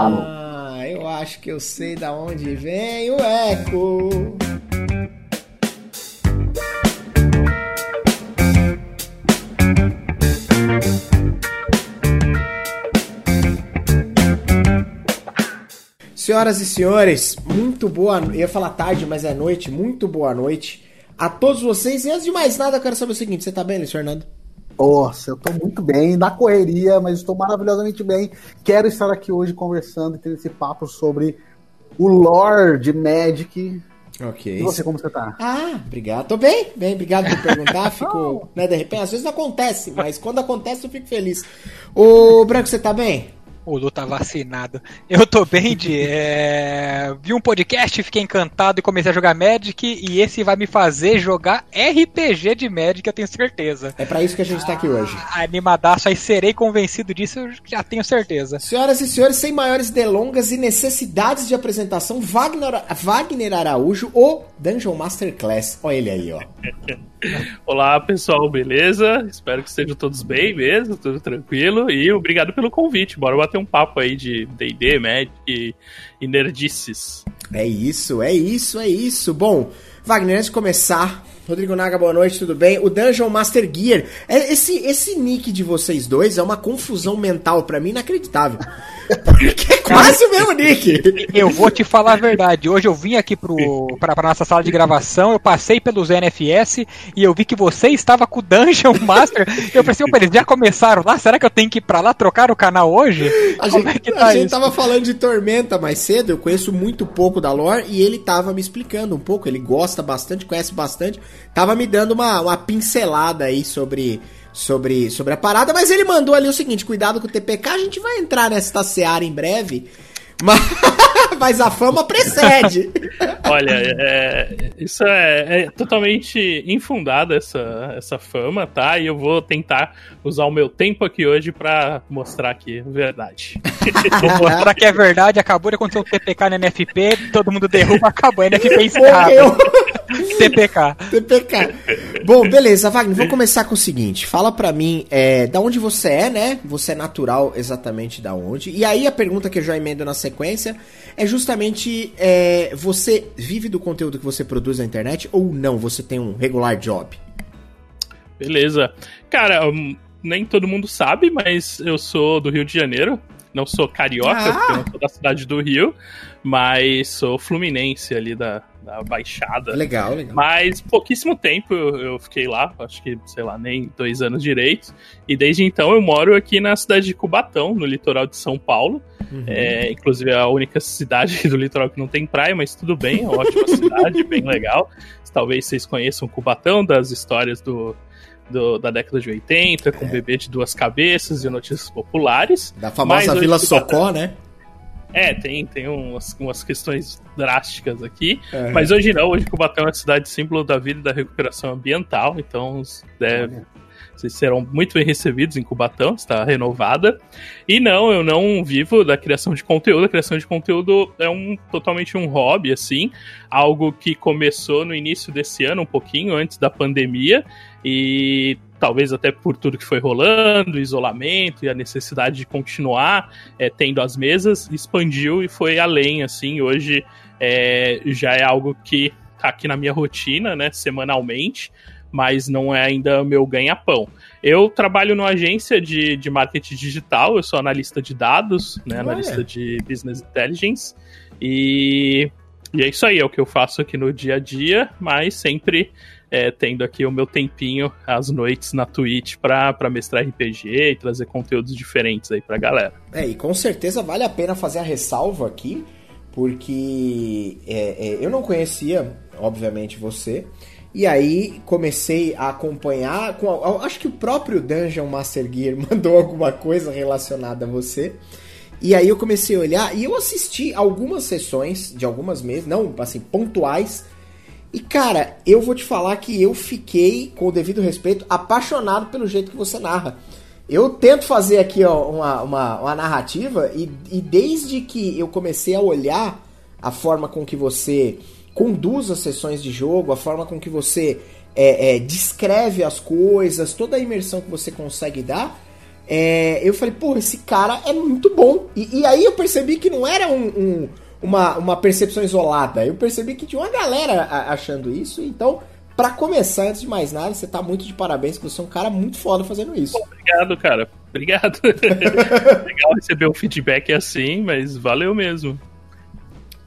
Ah, eu acho que eu sei da onde vem o eco. Senhoras e senhores, muito boa. Eu ia falar tarde, mas é noite. Muito boa noite a todos vocês. E antes de mais nada, eu quero saber o seguinte: você tá bem, Luiz Fernando? Nossa, eu tô muito bem, na correria, mas estou maravilhosamente bem. Quero estar aqui hoje conversando e tendo esse papo sobre o lore de Magic. Ok. E você, como você tá? Ah, obrigado. Tô bem, bem, obrigado por perguntar. Fico, né, de repente, às vezes não acontece, mas quando acontece eu fico feliz. Ô, Branco, você tá bem? O Lu tá vacinado. Eu tô bem de. É... Vi um podcast, fiquei encantado e comecei a jogar Magic. E esse vai me fazer jogar RPG de Magic, eu tenho certeza. É para isso que a gente tá aqui hoje. Ah, animadaço, aí serei convencido disso, eu já tenho certeza. Senhoras e senhores, sem maiores delongas e necessidades de apresentação, Wagner, Wagner Araújo, o Dungeon Master Class. Olha ele aí, ó. Olá pessoal, beleza? Espero que estejam todos bem mesmo, tudo tranquilo. E obrigado pelo convite. Bora bater um papo aí de DD, Magic e, nerdices. É isso, é isso, é isso. Bom, Wagner, antes de começar, Rodrigo Naga, boa noite, tudo bem? O Dungeon Master Gear, é, esse, esse nick de vocês dois é uma confusão mental para mim inacreditável. Porque é quase o mesmo nick. Eu vou te falar a verdade. Hoje eu vim aqui pro, pra, pra nossa sala de gravação, eu passei pelos NFS e eu vi que você estava com o Dungeon Master. Eu pensei, opa, eles já começaram lá? Será que eu tenho que ir pra lá trocar o canal hoje? A Como gente, é tá a gente tava falando de Tormenta mais cedo, eu conheço muito pouco da lore e ele tava me explicando um pouco. Ele gosta bastante, conhece bastante. Tava me dando uma, uma pincelada aí sobre sobre, sobre a parada, mas ele mandou ali o seguinte: cuidado com o TPK, a gente vai entrar nesta seara em breve. Mas, mas a fama precede. Olha, é, isso é, é, totalmente infundada essa, essa fama, tá? E eu vou tentar usar o meu tempo aqui hoje para mostrar aqui a verdade. vou mostrar que é verdade, acabou de acontecer um TPK no NFP, todo mundo derruba, acabou, NFP encerrado. TPK. TPK. Bom, beleza, Wagner, vou começar com o seguinte. Fala pra mim, é, da onde você é, né? Você é natural exatamente da onde. E aí a pergunta que eu já emendo na sequência é justamente, é, você vive do conteúdo que você produz na internet ou não? Você tem um regular job? Beleza. Cara, um, nem todo mundo sabe, mas eu sou do Rio de Janeiro. Não sou carioca, ah. porque eu não sou da cidade do Rio, mas sou fluminense ali da, da Baixada. Legal, legal. Mas pouquíssimo tempo eu, eu, fiquei lá, acho que, sei lá, nem dois anos direito. E desde então eu moro aqui na cidade de Cubatão, no litoral de São Paulo. Uhum. É, inclusive é a única cidade do litoral que não tem praia, mas tudo bem, é uma ótima cidade, bem legal. Talvez vocês conheçam Cubatão, das histórias do, do, da década de 80, com é. bebê de duas cabeças e notícias populares. Da famosa Vila Socó, né? É, tem, tem umas, umas questões drásticas aqui. Uhum. Mas hoje não, hoje Cubatão é uma cidade símbolo da vida e da recuperação ambiental, então deve, vocês serão muito bem recebidos em Cubatão, está renovada. E não, eu não vivo da criação de conteúdo. A criação de conteúdo é um totalmente um hobby, assim, algo que começou no início desse ano, um pouquinho antes da pandemia, e talvez até por tudo que foi rolando, isolamento e a necessidade de continuar é, tendo as mesas, expandiu e foi além, assim, hoje é, já é algo que tá aqui na minha rotina, né, semanalmente, mas não é ainda meu ganha-pão. Eu trabalho numa agência de, de marketing digital, eu sou analista de dados, né, analista de business intelligence, e, e é isso aí, é o que eu faço aqui no dia a dia, mas sempre é, tendo aqui o meu tempinho às noites na Twitch pra mestrar RPG e trazer conteúdos diferentes aí pra galera. É, e com certeza vale a pena fazer a ressalva aqui, porque é, é, eu não conhecia, obviamente, você. E aí comecei a acompanhar. Com, acho que o próprio Dungeon Master Gear mandou alguma coisa relacionada a você. E aí eu comecei a olhar e eu assisti algumas sessões de algumas meses, não assim, pontuais e cara, eu vou te falar que eu fiquei, com o devido respeito, apaixonado pelo jeito que você narra. Eu tento fazer aqui ó, uma, uma, uma narrativa e, e desde que eu comecei a olhar a forma com que você conduz as sessões de jogo, a forma com que você é, é, descreve as coisas, toda a imersão que você consegue dar, é, eu falei, pô, esse cara é muito bom. E, e aí eu percebi que não era um, um, uma, uma percepção isolada. Eu percebi que tinha uma galera achando isso. Então, para começar, antes de mais nada, você tá muito de parabéns, que você é um cara muito foda fazendo isso. Obrigado, cara. Obrigado. Legal receber um feedback assim, mas valeu mesmo.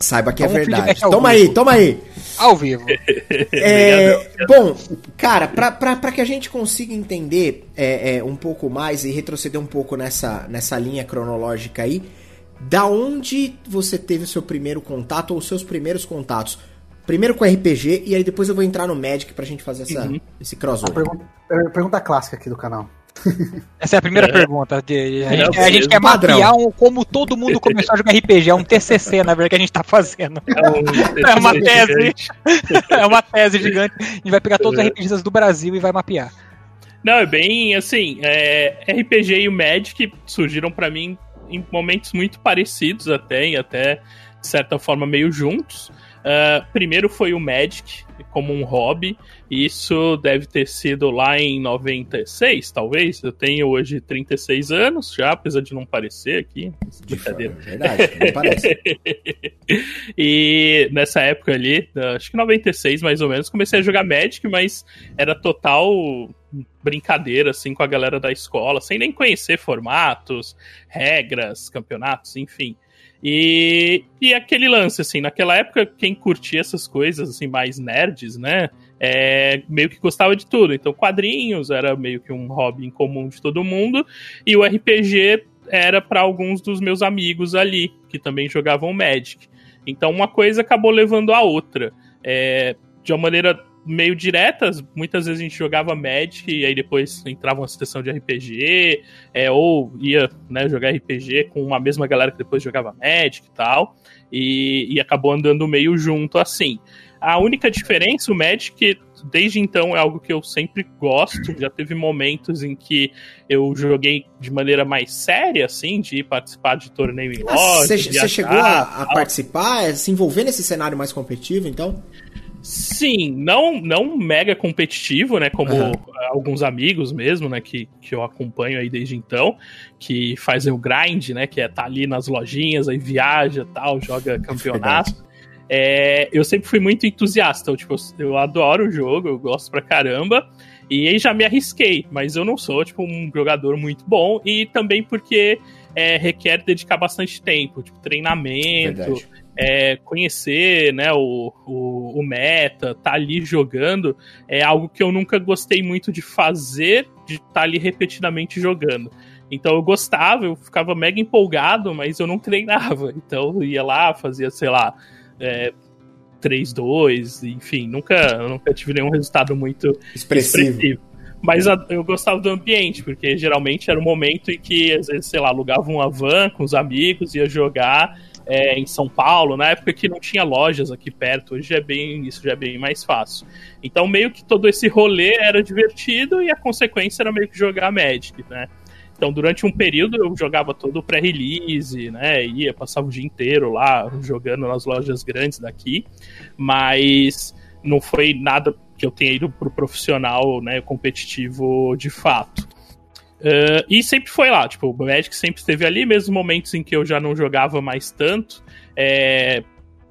Saiba que é verdade. Toma aí, toma aí. Ao vivo. É, bom, cara, pra que a gente consiga entender é, é, um pouco mais e retroceder um pouco nessa, nessa linha cronológica aí, da onde você teve o seu primeiro contato ou os seus primeiros contatos? Primeiro com RPG e aí depois eu vou entrar no Magic pra gente fazer essa, uhum. esse crossover. Pergunta, é, pergunta, clássica aqui do canal. Essa é a primeira é. pergunta. De, a, gente, a gente quer mapear um, como todo mundo começou a jogar RPG. É um TCC, na verdade, que a gente tá fazendo. É, um é uma tese. é uma tese gigante. A gente vai pegar todos os RPGs do Brasil e vai mapear. Não, é bem assim. É, RPG e o Magic surgiram para mim em momentos muito parecidos até, e até de certa forma meio juntos. Uh, primeiro foi o Magic, como um hobby. Isso deve ter sido lá em 96, talvez. Eu tenho hoje 36 anos já, apesar de não parecer aqui. De brincadeira. Forma, verdade, não parece. e nessa época ali, acho que 96 mais ou menos, comecei a jogar Magic, mas era total brincadeira assim com a galera da escola, sem nem conhecer formatos, regras, campeonatos, enfim. E, e aquele lance, assim, naquela época, quem curtia essas coisas, assim, mais nerds, né? É, meio que gostava de tudo. Então, quadrinhos era meio que um hobby em comum de todo mundo. E o RPG era para alguns dos meus amigos ali, que também jogavam Magic. Então, uma coisa acabou levando a outra. É, de uma maneira meio diretas. Muitas vezes a gente jogava Magic e aí depois entrava uma sessão de RPG, é, ou ia né, jogar RPG com a mesma galera que depois jogava Magic e tal, e, e acabou andando meio junto assim. A única diferença, o Magic, desde então, é algo que eu sempre gosto. Já teve momentos em que eu joguei de maneira mais séria, assim, de participar de torneio em loja. Você chegou a, a participar, se envolver nesse cenário mais competitivo, então? Sim, não não mega competitivo, né? Como uhum. alguns amigos mesmo, né? Que, que eu acompanho aí desde então, que fazem o grind, né? Que é tá ali nas lojinhas, aí viaja tal, joga campeonato. É, eu sempre fui muito entusiasta, eu, tipo, eu adoro o jogo, eu gosto pra caramba. E aí já me arrisquei, mas eu não sou, tipo, um jogador muito bom. E também porque é, requer dedicar bastante tempo, tipo, treinamento. É, conhecer né, o, o, o, meta, tá ali jogando, é algo que eu nunca gostei muito de fazer, de estar tá ali repetidamente jogando. Então eu gostava, eu ficava mega empolgado, mas eu não treinava. Então eu ia lá, fazia, sei lá, é, 3-2, enfim, nunca, nunca tive nenhum resultado muito expressivo. expressivo. Mas a, eu gostava do ambiente, porque geralmente era um momento em que, às vezes, sei lá, alugava uma van com os amigos, ia jogar é, em São Paulo, na época que não tinha lojas aqui perto, hoje é bem, isso já é bem mais fácil. Então, meio que todo esse rolê era divertido e a consequência era meio que jogar Magic, né? Então, durante um período eu jogava todo o pré-release, né? Ia, passava o dia inteiro lá jogando nas lojas grandes daqui, mas não foi nada que eu tenha ido pro profissional, né, competitivo de fato. Uh, e sempre foi lá, tipo, o Magic sempre esteve ali, mesmo momentos em que eu já não jogava mais tanto. É,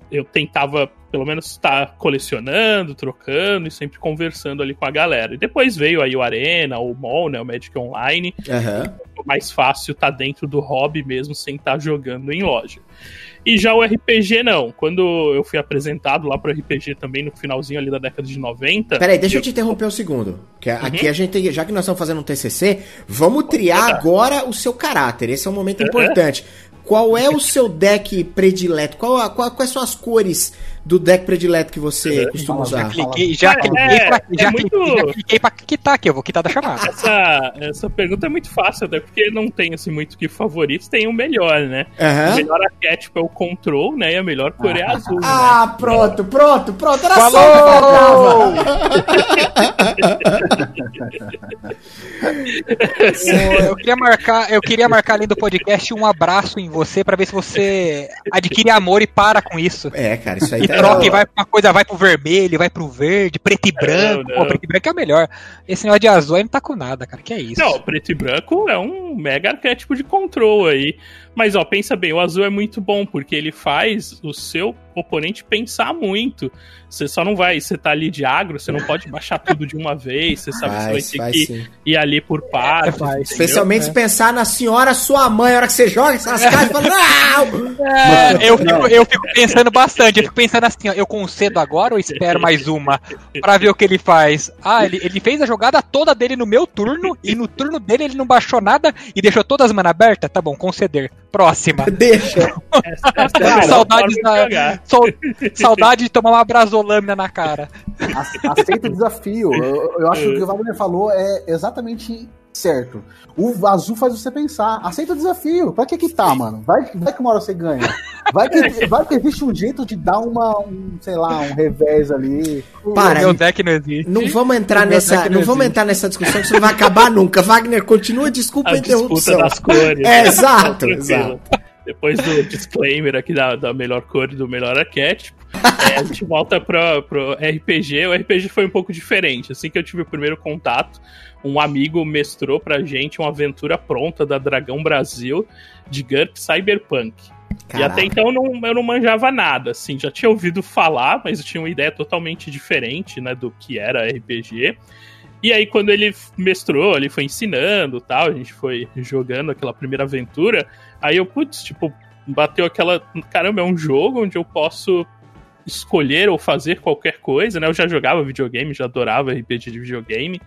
eu tentava, pelo menos, estar colecionando, trocando e sempre conversando ali com a galera. E depois veio aí o Arena, o Mall, né, o Magic Online. Uhum. Mais fácil estar tá dentro do hobby mesmo, sem estar tá jogando em loja. E já o RPG não. Quando eu fui apresentado lá pro RPG também no finalzinho ali da década de 90. Peraí, deixa eu, eu te interromper um segundo. Que uhum. aqui a gente tem, já que nós estamos fazendo um TCC, vamos triar agora o seu caráter. Esse é um momento importante. Qual é o seu deck predileto? Qual, qual, quais são as cores do deck predileto que você costuma usar? Já cliquei, já cliquei, é, pra, já, é cliquei, muito... já cliquei pra quitar aqui, eu vou quitar da chamada. Essa, essa pergunta é muito fácil, até porque não tem assim, muito que favoritos, tem o melhor, né? Uhum. O melhor arquétipo é o control, né? E a melhor cor é azul. Ah, né? pronto, pronto, pronto. Era Falou! só eu queria marcar, eu queria marcar além do podcast um abraço em você para ver se você adquire amor e para com isso. É, cara, isso aí troca e vai pra uma coisa, vai pro vermelho, vai pro verde, preto e branco. Não, não. Pô, preto e branco é o melhor. Esse negócio de azul aí não tá com nada, cara. Que é isso? Não, preto e branco é um mega arquétipo de controle aí. Mas, ó, pensa bem, o azul é muito bom, porque ele faz o seu oponente pensar muito. Você só não vai, você tá ali de agro, você não pode baixar tudo de uma vez, você sabe que você vai ter que sim. ir ali por partes. É, Especialmente se pensar na senhora, sua mãe, a hora que você joga essas cartas, fala, não! É, eu, fico, eu fico pensando bastante, eu fico pensando assim, ó, eu concedo agora ou espero mais uma? Pra ver o que ele faz. Ah, ele, ele fez a jogada toda dele no meu turno, e no turno dele ele não baixou nada e deixou todas as manas abertas? Tá bom, conceder. Próxima. Deixa. saudade, da, saudade de tomar uma brasolâmina na cara. Aceita o desafio. Eu, eu acho que o que o Wagner falou é exatamente certo. O azul faz você pensar. Aceita o desafio. Pra que que tá, mano? Vai, vai que uma hora você ganha. Vai que, vai que existe um jeito de dar uma, um, sei lá, um revés ali. Para, meu deck não existe. Não vamos entrar nessa, não, não vamos entrar nessa discussão que isso não vai acabar nunca. Wagner, continua, desculpa a, a interrupção. das cores. É, exato, exato. Depois do disclaimer aqui da, da melhor cor e do melhor arquétipo, é, a gente volta pro, pro RPG. O RPG foi um pouco diferente. Assim que eu tive o primeiro contato, um amigo mestrou pra gente uma aventura pronta da Dragão Brasil de GURP Cyberpunk. Caraca. E até então eu não, eu não manjava nada, assim, já tinha ouvido falar, mas eu tinha uma ideia totalmente diferente, né, do que era RPG. E aí, quando ele mestrou, ele foi ensinando tal, a gente foi jogando aquela primeira aventura, aí eu, putz, tipo, bateu aquela. Caramba, é um jogo onde eu posso escolher ou fazer qualquer coisa, né? Eu já jogava videogame, já adorava RPG de videogame,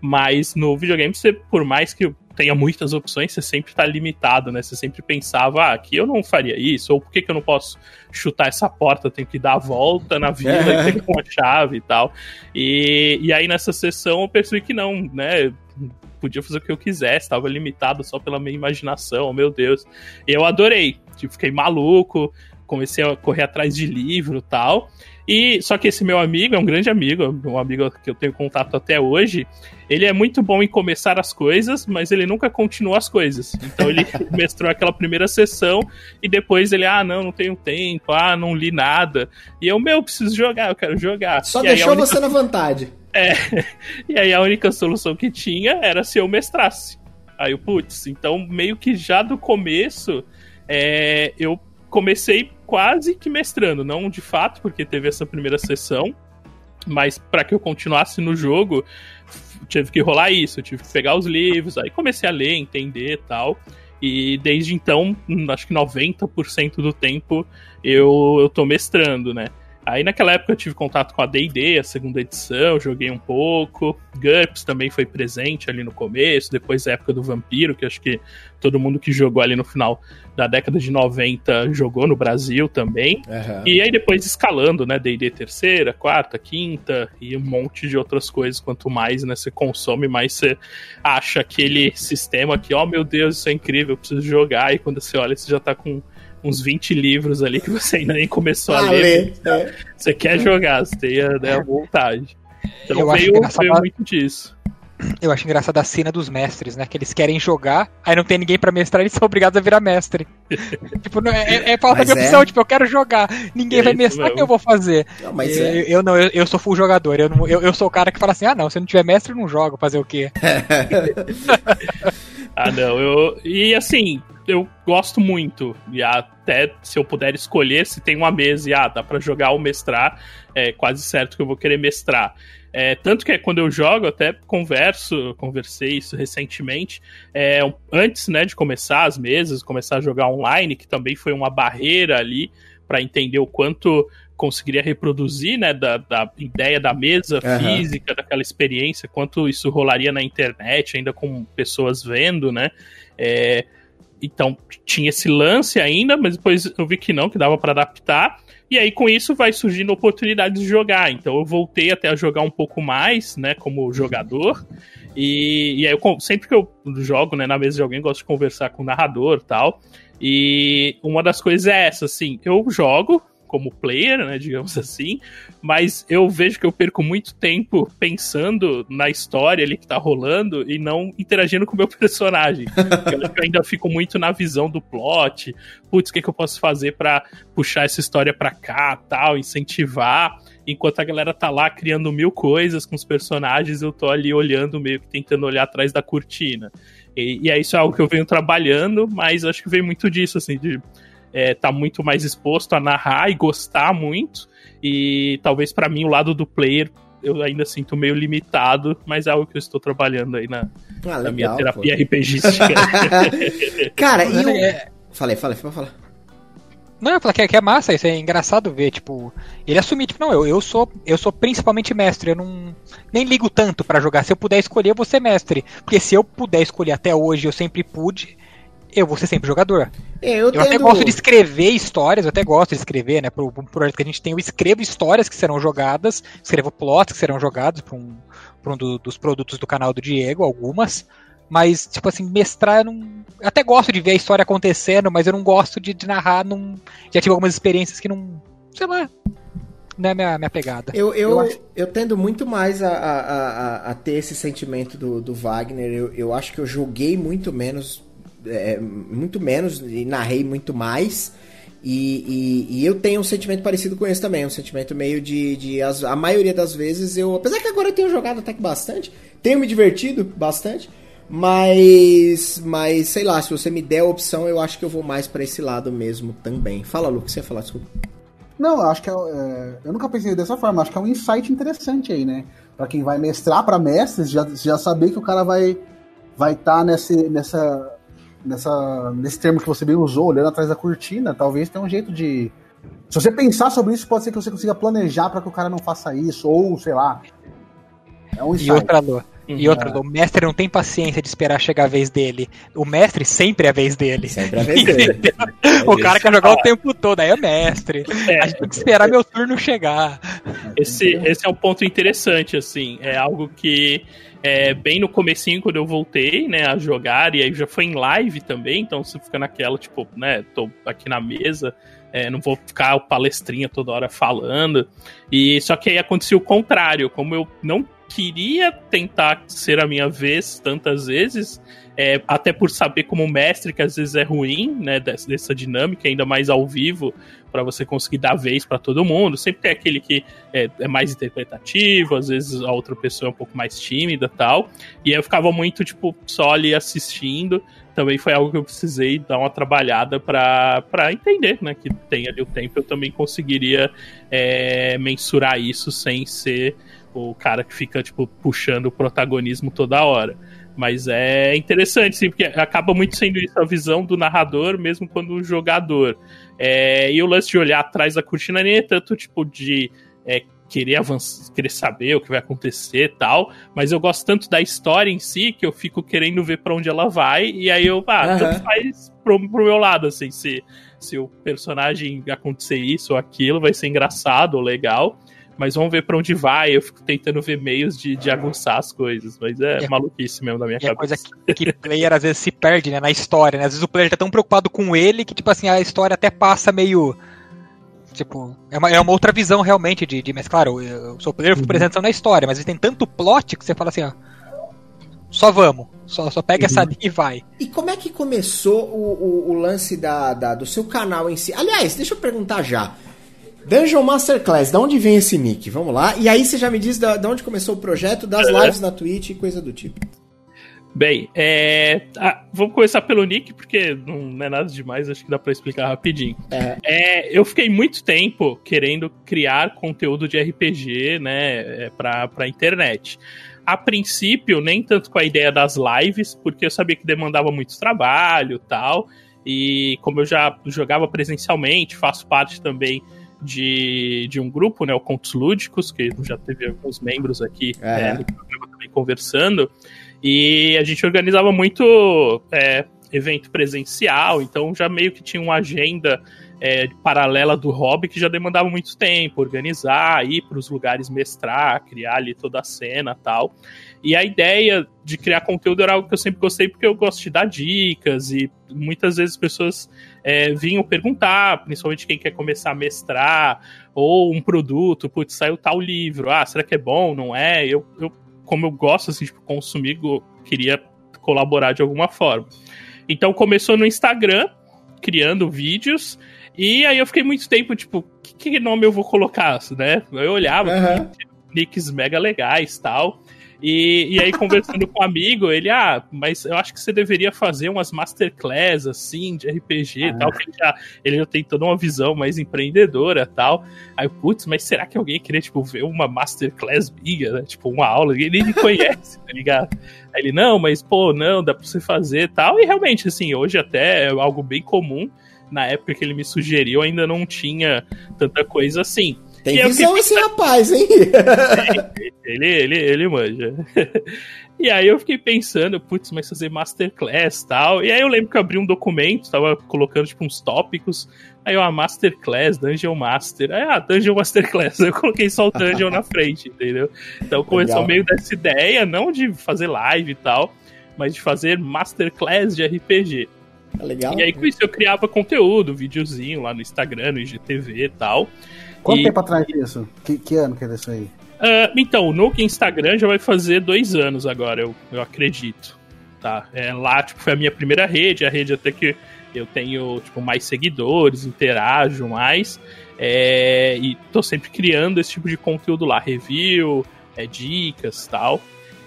mas no videogame, você, por mais que tenha muitas opções, você sempre tá limitado, né? Você sempre pensava, ah, aqui eu não faria isso, ou por que, que eu não posso chutar essa porta, tenho que dar a volta na vida é. e ter uma chave e tal. E, e aí nessa sessão eu percebi que não, né? Podia fazer o que eu quisesse, estava limitado só pela minha imaginação, oh, meu Deus. E eu adorei, tipo, fiquei maluco, comecei a correr atrás de livro e tal. E só que esse meu amigo é um grande amigo, um amigo que eu tenho contato até hoje. Ele é muito bom em começar as coisas, mas ele nunca continua as coisas. Então ele mestrou aquela primeira sessão e depois ele, ah, não, não tenho tempo, ah, não li nada. E eu, meu, preciso jogar, eu quero jogar. Só e deixou única... você na vontade. É. E aí a única solução que tinha era se eu mestrasse. Aí eu, putz, então meio que já do começo é, eu comecei quase que mestrando, não de fato, porque teve essa primeira sessão, mas para que eu continuasse no jogo, tive que rolar isso, tive que pegar os livros, aí comecei a ler, entender tal. E desde então, acho que 90% do tempo eu, eu tô mestrando, né? Aí naquela época eu tive contato com a D&D, a segunda edição, joguei um pouco. GURPS também foi presente ali no começo, depois da época do Vampiro, que acho que todo mundo que jogou ali no final da década de 90 jogou no Brasil também. Uhum. E aí depois escalando, né, D&D terceira, quarta, quinta e um monte de outras coisas. Quanto mais né, você consome, mais você acha aquele sistema que, ó oh, meu Deus, isso é incrível, eu preciso jogar. E quando você olha, você já tá com uns 20 livros ali que você ainda nem começou a, a ler. ler. Você quer jogar, você tem a, né, a vontade. Então eu veio, veio muito disso. Eu acho engraçada a cena dos mestres, né? Que eles querem jogar, aí não tem ninguém para mestrar, eles são obrigados a virar mestre. tipo, não, é, é, é falta de opção, é. tipo, eu quero jogar, ninguém é vai mestrar, o que eu vou fazer? Não, mas eu, é. eu não, eu, eu, sou full jogador, eu, não, eu, eu sou o cara que fala assim, ah não, se eu não tiver mestre, eu não jogo, fazer o quê? ah não, eu... E assim, eu gosto muito. E até se eu puder escolher, se tem uma mesa e ah, dá pra jogar ou mestrar, é quase certo que eu vou querer mestrar. É, tanto que quando eu jogo, até converso, conversei isso recentemente, é, antes né, de começar as mesas, começar a jogar online, que também foi uma barreira ali para entender o quanto conseguiria reproduzir, né, da, da ideia da mesa uhum. física, daquela experiência, quanto isso rolaria na internet, ainda com pessoas vendo, né, é, então tinha esse lance ainda, mas depois eu vi que não, que dava para adaptar. E aí com isso vai surgindo oportunidades de jogar. Então eu voltei até a jogar um pouco mais, né, como jogador. E, e aí eu, sempre que eu jogo, né, na mesa de alguém, gosto de conversar com o narrador, tal. E uma das coisas é essa, assim, eu jogo como player, né, digamos assim, mas eu vejo que eu perco muito tempo pensando na história ali que tá rolando e não interagindo com o meu personagem. eu ainda fico muito na visão do plot, putz, o que, que eu posso fazer para puxar essa história para cá, tal, incentivar enquanto a galera tá lá criando mil coisas com os personagens, eu tô ali olhando, meio que tentando olhar atrás da cortina. E, e é isso é algo que eu venho trabalhando, mas acho que vem muito disso, assim, de é, tá muito mais exposto a narrar e gostar muito. E talvez para mim o lado do player eu ainda sinto meio limitado, mas é algo que eu estou trabalhando aí na, ah, na minha terapia pô. RPGística. Cara, e eu... É... Falei, falei, pode falar. Não, eu falei que é, que é massa, isso é engraçado ver, tipo, ele assumir, tipo, não, eu, eu sou eu sou principalmente mestre, eu não nem ligo tanto para jogar. Se eu puder escolher, eu vou ser mestre. Porque se eu puder escolher até hoje, eu sempre pude, eu vou ser sempre jogador. É, eu, eu tendo... até gosto de escrever histórias, eu até gosto de escrever, né? Pro, pro projeto que a gente tem, eu escrevo histórias que serão jogadas, escrevo plots que serão jogados para um, pra um do, dos produtos do canal do Diego, algumas. Mas, tipo assim, mestrar, eu não. Eu até gosto de ver a história acontecendo, mas eu não gosto de, de narrar. Não... Já tive algumas experiências que não. Sei lá. Não é minha, minha pegada. Eu, eu, eu, acho... eu tendo muito mais a, a, a, a, ter esse sentimento do, do Wagner. Eu, eu acho que eu joguei muito menos. É, muito menos e narrei muito mais. E, e, e, eu tenho um sentimento parecido com esse também, um sentimento meio de, de as, a maioria das vezes eu, apesar que agora eu tenho jogado até que bastante, tenho me divertido bastante, mas, mas sei lá, se você me der a opção, eu acho que eu vou mais para esse lado mesmo também. Fala, Lu, o que você ia falar, desculpa. Não, eu acho que é, é, eu nunca pensei dessa forma. Acho que é um insight interessante aí, né? Para quem vai mestrar para mestres, já, já saber que o cara vai vai estar tá nesse, nessa, nessa, nesse termo que você bem usou, olhando atrás da cortina. Talvez tenha um jeito de. Se você pensar sobre isso, pode ser que você consiga planejar para que o cara não faça isso, ou sei lá. É um insight. E outra, Lu, Uhum. E outra, o mestre não tem paciência de esperar chegar a vez dele. O mestre sempre é a vez dele. Sempre é a vez dele. o cara quer jogar o tempo todo, aí é mestre. É. A gente tem que esperar meu turno chegar. Esse, esse é um ponto interessante, assim. É algo que é, bem no comecinho, quando eu voltei, né, a jogar, e aí já foi em live também, então você fica naquela, tipo, né, tô aqui na mesa, é, não vou ficar o palestrinha toda hora falando. E só que aí aconteceu o contrário, como eu não queria tentar ser a minha vez tantas vezes, é, até por saber como mestre que às vezes é ruim, né, dessa dinâmica, ainda mais ao vivo, para você conseguir dar vez para todo mundo. Sempre tem aquele que é, é, mais interpretativo, às vezes a outra pessoa é um pouco mais tímida tal. E eu ficava muito, tipo, só ali assistindo. Também foi algo que eu precisei dar uma trabalhada para entender, né? Que tem ali o tempo, eu também conseguiria é, mensurar isso sem ser o cara que fica, tipo, puxando o protagonismo toda hora. Mas é interessante, sim, porque acaba muito sendo isso a visão do narrador, mesmo quando o jogador. É, e o lance de olhar atrás da cortina nem é tanto, tipo, de é, querer avançar, querer saber o que vai acontecer e tal, mas eu gosto tanto da história em si que eu fico querendo ver para onde ela vai, e aí eu, ah, uhum. tanto faz pro, pro meu lado, assim, se, se o personagem acontecer isso ou aquilo, vai ser engraçado ou legal mas vamos ver para onde vai. Eu fico tentando ver meios de, de aguçar as coisas, mas é, é maluquice mesmo da minha cabeça. É coisa que, que player às vezes se perde, né, na história, né? Às vezes o player tá tão preocupado com ele que, tipo assim, a história até passa meio. Tipo, é uma, é uma outra visão realmente de, de. Mas claro, eu sou player uhum. apresentação na história, mas tem tanto plot que você fala assim, ó. Só vamos. Só, só pega uhum. essa e vai. E como é que começou o, o, o lance da, da, do seu canal em si? Aliás, deixa eu perguntar já. Dungeon Masterclass, da onde vem esse nick? Vamos lá. E aí você já me diz da, da onde começou o projeto, das lives na Twitch e coisa do tipo. Bem, é... Ah, vamos começar pelo nick, porque não é nada demais, acho que dá para explicar rapidinho. É. É, eu fiquei muito tempo querendo criar conteúdo de RPG, né, é, pra, pra internet. A princípio, nem tanto com a ideia das lives, porque eu sabia que demandava muito trabalho tal, e como eu já jogava presencialmente, faço parte também de, de um grupo, né, o Contos Lúdicos, que já teve alguns membros aqui é. é, no programa também conversando, e a gente organizava muito é, evento presencial, então já meio que tinha uma agenda é, paralela do hobby que já demandava muito tempo, organizar, ir para os lugares mestrar, criar ali toda a cena tal. E a ideia de criar conteúdo era algo que eu sempre gostei, porque eu gosto de dar dicas e muitas vezes pessoas é, vinham perguntar, principalmente quem quer começar a mestrar, ou um produto, putz, saiu tal livro, ah, será que é bom, não é? Eu, eu como eu gosto assim, de consumir, eu queria colaborar de alguma forma. Então começou no Instagram, criando vídeos, e aí eu fiquei muito tempo, tipo, que, que nome eu vou colocar, né? Eu olhava, uhum. nicks mega legais tal. E, e aí, conversando com um amigo, ele, ah, mas eu acho que você deveria fazer umas masterclass, assim, de RPG e ah. tal, que ele já, ele já tem toda uma visão mais empreendedora tal. Aí, putz, mas será que alguém queria, tipo, ver uma masterclass minha, né? Tipo, uma aula, ele nem conhece, tá ligado? Aí ele, não, mas, pô, não, dá pra você fazer tal. E realmente, assim, hoje até é algo bem comum na época que ele me sugeriu, ainda não tinha tanta coisa assim. Tem e visão esse rapaz, hein? ele, ele, ele manja. E aí eu fiquei pensando, putz, mas fazer masterclass e tal. E aí eu lembro que eu abri um documento, tava colocando tipo uns tópicos. Aí eu, a masterclass, Dungeon Master. Aí, ah, Dungeon Masterclass. Eu coloquei só o Dungeon na frente, entendeu? Então começou Legal. meio dessa ideia, não de fazer live e tal, mas de fazer masterclass de RPG. É legal. E aí com isso eu criava conteúdo, videozinho lá no Instagram, no IGTV e tal. Quanto e... tempo atrás disso? Que, que ano que é isso aí? Uh, então, no Instagram já vai fazer dois anos agora, eu, eu acredito. Tá? É, lá, tipo, foi a minha primeira rede, a rede até que eu tenho, tipo, mais seguidores, interajo mais. É, e tô sempre criando esse tipo de conteúdo lá, review, é, dicas tal.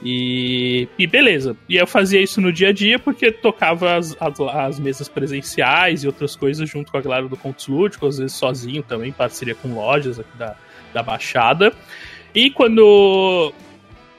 E, e beleza. E eu fazia isso no dia a dia porque tocava as, as, as, mesas presenciais e outras coisas junto com a galera do Contos Lúdicos, às vezes sozinho também, parceria com lojas aqui da, da Baixada. E quando.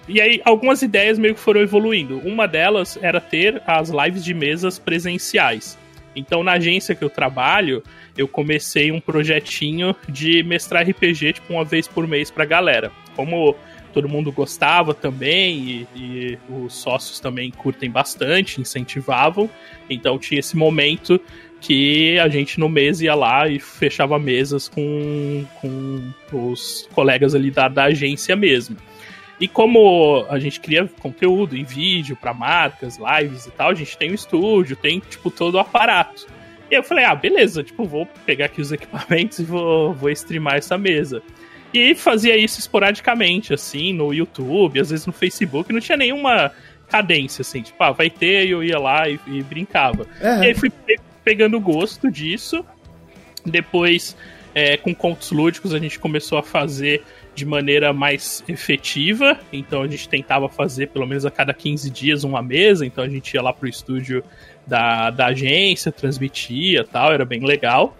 E aí, algumas ideias meio que foram evoluindo. Uma delas era ter as lives de mesas presenciais. Então, na agência que eu trabalho, eu comecei um projetinho de mestrar RPG, tipo, uma vez por mês pra galera. Como todo mundo gostava também e, e, os sócios também curtem bastante, incentivavam. Então tinha esse momento que a gente no mês ia lá e fechava mesas com, com os colegas ali da, da agência mesmo. E como a gente cria conteúdo em vídeo para marcas, lives e tal, a gente tem um estúdio, tem tipo todo o aparato. E eu falei, ah, beleza, tipo, vou pegar aqui os equipamentos e vou, vou streamar essa mesa. E fazia isso esporadicamente, assim, no YouTube, às vezes no Facebook, não tinha nenhuma cadência, assim, tipo, ah, vai ter, e eu ia lá e, e brincava. Uhum. E aí fui pegando gosto disso. Depois, é, com contos lúdicos, a gente começou a fazer de maneira mais efetiva. Então a gente tentava fazer pelo menos a cada 15 dias uma mesa. Então a gente ia lá pro estúdio da, da agência, transmitia tal, era bem legal.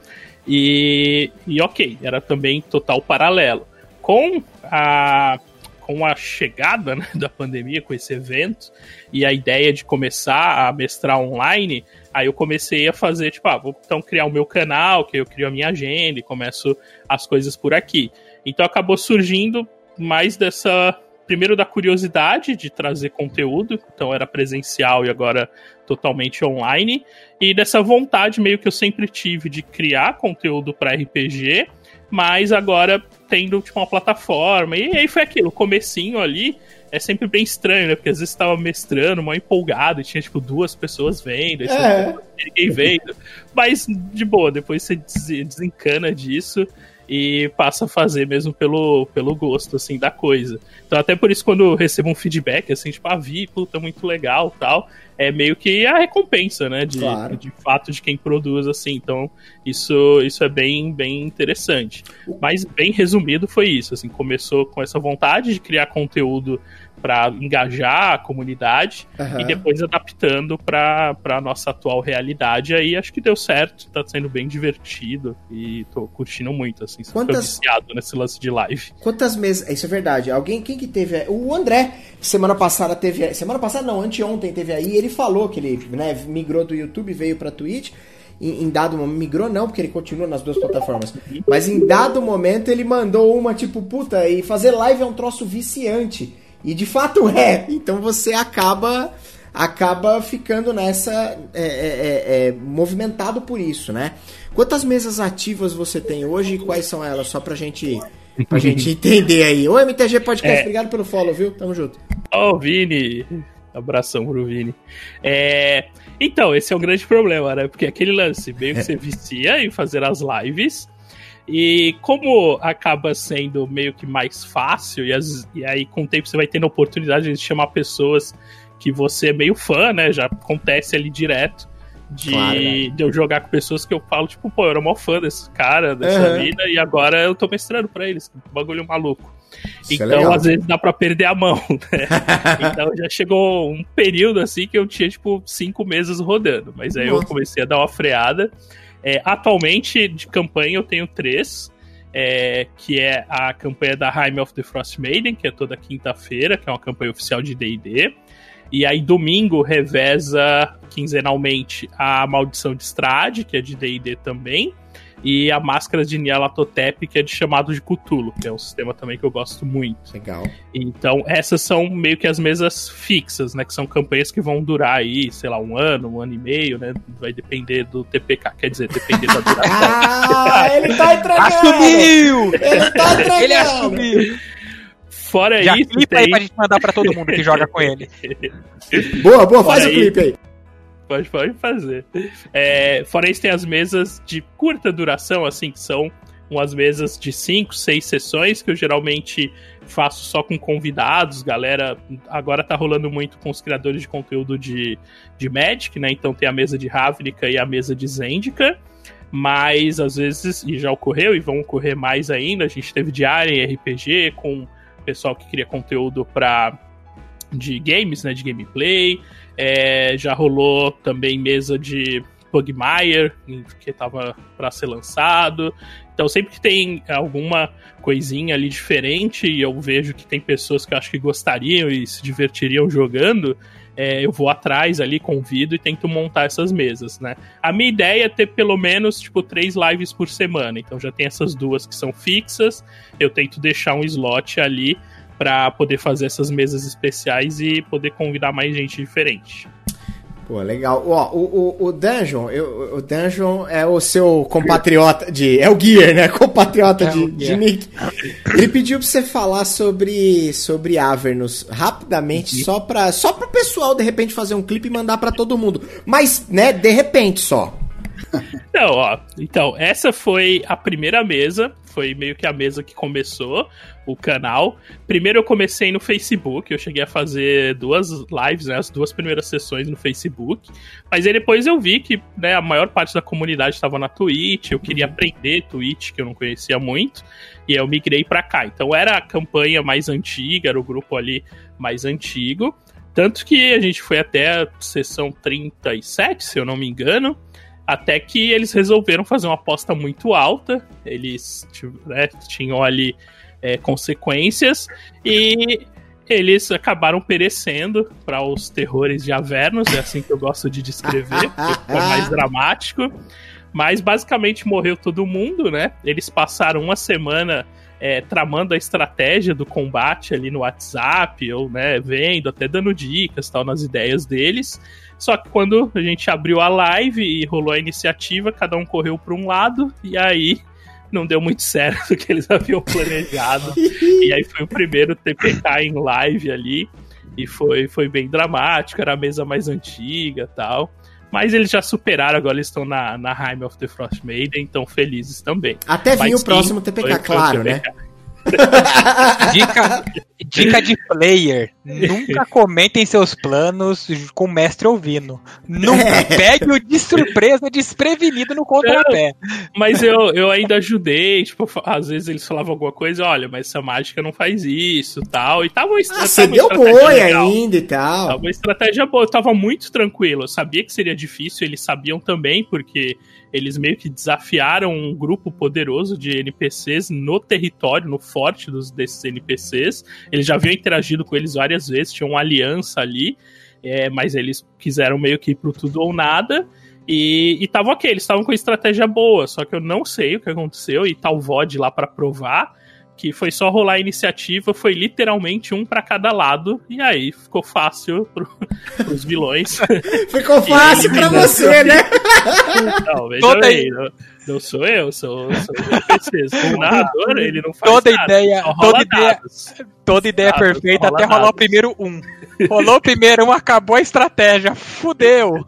E, e ok, era também total paralelo. Com a, com a chegada né, da pandemia, com esse evento, e a ideia de começar a mestrar online, aí eu comecei a fazer, tipo, ah, vou então criar o meu canal, que eu crio a minha agenda e começo as coisas por aqui. Então acabou surgindo mais dessa primeiro da curiosidade de trazer conteúdo, então era presencial e agora totalmente online, e dessa vontade meio que eu sempre tive de criar conteúdo para RPG, mas agora tendo tipo, uma plataforma. E aí foi aquilo, comecinho ali é sempre bem estranho, né? Porque às vezes estava mestrando, mal empolgado, e tinha tipo duas pessoas vendo, e é. ninguém vendo. Mas de boa, depois você desencana disso e passa a fazer mesmo pelo, pelo gosto, assim, da coisa. Então, até por isso, quando eu recebo um feedback, assim, tipo, ah, vi, puta, muito legal tal, é meio que a recompensa, né, de, claro. de fato de quem produz, assim. Então, isso, isso é bem, bem interessante. Mas, bem resumido, foi isso, assim, começou com essa vontade de criar conteúdo para engajar a comunidade uhum. e depois adaptando para a nossa atual realidade. Aí acho que deu certo, tá sendo bem divertido e tô curtindo muito, assim. Quantas... viciado nesse lance de live. Quantas mesas. Isso é verdade. Alguém, quem que teve. O André, semana passada teve. Semana passada não, anteontem teve aí. Ele falou que ele né, migrou do YouTube, veio pra Twitch. Em, dado momento, migrou não, porque ele continua nas duas plataformas. Mas em dado momento ele mandou uma tipo, puta, e fazer live é um troço viciante. E de fato é. Então você acaba acaba ficando nessa. É, é, é, é, movimentado por isso, né? Quantas mesas ativas você tem hoje e quais são elas? Só pra gente, pra gente entender aí. Ô, MTG Podcast, é. obrigado pelo follow, viu? Tamo junto. Ô, oh, Vini. Abração pro Vini. É. Então, esse é um grande problema, né? Porque aquele lance, meio que você vicia em fazer as lives. E como acaba sendo meio que mais fácil, e, as, e aí com o tempo você vai tendo a oportunidade de chamar pessoas que você é meio fã, né? Já acontece ali direto. De, claro, né? de eu jogar com pessoas que eu falo, tipo, pô, eu era mó fã desse cara, dessa uhum. vida, e agora eu tô mestrando pra eles. Bagulho maluco. Isso é então, é às vezes, dá pra perder a mão, né? então já chegou um período assim que eu tinha, tipo, cinco meses rodando. Mas aí Nossa. eu comecei a dar uma freada. É, atualmente, de campanha, eu tenho três. É, que é a campanha da Heim of the Frost Maiden, que é toda quinta-feira, que é uma campanha oficial de D&D. E aí, domingo, reveza quinzenalmente a Maldição de Strade, que é de D&D também e a máscara de Nyarlathotep, que é de chamado de Cthulhu, que é um sistema também que eu gosto muito. Legal. Então, essas são meio que as mesas fixas, né? Que são campanhas que vão durar aí, sei lá, um ano, um ano e meio, né? Vai depender do TPK, quer dizer, depender da duração. ah, ele tá entregando! Assumiu! Ele tá entregando! ele assumiu! Fora Já isso, clipa tem... aí pra gente mandar pra todo mundo que joga com ele. boa, boa, faz Fora o clipe aí. Pode, pode fazer. É, fora isso, tem as mesas de curta duração, assim, que são umas mesas de 5, 6 sessões, que eu geralmente faço só com convidados, galera. Agora tá rolando muito com os criadores de conteúdo de, de Magic, né? Então tem a mesa de Ravnica e a mesa de Zendika. Mas às vezes, e já ocorreu, e vão ocorrer mais ainda, a gente teve diária em RPG com pessoal que cria conteúdo para de games, né? De gameplay. É, já rolou também mesa de Pugmire, que estava para ser lançado. Então, sempre que tem alguma coisinha ali diferente e eu vejo que tem pessoas que eu acho que gostariam e se divertiriam jogando, é, eu vou atrás ali, convido e tento montar essas mesas, né? A minha ideia é ter pelo menos, tipo, três lives por semana. Então, já tem essas duas que são fixas. Eu tento deixar um slot ali para poder fazer essas mesas especiais e poder convidar mais gente diferente. Pô, legal. Ó, o, o, o Dungeon, eu, o Dungeon é o seu compatriota de. É o Gear, né? Compatriota é de, de Nick. Ele pediu pra você falar sobre, sobre Avernus rapidamente, uhum. só para só pro pessoal de repente fazer um clipe e mandar para todo mundo. Mas, né, de repente só. Não, ó. Então, essa foi a primeira mesa. Foi meio que a mesa que começou o canal. Primeiro eu comecei no Facebook, eu cheguei a fazer duas lives, né, as duas primeiras sessões no Facebook. Mas aí depois eu vi que né, a maior parte da comunidade estava na Twitch, eu queria aprender Twitch, que eu não conhecia muito, e aí eu migrei para cá. Então era a campanha mais antiga, era o grupo ali mais antigo. Tanto que a gente foi até a sessão 37, se eu não me engano. Até que eles resolveram fazer uma aposta muito alta. Eles né, tinham ali é, consequências e eles acabaram perecendo para os terrores de Avernus, é assim que eu gosto de descrever, é mais dramático. Mas basicamente morreu todo mundo, né? Eles passaram uma semana é, tramando a estratégia do combate ali no WhatsApp, ou né, vendo, até dando dicas tal nas ideias deles. Só que quando a gente abriu a live e rolou a iniciativa, cada um correu para um lado, e aí não deu muito certo o que eles haviam planejado. e aí foi o primeiro TPK em live ali. E foi, foi bem dramático, era a mesa mais antiga tal. Mas eles já superaram, agora eles estão na, na Heim of the Frost Maiden, então felizes também. Até vir o próximo TPK, claro, né? dica, dica de player: nunca comentem seus planos com o mestre ouvindo. Nunca é. pegue o de surpresa, desprevenido no contrapé. mas eu, eu ainda ajudei, tipo, às vezes eles falavam alguma coisa, olha, mas essa mágica não faz isso tal. E tava uma, ah, você deu boi ainda e tal. Tava uma estratégia boa, eu tava muito tranquilo. Eu sabia que seria difícil, eles sabiam também, porque eles meio que desafiaram um grupo poderoso de NPCs no território, no forte dos, desses NPCs. Eles já haviam interagido com eles várias vezes, tinha uma aliança ali, é, mas eles quiseram meio que ir pro tudo ou nada. E estavam ok, eles estavam com estratégia boa, só que eu não sei o que aconteceu, e o VOD lá para provar que foi só rolar a iniciativa, foi literalmente um para cada lado, e aí ficou fácil pro, pros vilões. ficou fácil para você, né? Não, veja Toda aí, não, não, sou eu, sou, sou o O narrador, ele não faz toda nada, ideia, toda ideia, toda ideia dados, perfeita até rolar o primeiro um. Rolou o primeiro um, acabou a estratégia. Fudeu!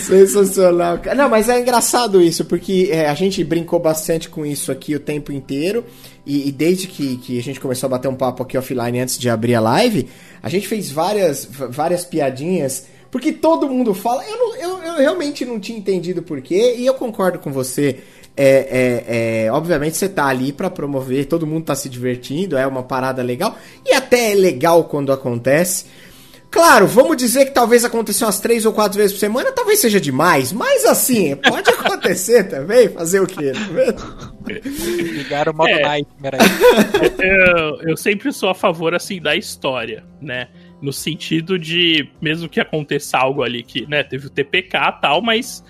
Sensacional. Não, mas é engraçado isso, porque é, a gente brincou bastante com isso aqui o tempo inteiro. E, e, desde que, que a gente começou a bater um papo aqui offline antes de abrir a live, a gente fez várias, várias piadinhas. Porque todo mundo fala. Eu, não, eu, eu realmente não tinha entendido porquê, e eu concordo com você. É, é, é, obviamente você tá ali para promover, todo mundo tá se divertindo, é uma parada legal, e até é legal quando acontece. Claro, vamos dizer que talvez aconteça umas três ou quatro vezes por semana, talvez seja demais, mas assim, pode acontecer também, fazer o quê? Tá Ligar o modo é, nightmare eu, eu sempre sou a favor, assim, da história, né? No sentido de, mesmo que aconteça algo ali que, né, teve o TPK e tal, mas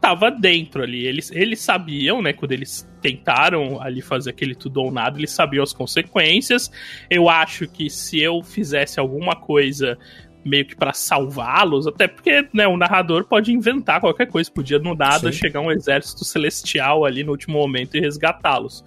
tava dentro ali. Eles, eles sabiam, né, quando eles tentaram ali fazer aquele tudo ou nada, eles sabiam as consequências. Eu acho que se eu fizesse alguma coisa meio que para salvá-los, até porque né, o narrador pode inventar qualquer coisa, podia no nada Sim. chegar um exército celestial ali no último momento e resgatá-los.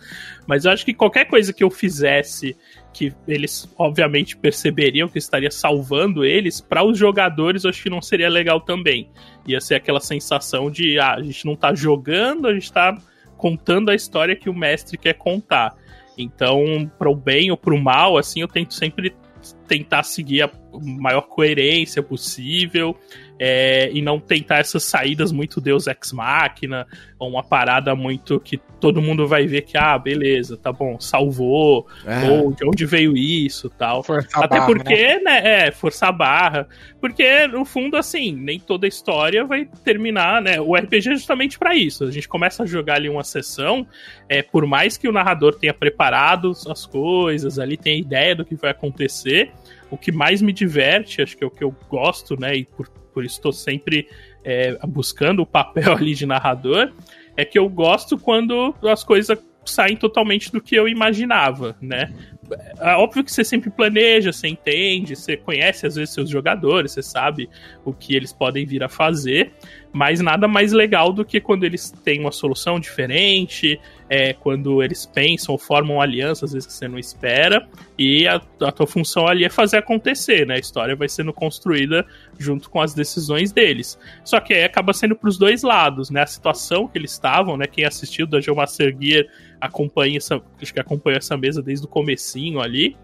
Mas eu acho que qualquer coisa que eu fizesse que eles obviamente perceberiam que estaria salvando eles, para os jogadores acho que não seria legal também. Ia ser aquela sensação de ah, a gente não tá jogando, a gente tá contando a história que o mestre quer contar. Então, pro bem ou pro mal, assim, eu tento sempre tentar seguir a maior coerência possível é, e não tentar essas saídas muito Deus Ex Machina, ou uma parada muito que todo mundo vai ver que, ah, beleza, tá bom, salvou, é. ou de onde veio isso tal. Forçar Até barra, porque, né? né? É, forçar a barra. Porque, no fundo, assim, nem toda história vai terminar, né? O RPG é justamente para isso. A gente começa a jogar ali uma sessão, é, por mais que o narrador tenha preparado as coisas, ali tenha ideia do que vai acontecer, o que mais me diverte, acho que é o que eu gosto, né? E por por isso estou sempre é, buscando o papel ali de narrador, é que eu gosto quando as coisas saem totalmente do que eu imaginava, né? É óbvio que você sempre planeja, você entende, você conhece às vezes seus jogadores, você sabe o que eles podem vir a fazer, mas nada mais legal do que quando eles têm uma solução diferente, é, quando eles pensam ou formam alianças, às vezes que você não espera, e a, a tua função ali é fazer acontecer, né? A história vai sendo construída junto com as decisões deles. Só que aí acaba sendo para os dois lados, né? A situação que eles estavam, né? Quem assistiu da Geomaster Gear acompanha essa, acho que acompanha essa mesa desde o comecinho ali.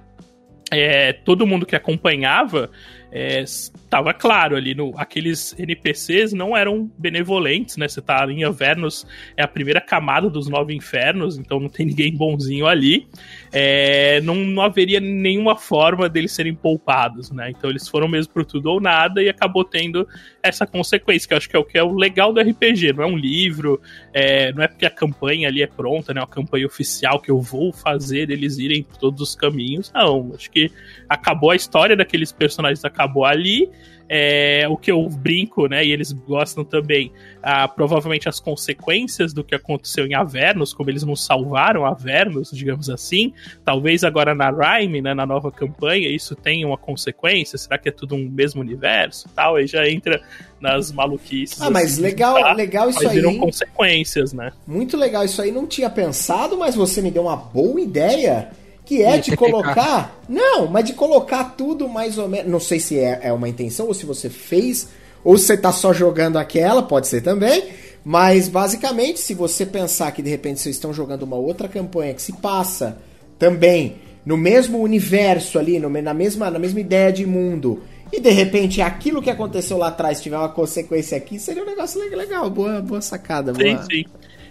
É, todo mundo que acompanhava estava é, claro ali no aqueles NPCs não eram benevolentes, né? Você tá em Avernus, é a primeira camada dos nove infernos, então não tem ninguém bonzinho ali. É, não, não haveria nenhuma forma deles serem poupados, né? Então eles foram mesmo pro tudo ou nada e acabou tendo essa consequência, que eu acho que é o que é o legal do RPG, não é um livro, é, não é porque a campanha ali é pronta, né? Uma campanha oficial que eu vou fazer eles irem por todos os caminhos. Não, acho que acabou a história daqueles personagens acabou acabou ali. É, o que eu brinco, né? E eles gostam também, ah, provavelmente as consequências do que aconteceu em Avernus, como eles não salvaram Avernus, digamos assim. Talvez agora na Rhyme, né, na nova campanha, isso tenha uma consequência. Será que é tudo um mesmo universo? Tal, aí já entra nas maluquices. Ah, mas assim, legal, tá? legal isso mas aí. Viram consequências, né? Muito legal isso aí. Não tinha pensado, mas você me deu uma boa ideia que é de colocar. Não, mas de colocar tudo mais ou menos. Não sei se é, é uma intenção ou se você fez, ou se você tá só jogando aquela, pode ser também. Mas basicamente, se você pensar que de repente vocês estão jogando uma outra campanha que se passa também no mesmo universo ali, no, na, mesma, na mesma ideia de mundo, e de repente aquilo que aconteceu lá atrás tiver uma consequência aqui, seria um negócio legal, boa, boa sacada. Boa... Sim, sim.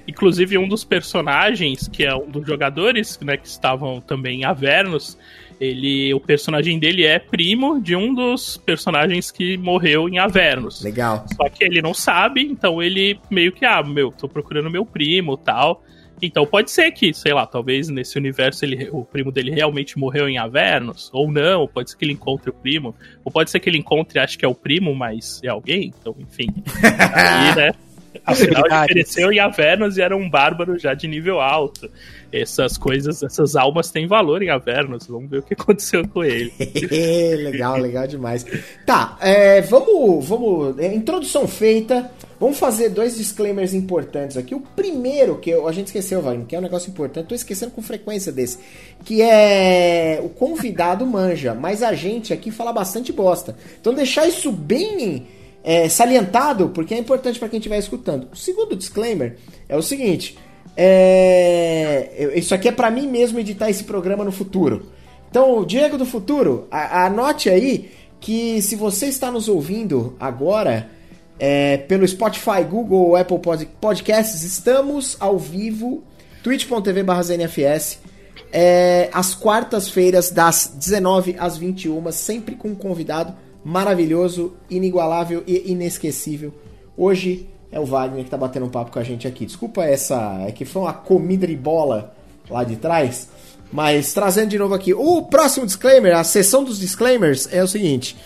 Inclusive, um dos personagens, que é um dos jogadores, né, que estavam também em Avernus, ele, o personagem dele é primo de um dos personagens que morreu em Avernus. Legal. Só que ele não sabe, então ele meio que, ah, meu, tô procurando meu primo tal. Então pode ser que, sei lá, talvez nesse universo ele, o primo dele realmente morreu em Avernus, ou não, pode ser que ele encontre o primo, ou pode ser que ele encontre, acho que é o primo, mas é alguém, então, enfim. Aí, né? Afinal, ele cresceu em Avernus e era um bárbaro já de nível alto. Essas coisas, essas almas têm valor em Avernus. Vamos ver o que aconteceu com ele. legal, legal demais. Tá, é, vamos, vamos. É, introdução feita. Vamos fazer dois disclaimers importantes aqui. O primeiro, que a gente esqueceu, Wagner, que é um negócio importante, tô esquecendo com frequência desse, que é o convidado manja, mas a gente aqui fala bastante bosta. Então deixar isso bem é, salientado, porque é importante para quem estiver escutando. O segundo disclaimer é o seguinte: é, isso aqui é para mim mesmo editar esse programa no futuro. Então, Diego do futuro, anote aí que se você está nos ouvindo agora é, pelo Spotify, Google ou Apple Podcasts, estamos ao vivo, twitch.tv/znfs, é, às quartas-feiras, das 19 às 21, sempre com um convidado maravilhoso, inigualável e inesquecível. Hoje é o Wagner que tá batendo um papo com a gente aqui. Desculpa essa, é que foi uma comida de bola lá de trás, mas trazendo de novo aqui. O próximo disclaimer, a sessão dos disclaimers é o seguinte.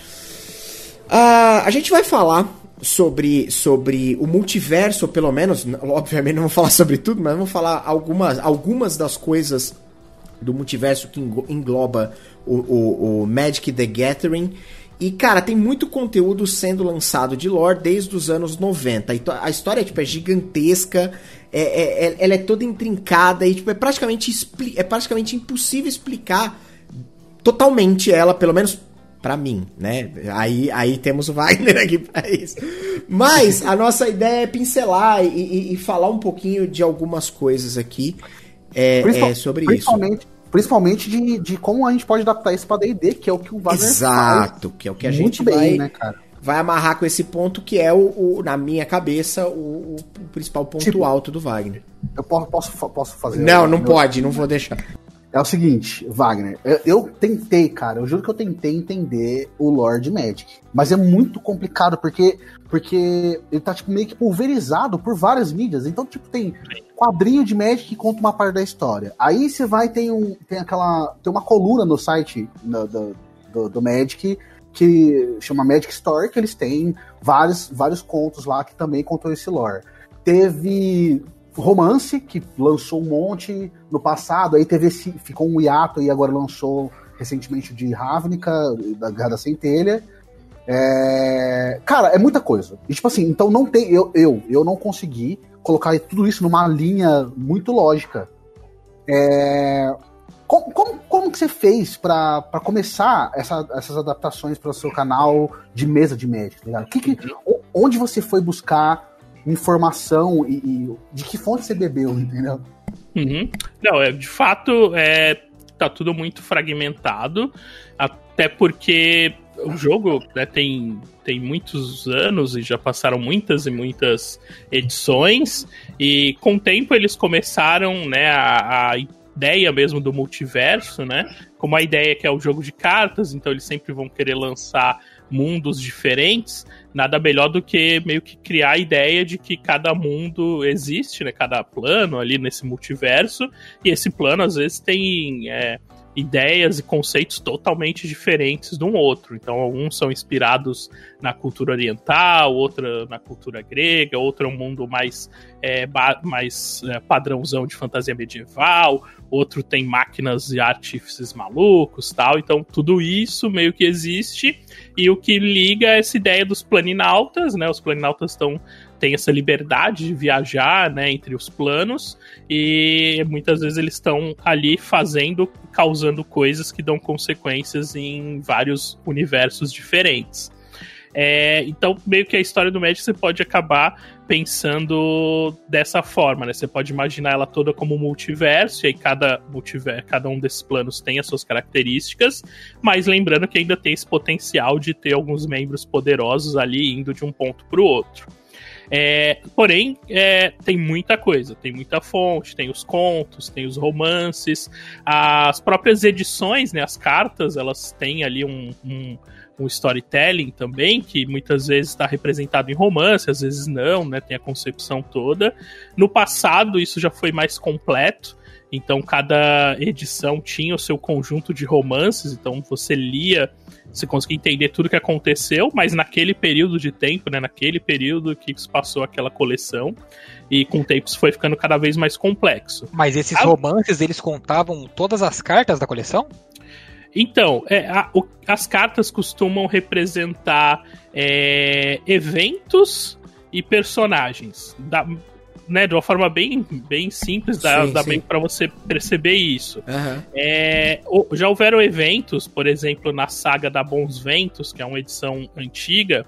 Uh, a gente vai falar sobre, sobre o multiverso, pelo menos, obviamente não vou falar sobre tudo, mas vamos falar algumas, algumas das coisas do multiverso que engloba o, o, o Magic the Gathering e, cara, tem muito conteúdo sendo lançado de lore desde os anos 90. A história tipo, é gigantesca, é, é, é, ela é toda intrincada e tipo, é, praticamente, é praticamente impossível explicar totalmente ela, pelo menos para mim, né? Aí, aí temos o Wagner aqui pra isso. Mas a nossa ideia é pincelar e, e, e falar um pouquinho de algumas coisas aqui é, é sobre principalmente, isso. Principalmente de, de como a gente pode adaptar isso pra D&D, que é o que o Wagner Exato, que é o que a gente bem, vai, né, cara? vai amarrar com esse ponto que é, o, o na minha cabeça, o, o principal ponto tipo, alto do Wagner. Eu posso, posso, posso fazer... Não, não pode, não vou deixar. É o seguinte, Wagner, eu, eu, tentei, cara, eu juro que eu tentei entender o Lord Magic, mas é muito complicado porque porque ele tá tipo meio que pulverizado por várias mídias. Então, tipo, tem quadrinho de Magic que conta uma parte da história. Aí você vai tem um tem aquela tem uma coluna no site no, do, do, do Magic que chama Magic Story, que eles têm vários vários contos lá que também contam esse lore. Teve romance, que lançou um monte no passado, aí teve esse, ficou um hiato e agora lançou recentemente de Ravnica, da Guerra da Centelha. É... Cara, é muita coisa. E, tipo assim, então não tem. Eu, eu, eu não consegui colocar tudo isso numa linha muito lógica. É... Como, como, como que você fez para começar essa, essas adaptações para o seu canal de mesa de médico? Tá que que, onde você foi buscar informação e, e, de que fonte você bebeu, entendeu? Uhum. Não, é, de fato, é, tá tudo muito fragmentado, até porque o jogo né, tem, tem muitos anos e já passaram muitas e muitas edições, e com o tempo eles começaram né, a, a ideia mesmo do multiverso, né? Como a ideia que é o jogo de cartas, então eles sempre vão querer lançar mundos diferentes, nada melhor do que meio que criar a ideia de que cada mundo existe, né? Cada plano ali nesse multiverso, e esse plano às vezes tem é, ideias e conceitos totalmente diferentes de um outro. Então, alguns são inspirados na cultura oriental, outra na cultura grega, outro é um mundo mais, é, mais é, padrãozão de fantasia medieval, outro tem máquinas e artífices malucos tal. Então, tudo isso meio que existe. E o que liga essa ideia dos planinautas, né? Os planinautas estão tem essa liberdade de viajar né, entre os planos e muitas vezes eles estão ali fazendo, causando coisas que dão consequências em vários universos diferentes. É, então, meio que a história do Magic você pode acabar pensando dessa forma, né? Você pode imaginar ela toda como multiverso, e aí cada multiverso, cada um desses planos tem as suas características, mas lembrando que ainda tem esse potencial de ter alguns membros poderosos ali indo de um ponto para o outro. É, porém, é, tem muita coisa, tem muita fonte, tem os contos, tem os romances, as próprias edições, né, as cartas, elas têm ali um, um um storytelling também, que muitas vezes está representado em romance, às vezes não, né? Tem a concepção toda. No passado, isso já foi mais completo. Então, cada edição tinha o seu conjunto de romances, então você lia, você conseguia entender tudo o que aconteceu, mas naquele período de tempo, né, naquele período que se passou aquela coleção, e com o tempo isso foi ficando cada vez mais complexo. Mas esses romances, eles contavam todas as cartas da coleção? Então, é, a, o, as cartas costumam representar é, eventos e personagens. Da, né, de uma forma bem, bem simples, dá, sim, dá sim. bem para você perceber isso. Uhum. É, já houveram eventos, por exemplo, na saga da Bons Ventos, que é uma edição antiga,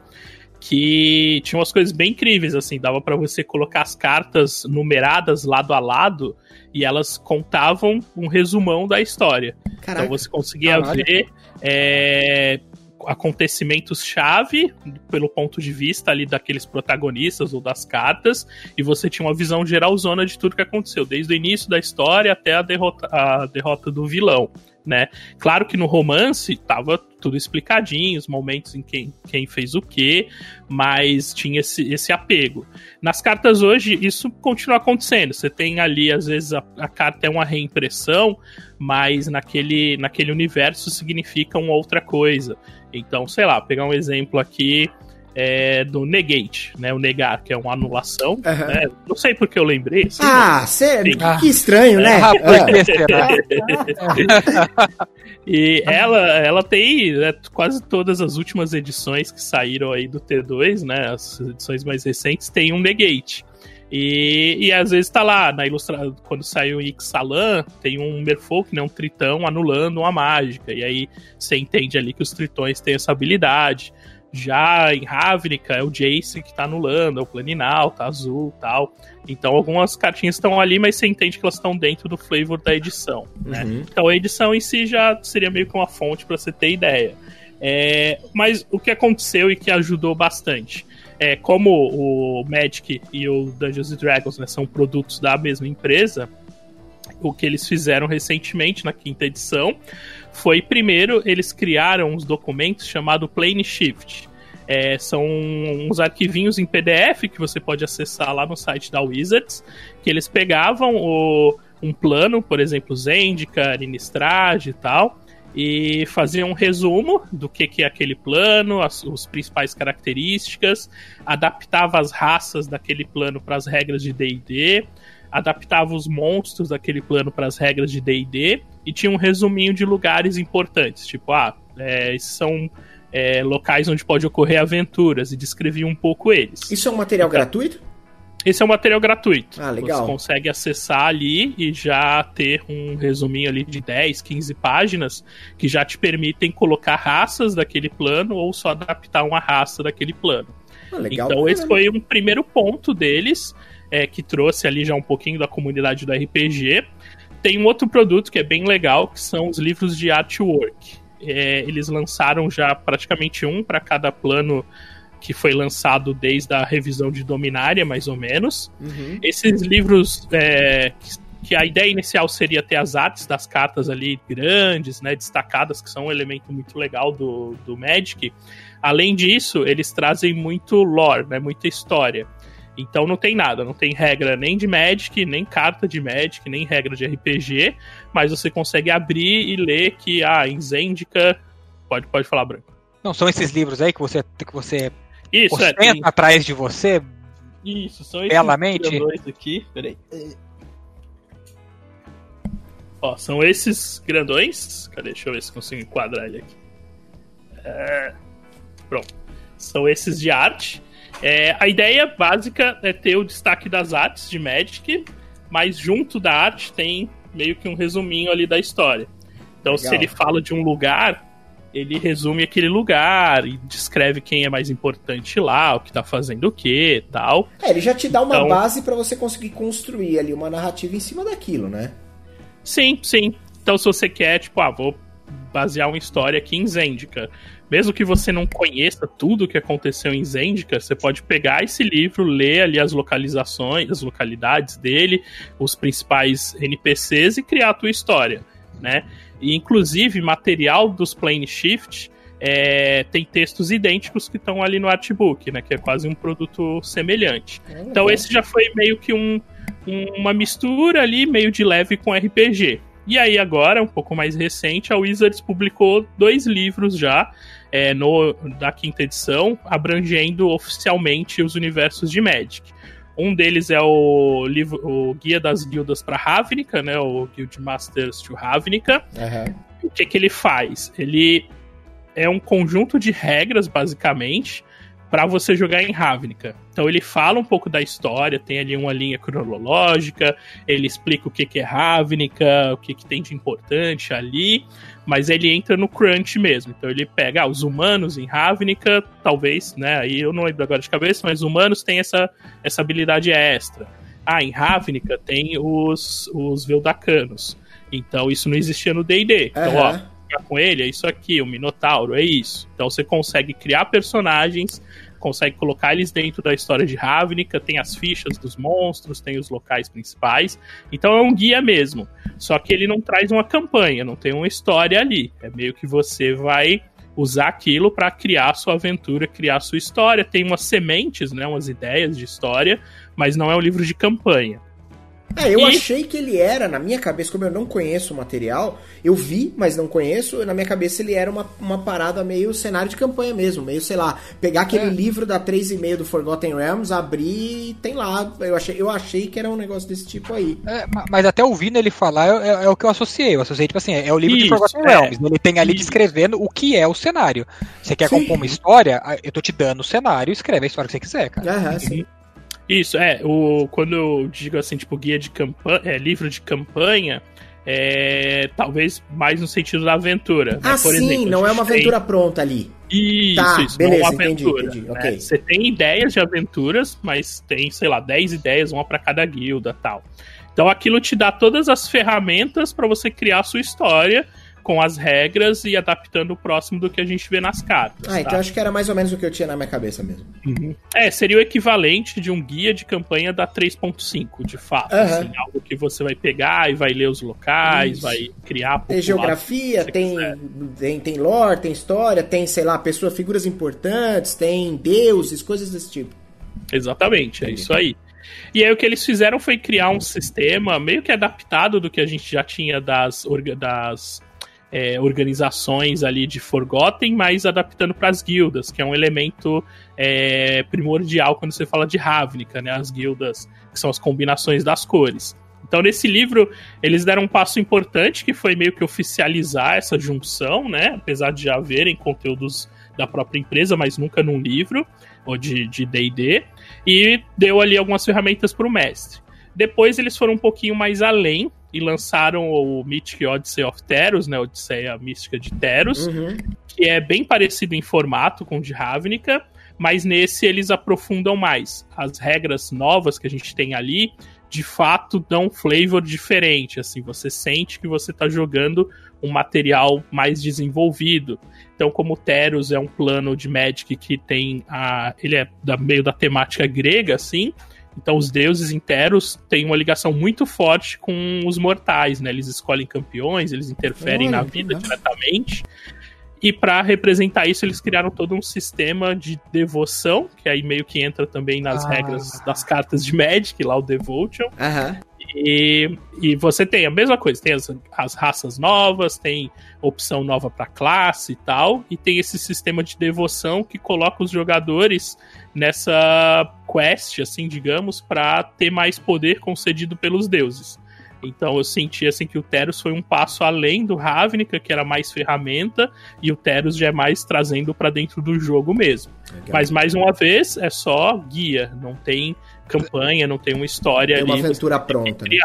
que tinha umas coisas bem incríveis, assim, dava para você colocar as cartas numeradas lado a lado e elas contavam um resumão da história. Caraca. Então você conseguia Caralho. ver é, acontecimentos-chave pelo ponto de vista ali daqueles protagonistas ou das cartas, e você tinha uma visão geralzona de tudo que aconteceu, desde o início da história até a derrota, a derrota do vilão né? Claro que no romance tava tudo explicadinho, os momentos em quem, quem fez o quê, mas tinha esse, esse apego. Nas cartas hoje, isso continua acontecendo. Você tem ali, às vezes, a, a carta é uma reimpressão, mas naquele, naquele universo significa uma outra coisa. Então, sei lá, pegar um exemplo aqui é, do negate, né? O negar, que é uma anulação. Uhum. Né? Não sei porque eu lembrei. Ah, sério? Que estranho, né? Ah, e ela, ela tem né, quase todas as últimas edições que saíram aí do T2, né? As edições mais recentes tem um negate. E, e às vezes tá lá, na ilustração, quando saiu o Ixalan, tem um Merfolk, né, um tritão anulando uma mágica. E aí você entende ali que os tritões têm essa habilidade. Já em Ravnica é o Jace que tá anulando, é o Planinal, tá azul tal. Então algumas cartinhas estão ali, mas você entende que elas estão dentro do flavor da edição. Né? Uhum. Então a edição em si já seria meio que uma fonte para você ter ideia. É, mas o que aconteceu e que ajudou bastante é como o Magic e o Dungeons Dragons né, são produtos da mesma empresa, o que eles fizeram recentemente na quinta edição foi primeiro eles criaram uns documentos chamado Plane Shift. É, são uns arquivinhos em PDF que você pode acessar lá no site da Wizards, que eles pegavam o, um plano, por exemplo, Zendikar, Innistrad e tal, e faziam um resumo do que, que é aquele plano, as, as principais características, adaptava as raças daquele plano para as regras de D&D, adaptava os monstros daquele plano para as regras de D&D e tinha um resuminho de lugares importantes, tipo, ah, é, são é, locais onde pode ocorrer aventuras e descrevia um pouco eles. Isso é um material então, gratuito? Esse é um material gratuito. Ah, legal. Você consegue acessar ali e já ter um resuminho ali de 10, 15 páginas que já te permitem colocar raças daquele plano ou só adaptar uma raça daquele plano. Ah, legal, então, esse foi um primeiro ponto deles é, que trouxe ali já um pouquinho da comunidade do RPG. Tem um outro produto que é bem legal, que são os livros de artwork. É, eles lançaram já praticamente um para cada plano que foi lançado desde a revisão de Dominária, mais ou menos. Uhum. Esses livros, é, que a ideia inicial seria ter as artes das cartas ali grandes, né, destacadas, que são um elemento muito legal do, do Magic. Além disso, eles trazem muito lore, né, muita história. Então não tem nada, não tem regra nem de Magic, nem carta de Magic, nem regra de RPG, mas você consegue abrir e ler que a ah, em Zendika pode pode falar branco. Não são esses livros aí que você que você isso é, tem... atrás de você? Isso, são esses belamente. grandões aqui. Peraí. Ó, são esses grandões. Cadê? Deixa eu ver se consigo enquadrar ele aqui. É... Pronto. São esses de arte. É, a ideia básica é ter o destaque das artes de Magic, mas junto da arte tem meio que um resuminho ali da história. Então, Legal. se ele fala de um lugar, ele resume aquele lugar e descreve quem é mais importante lá, o que tá fazendo o que tal. É, ele já te dá uma então, base para você conseguir construir ali uma narrativa em cima daquilo, né? Sim, sim. Então, se você quer, tipo, ah, vou basear uma história aqui em Zendika mesmo que você não conheça tudo o que aconteceu em Zendika, você pode pegar esse livro, ler ali as localizações, as localidades dele, os principais NPCs e criar a tua história, né? E inclusive material dos Plane Shift é, tem textos idênticos que estão ali no artbook, né? Que é quase um produto semelhante. É, então esse já foi meio que um, um, uma mistura ali, meio de leve com RPG. E aí agora, um pouco mais recente, a Wizards publicou dois livros já é, no, da quinta edição, abrangendo oficialmente os universos de Magic. Um deles é o livro, o Guia das Guildas para Ravnica, né? O Guild Masters to Ravnica. Uhum. O que, que ele faz? Ele é um conjunto de regras, basicamente, para você jogar em Ravnica. Então ele fala um pouco da história, tem ali uma linha cronológica, ele explica o que, que é Ravnica, o que, que tem de importante ali, mas ele entra no crunch mesmo. Então ele pega ah, os humanos em Ravnica, talvez, né? Aí eu não lembro agora de cabeça, mas humanos têm essa, essa habilidade extra. Ah, em Ravnica tem os, os Veldacanos. Então isso não existia no DD. Então, uhum. ó, com ele é isso aqui, o Minotauro, é isso. Então você consegue criar personagens consegue colocar eles dentro da história de Ravnica, tem as fichas dos monstros, tem os locais principais. Então é um guia mesmo. Só que ele não traz uma campanha, não tem uma história ali. É meio que você vai usar aquilo para criar sua aventura, criar sua história. Tem umas sementes, né, umas ideias de história, mas não é um livro de campanha. É, eu e... achei que ele era, na minha cabeça, como eu não conheço o material, eu vi, mas não conheço, na minha cabeça ele era uma, uma parada meio cenário de campanha mesmo, meio, sei lá, pegar aquele é. livro da 3,5 do Forgotten Realms, abrir e tem lá. Eu achei, eu achei que era um negócio desse tipo aí. É, mas até ouvindo ele falar, é, é, é, o que eu associei. Eu associei, tipo assim, é o livro Isso, de Forgotten Realms. Ele tem ali Isso. descrevendo o que é o cenário. Você quer sim. compor uma história, eu tô te dando o cenário, escreve a história que você quiser, cara. Aham, sim. Isso, é. O, quando eu digo assim, tipo, guia de campanha, é, livro de campanha, é, talvez mais no sentido da aventura. Né? Ah, né? Por sim, exemplo, não é uma aventura tem... pronta ali. Isso, tá, isso, beleza, não é uma aventura. Entendi, entendi. Né? Okay. Você tem ideias de aventuras, mas tem, sei lá, 10 ideias, uma para cada guilda tal. Então aquilo te dá todas as ferramentas para você criar a sua história com as regras e adaptando o próximo do que a gente vê nas cartas. Ah, tá? então acho que era mais ou menos o que eu tinha na minha cabeça mesmo. Uhum. É, seria o equivalente de um guia de campanha da 3.5, de fato. Uhum. Assim, algo que você vai pegar e vai ler os locais, Isso. vai criar. Tem geografia, tem, tem, tem lore, tem história, tem, sei lá, pessoas, figuras importantes, tem deuses, coisas desse tipo. Exatamente, é Entendi. é isso aí. E aí o que eles fizeram foi criar um sistema meio que adaptado do que a gente já tinha das, das é, organizações ali de Forgotten, mas adaptando para as guildas, que é um elemento é, primordial quando você fala de Ravnica, né? As guildas, que são as combinações das cores. Então, nesse livro, eles deram um passo importante, que foi meio que oficializar essa junção, né? Apesar de já haverem conteúdos da própria empresa, mas nunca num livro, ou de D&D, e deu ali algumas ferramentas para o mestre. Depois eles foram um pouquinho mais além e lançaram o Mythic Odyssey of Teros, né? Odisseia Mística de Teros, uhum. que é bem parecido em formato com o de Ravnica, mas nesse eles aprofundam mais. As regras novas que a gente tem ali, de fato, dão um flavor diferente, assim, você sente que você está jogando um material mais desenvolvido. Então, como Teros é um plano de Magic que tem a. ele é da, meio da temática grega, assim, então os deuses interos têm uma ligação muito forte com os mortais, né? Eles escolhem campeões, eles interferem Olha, na vida diretamente. E para representar isso, eles criaram todo um sistema de devoção, que aí meio que entra também nas ah. regras das cartas de Magic, lá o Devotion. Uhum. E, e você tem a mesma coisa, tem as, as raças novas, tem opção nova para classe e tal, e tem esse sistema de devoção que coloca os jogadores nessa quest, assim, digamos, para ter mais poder concedido pelos deuses. Então eu senti assim que o Teros foi um passo além do Ravnica, que era mais ferramenta, e o Teros já é mais trazendo para dentro do jogo mesmo. Legal. Mas mais uma vez é só guia, não tem campanha, não tem uma história tem uma ali. aventura pronta. Né?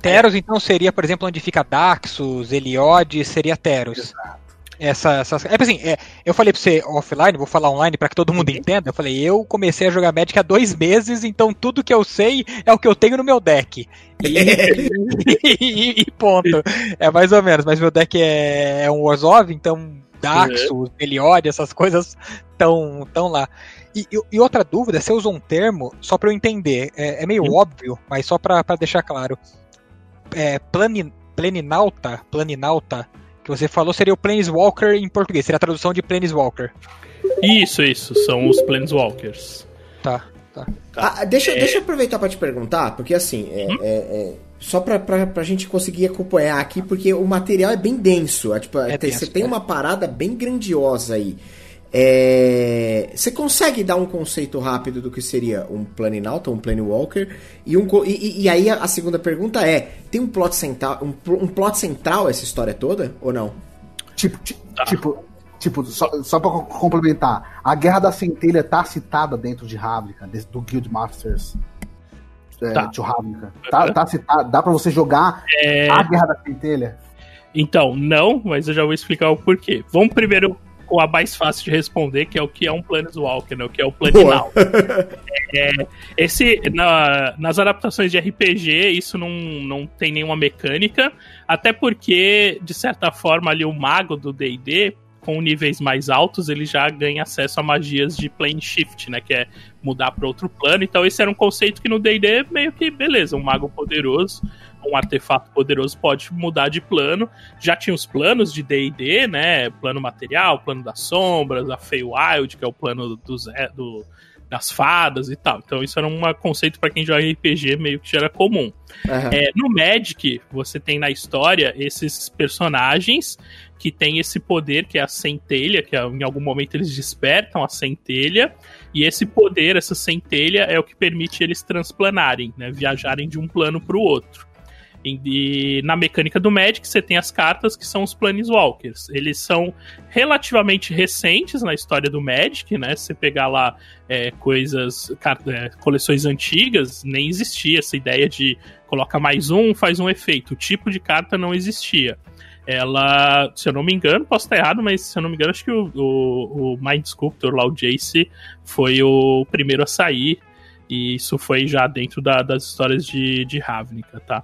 Teros, então, seria, por exemplo, onde fica Daxus, Eliod, seria Teros. Exato. Essa, essas, é assim, é, eu falei pra você offline, vou falar online para que todo mundo uhum. entenda. Eu falei, eu comecei a jogar Magic há dois meses, então tudo que eu sei é o que eu tenho no meu deck. E, e, e ponto. É mais ou menos, mas meu deck é, é um Warzov, então Daxus, uhum. Eliod, essas coisas estão tão lá. E, e, outra dúvida, você usou um termo, só para eu entender, é, é meio uhum. óbvio, mas só para deixar claro. É, plani, planinauta, planinauta que você falou seria o Planeswalker em português, seria a tradução de Planeswalker. Isso, isso, são os Planeswalkers. Tá, tá. Ah, deixa, é... deixa eu aproveitar para te perguntar, porque assim, é, hum? é, é, só pra, pra, pra gente conseguir acompanhar aqui, porque o material é bem denso. É, tipo, é tem, denso, você tem é. uma parada bem grandiosa aí. É, você consegue dar um conceito rápido do que seria um Planinauta, um Planewalker? E, um, e, e aí a, segunda pergunta é: tem um plot central, um, um plot central essa história toda ou não? Tipo, tá. tipo, tipo, só, só pra complementar, a Guerra da Centelha tá citada dentro de Ravnica, do Guild Masters é, tá. de Ravnica. Tá, tá citado, dá pra você jogar é... a Guerra da Centelha? Então, não, mas eu já vou explicar o porquê. Vamos primeiro com a mais fácil de responder, que é o que é um Planeswalker, né? O que é o Planinal. é, esse, na, nas adaptações de RPG, isso não, não tem nenhuma mecânica, até porque, de certa forma, ali o mago do D&D, com níveis mais altos, ele já ganha acesso a magias de plane shift, né? Que é mudar para outro plano. Então, esse era um conceito que no D&D meio que, beleza, um mago poderoso um artefato poderoso pode mudar de plano. Já tinha os planos de D&D, né? Plano material, plano das sombras, a Feywild, que é o plano do, do, das fadas e tal. Então isso era um conceito para quem joga RPG meio que já era comum. Uhum. É, no Magic, você tem na história esses personagens que têm esse poder, que é a centelha, que é, em algum momento eles despertam a centelha, e esse poder, essa centelha, é o que permite eles transplanarem, né, viajarem de um plano para o outro. E na mecânica do Magic, você tem as cartas que são os Planeswalkers. Eles são relativamente recentes na história do Magic, né? Se você pegar lá é, coisas, é, coleções antigas, nem existia essa ideia de coloca mais um, faz um efeito. O tipo de carta não existia. Ela, se eu não me engano, posso estar errado, mas se eu não me engano, acho que o, o, o Mind Sculptor lá, o Jace, foi o primeiro a sair. E isso foi já dentro da, das histórias de, de Ravnica, tá?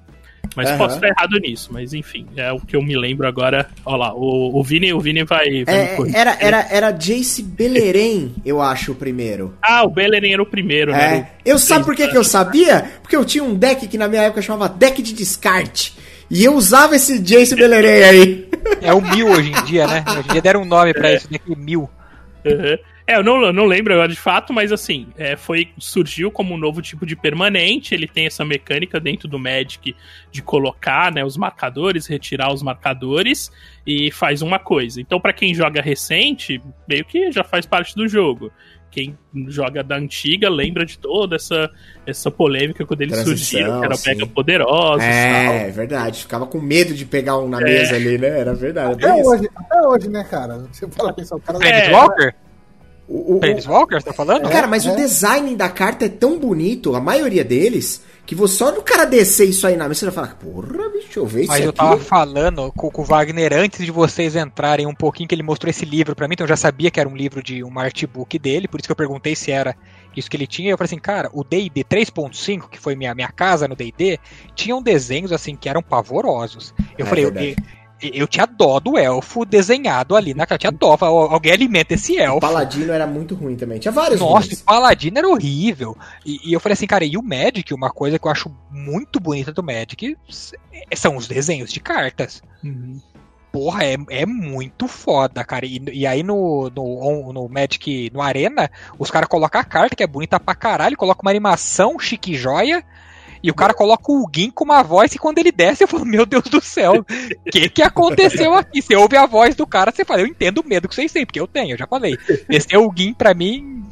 Mas uhum. posso estar errado nisso, mas enfim, é o que eu me lembro agora. Olha lá, o, o Vini, o Vini vai. vai é, era, era, era Jace Beleren, eu acho, o primeiro. Ah, o Beleren era o primeiro, né? é. né? Eu sabe por que, que eu sabia? Porque eu tinha um deck que na minha época chamava deck de descarte. E eu usava esse Jace Beleren aí. É o mil hoje em dia, né? Hoje em dia deram um nome pra é. isso, deck mil. Uhum. É, eu não, eu não lembro agora de fato, mas assim, é, foi surgiu como um novo tipo de permanente. Ele tem essa mecânica dentro do Magic de colocar né, os marcadores, retirar os marcadores e faz uma coisa. Então, para quem joga recente, meio que já faz parte do jogo. Quem joga da antiga lembra de toda essa, essa polêmica quando eles Transição, surgiram, que era pega poderosa. É, é verdade. Ficava com medo de pegar um na é. mesa ali, né? Era verdade. Até hoje, até hoje, né, cara? Você fala que o cara. É, Walker? O, o, Planeswalker, tá falando? Cara, mas é. o design da carta é tão bonito, a maioria deles, que você, só no cara descer isso aí na mesa, você vai falar, porra, bicho, eu ver Mas eu tava falando com, com, o Wagner antes de vocês entrarem um pouquinho, que ele mostrou esse livro para mim, então eu já sabia que era um livro de um artbook dele, por isso que eu perguntei se era isso que ele tinha. Eu falei assim, cara, o D&D 3.5, que foi minha, minha casa no D&D, tinham desenhos assim que eram pavorosos. Eu é falei, eu, eu tinha dó do elfo desenhado ali na cara. Tinha dó. Alguém alimenta esse elfo. O Paladino era muito ruim também. Tinha vários Nossa, ruins. o Paladino era horrível. E, e, eu falei assim, cara, e o Magic, uma coisa que eu acho muito bonita do Magic são os desenhos de cartas. Uhum. Porra, é, é muito foda, cara. E, e aí no, no, no Magic, no Arena, os caras colocam a carta, que é bonita pra caralho, colocam uma animação chique joia e o cara coloca o Gin com uma voz e quando ele desce eu falo, meu Deus do céu, o que que aconteceu aqui? Você ouve a voz do cara, você fala, eu entendo o medo que vocês têm, porque eu tenho, eu já falei. Desceu o Gin pra mim,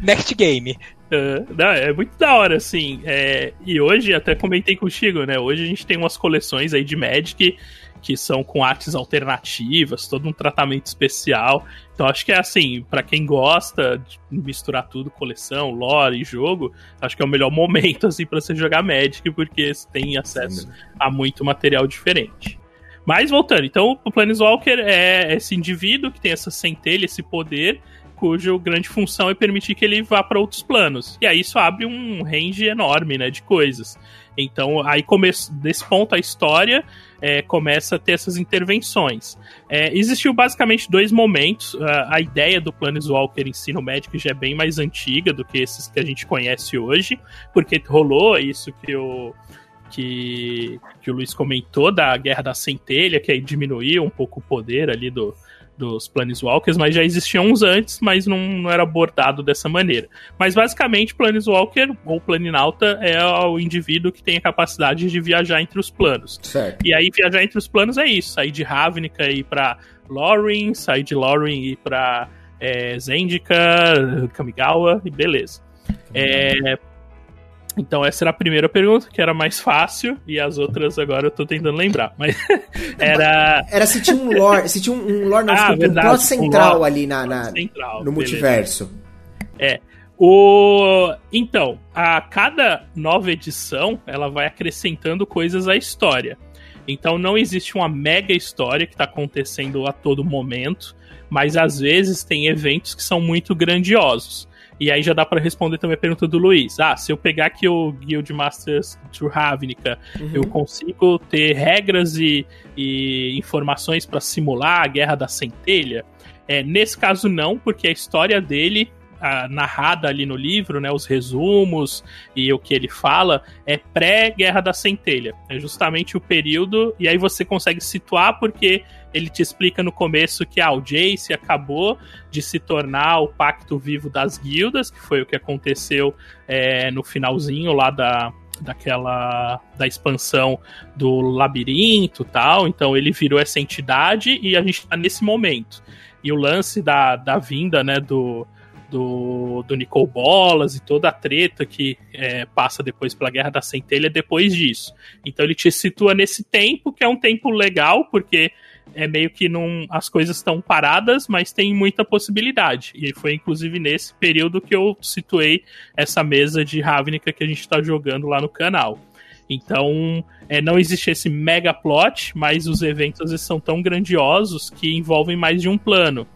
next game. Uh, não, é muito da hora, assim. É, e hoje, até comentei contigo, né? Hoje a gente tem umas coleções aí de Magic que são com artes alternativas, todo um tratamento especial. Então acho que é assim, para quem gosta de misturar tudo, coleção, lore e jogo, acho que é o melhor momento assim para você jogar Magic, porque você tem acesso Sim. a muito material diferente. Mas voltando, então o Planeswalker é esse indivíduo que tem essa centelha, esse poder, cuja grande função é permitir que ele vá para outros planos. E aí isso abre um range enorme, né, de coisas. Então, aí começa desse ponto a história é, começa a ter essas intervenções. É, existiu basicamente dois momentos. A, a ideia do Planeswalker em si no Magic já é bem mais antiga do que esses que a gente conhece hoje, porque rolou isso que o que, que o Luiz comentou da Guerra da Centelha, que aí diminuiu um pouco o poder ali do, dos Planeswalkers, mas já existiam uns antes, mas não, não era abordado dessa maneira. Mas basicamente, Planeswalker ou Planinauta é o indivíduo que tem a capacidade de viajar entre os planos. Certo. E aí, viajar entre os planos é isso: sair de Ravnica e ir pra Lorin, sair de Lorin e ir pra é, Zendika, Kamigawa, e beleza. É, então essa era a primeira pergunta, que era mais fácil, e as outras agora eu tô tentando lembrar. Mas era. Era se tinha um lore, se tinha um lore, não, Ah, verdade, um plot central um lore ali na, na- central. no beleza. multiverso. É. O... Então, a cada nova edição, ela vai acrescentando coisas à história. Então não existe uma mega história que está acontecendo a todo momento, mas às vezes tem eventos que são muito grandiosos. E aí já dá para responder também a pergunta do Luiz. Ah, se eu pegar aqui o Guild Masters to Ravnica, Uhum. eu consigo ter regras e, e informações para simular a Guerra da Centelha? É, nesse caso não, porque a história dele a- narrada ali no livro, né, os resumos e o que ele fala é pré-Guerra da Centelha. É justamente o período e aí você consegue situar porque ele te explica no começo que ah, o Jace acabou de se tornar o pacto vivo das guildas, que foi o que aconteceu é, no finalzinho lá da daquela da expansão do labirinto tal, então ele virou essa entidade e a gente tá nesse momento. E o lance da, da vinda, né, do, do, do Nicol Bolas e toda a treta que é, passa depois pela Guerra da Centelha depois disso. Então ele te situa nesse tempo, que é um tempo legal, porque é meio que não, as coisas estão paradas, mas tem muita possibilidade. E foi inclusive nesse período que eu situei essa mesa de Ravnica que a gente está jogando lá no canal. Então, é, não existe esse mega plot, mas os eventos são tão grandiosos que envolvem mais de um plano.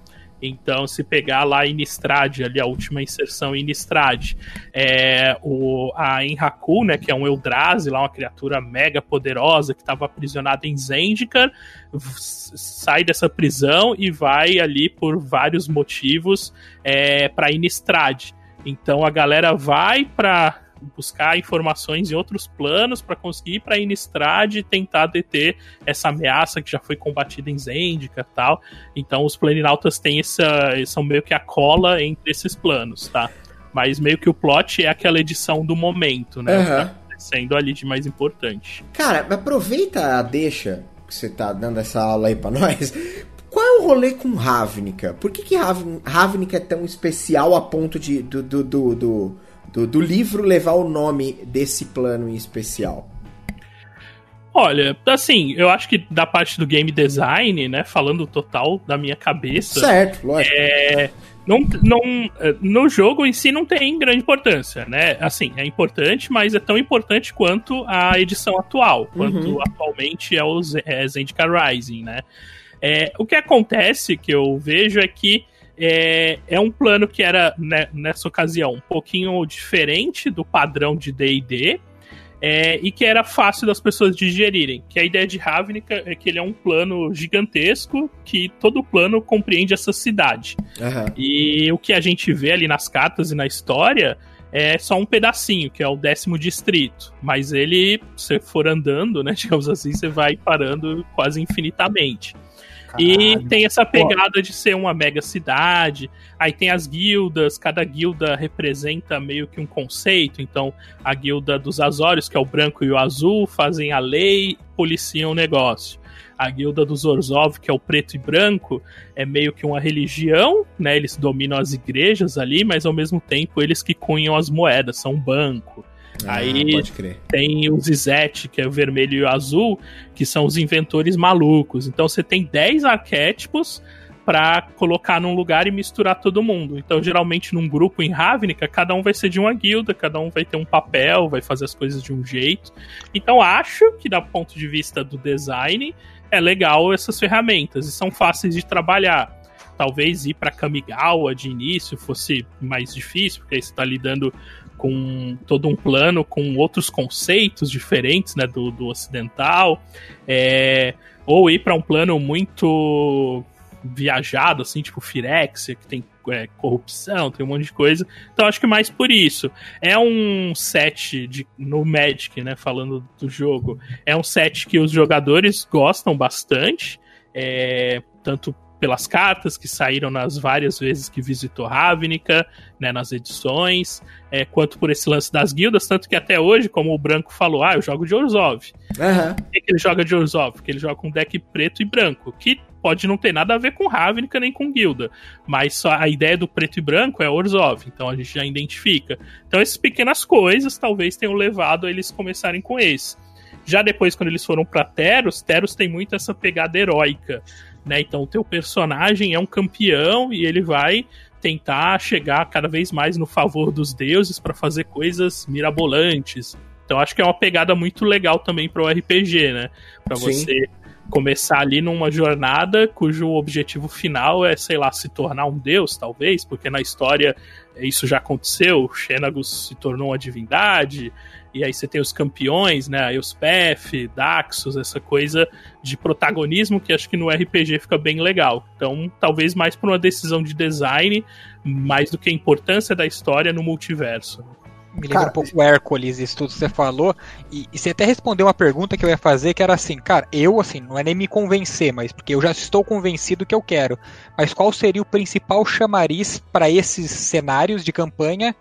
Então, se pegar lá Innistrad, ali a última inserção em Innistrad, é, o, a Enraku, né, que é um Eldrazi, lá uma criatura mega poderosa que estava aprisionada em Zendikar, sai dessa prisão e vai ali por vários motivos é, para Innistrad. Então a galera vai para buscar informações em outros planos para conseguir ir para Innistrad e tentar deter essa ameaça que já foi combatida em Zendika e tal. Então os planinautas têm essa. são meio que a cola entre esses planos, tá? Mas meio que o plot é aquela edição do momento, né? O que Aham. tá acontecendo ali de mais importante. Cara, aproveita a deixa que você tá dando essa aula aí pra nós. Qual é o rolê com Ravnica? Por que, que Rav- Ravnica é tão especial a ponto de do, do, do, do, do- do livro levar o nome desse plano em especial? Olha, assim, eu acho que da parte do game design, né? Falando total da minha cabeça. Certo, lógico. É, não, não, eh, no jogo em si não tem grande importância, né? Assim, é importante, mas é tão importante quanto a edição atual, quanto Uhum. atualmente é o é Zendikar Rising, né? É, o que acontece que eu vejo é que é, é um plano que era, né, nessa ocasião, um pouquinho diferente do padrão de D&D, é, e que era fácil das pessoas digerirem. Que a ideia de Ravnica é que ele é um plano gigantesco, que todo plano compreende essa cidade. Aham. E o que a gente vê ali nas cartas e na história é só um pedacinho, que é o décimo distrito. Mas ele, se for andando, né, digamos assim, você vai parando quase infinitamente. E tem essa pegada de ser uma mega cidade. Aí tem as guildas, cada guilda representa meio que um conceito. Então, a guilda dos Azorius, que é o branco e o azul, fazem a lei, policiam o negócio. A guilda dos Orzhov, que é o preto e branco, é meio que uma religião, né? Eles dominam as igrejas ali, mas ao mesmo tempo eles que cunham as moedas, são um banco. Aí- Ah, crer. Tem o Zizete, que é o vermelho e o azul, que são os inventores malucos. Então você tem 10 arquétipos pra colocar num lugar e misturar todo mundo. Então, geralmente, num grupo em Ravnica, cada um vai ser de uma guilda, cada um vai ter um papel, vai fazer as coisas de um jeito. Então, acho que, do ponto de vista do design, é legal essas ferramentas e são fáceis de trabalhar. Talvez ir para Kamigawa de início fosse mais difícil, porque aí você está lidando com todo um plano com outros conceitos diferentes né, do, do ocidental, é, ou ir para um plano muito viajado, assim, tipo Firexia, que tem é, corrupção, tem um monte de coisa. Então acho que mais por isso. É um set de, no Magic, né? Falando do jogo. É um set que os jogadores gostam bastante. É, tanto pelas cartas que saíram nas várias vezes que visitou Ravnica, né, nas edições, é, quanto por esse lance das guildas, tanto que até hoje, como o Branco falou, ah, eu jogo de Orzhov. Uhum. Por que, ele joga de Orzhov? Porque ele joga com deck preto e branco, que pode não ter nada a ver com Ravnica nem com guilda, mas só a ideia do preto e branco é Orzhov, então a gente já identifica. Então essas pequenas coisas talvez tenham levado a eles começarem com esse. Já depois, quando eles foram para Teros, Teros tem muito essa pegada heróica né? Então o teu personagem é um campeão e ele vai tentar chegar cada vez mais no favor dos deuses para fazer coisas mirabolantes. Então acho que é uma pegada muito legal também para o RPG, né? Para você começar ali numa jornada cujo objetivo final é, sei lá, se tornar um deus, talvez, porque na história isso já aconteceu, Xenagus se tornou uma divindade, e aí você tem os campeões, né? Euspef, Daxos, essa coisa de protagonismo que acho que no RPG fica bem legal. Então, talvez mais por uma decisão de design, mais do que a importância da história no multiverso. Me lembra cara, um pouco o Hércules, isso tudo que você falou. E, e, você até respondeu uma pergunta que eu ia fazer, que era assim, cara, eu, assim, não é nem me convencer, mas porque eu já estou convencido que eu quero. Mas qual seria o principal chamariz para esses cenários de campanha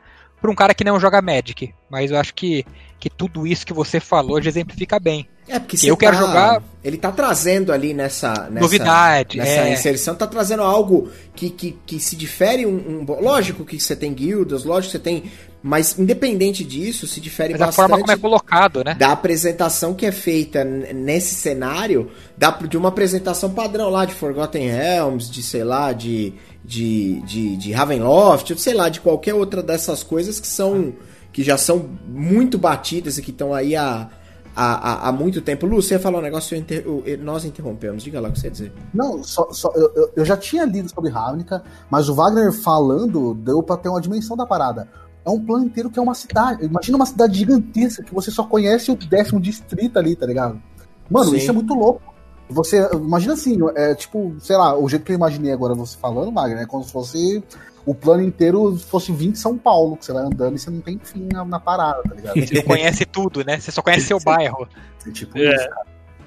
para um cara que não joga Magic. Mas eu acho que, que tudo isso que você falou já exemplifica bem. É, porque eu tá, quero jogar. Ele tá trazendo ali nessa. nessa Novidade. Nessa é. inserção, tá trazendo algo que, que, que se difere um, um, Lógico que você tem guildas, lógico que você tem. Mas independente disso, se difere mas bastante. A forma como é colocado, né? Da apresentação que é feita nesse cenário, da, de uma apresentação padrão lá de Forgotten Realms, de sei lá, de de, de, de Ravenloft, sei lá, de qualquer outra dessas coisas que são que já são muito batidas e que estão aí há, há, há, muito tempo. Lu, você falou um negócio, inter... nós interrompemos. Diga lá o que você ia dizer. Não, só, só eu, eu, já tinha lido sobre Ravnica, mas o Wagner falando deu pra ter uma dimensão da parada. É um plano inteiro que é uma cidade. Imagina uma cidade gigantesca que você só conhece o décimo distrito ali, tá ligado? Mano, Sim. isso é muito louco. Você, imagina assim, é tipo, sei lá, o jeito que eu imaginei agora você falando, Wagner, é como se fosse o plano inteiro fosse vir de São Paulo, que você vai andando e você não tem fim na, na parada, tá ligado? Você não conhece tudo, né? Você só conhece seu bairro. É, tipo é. Isso,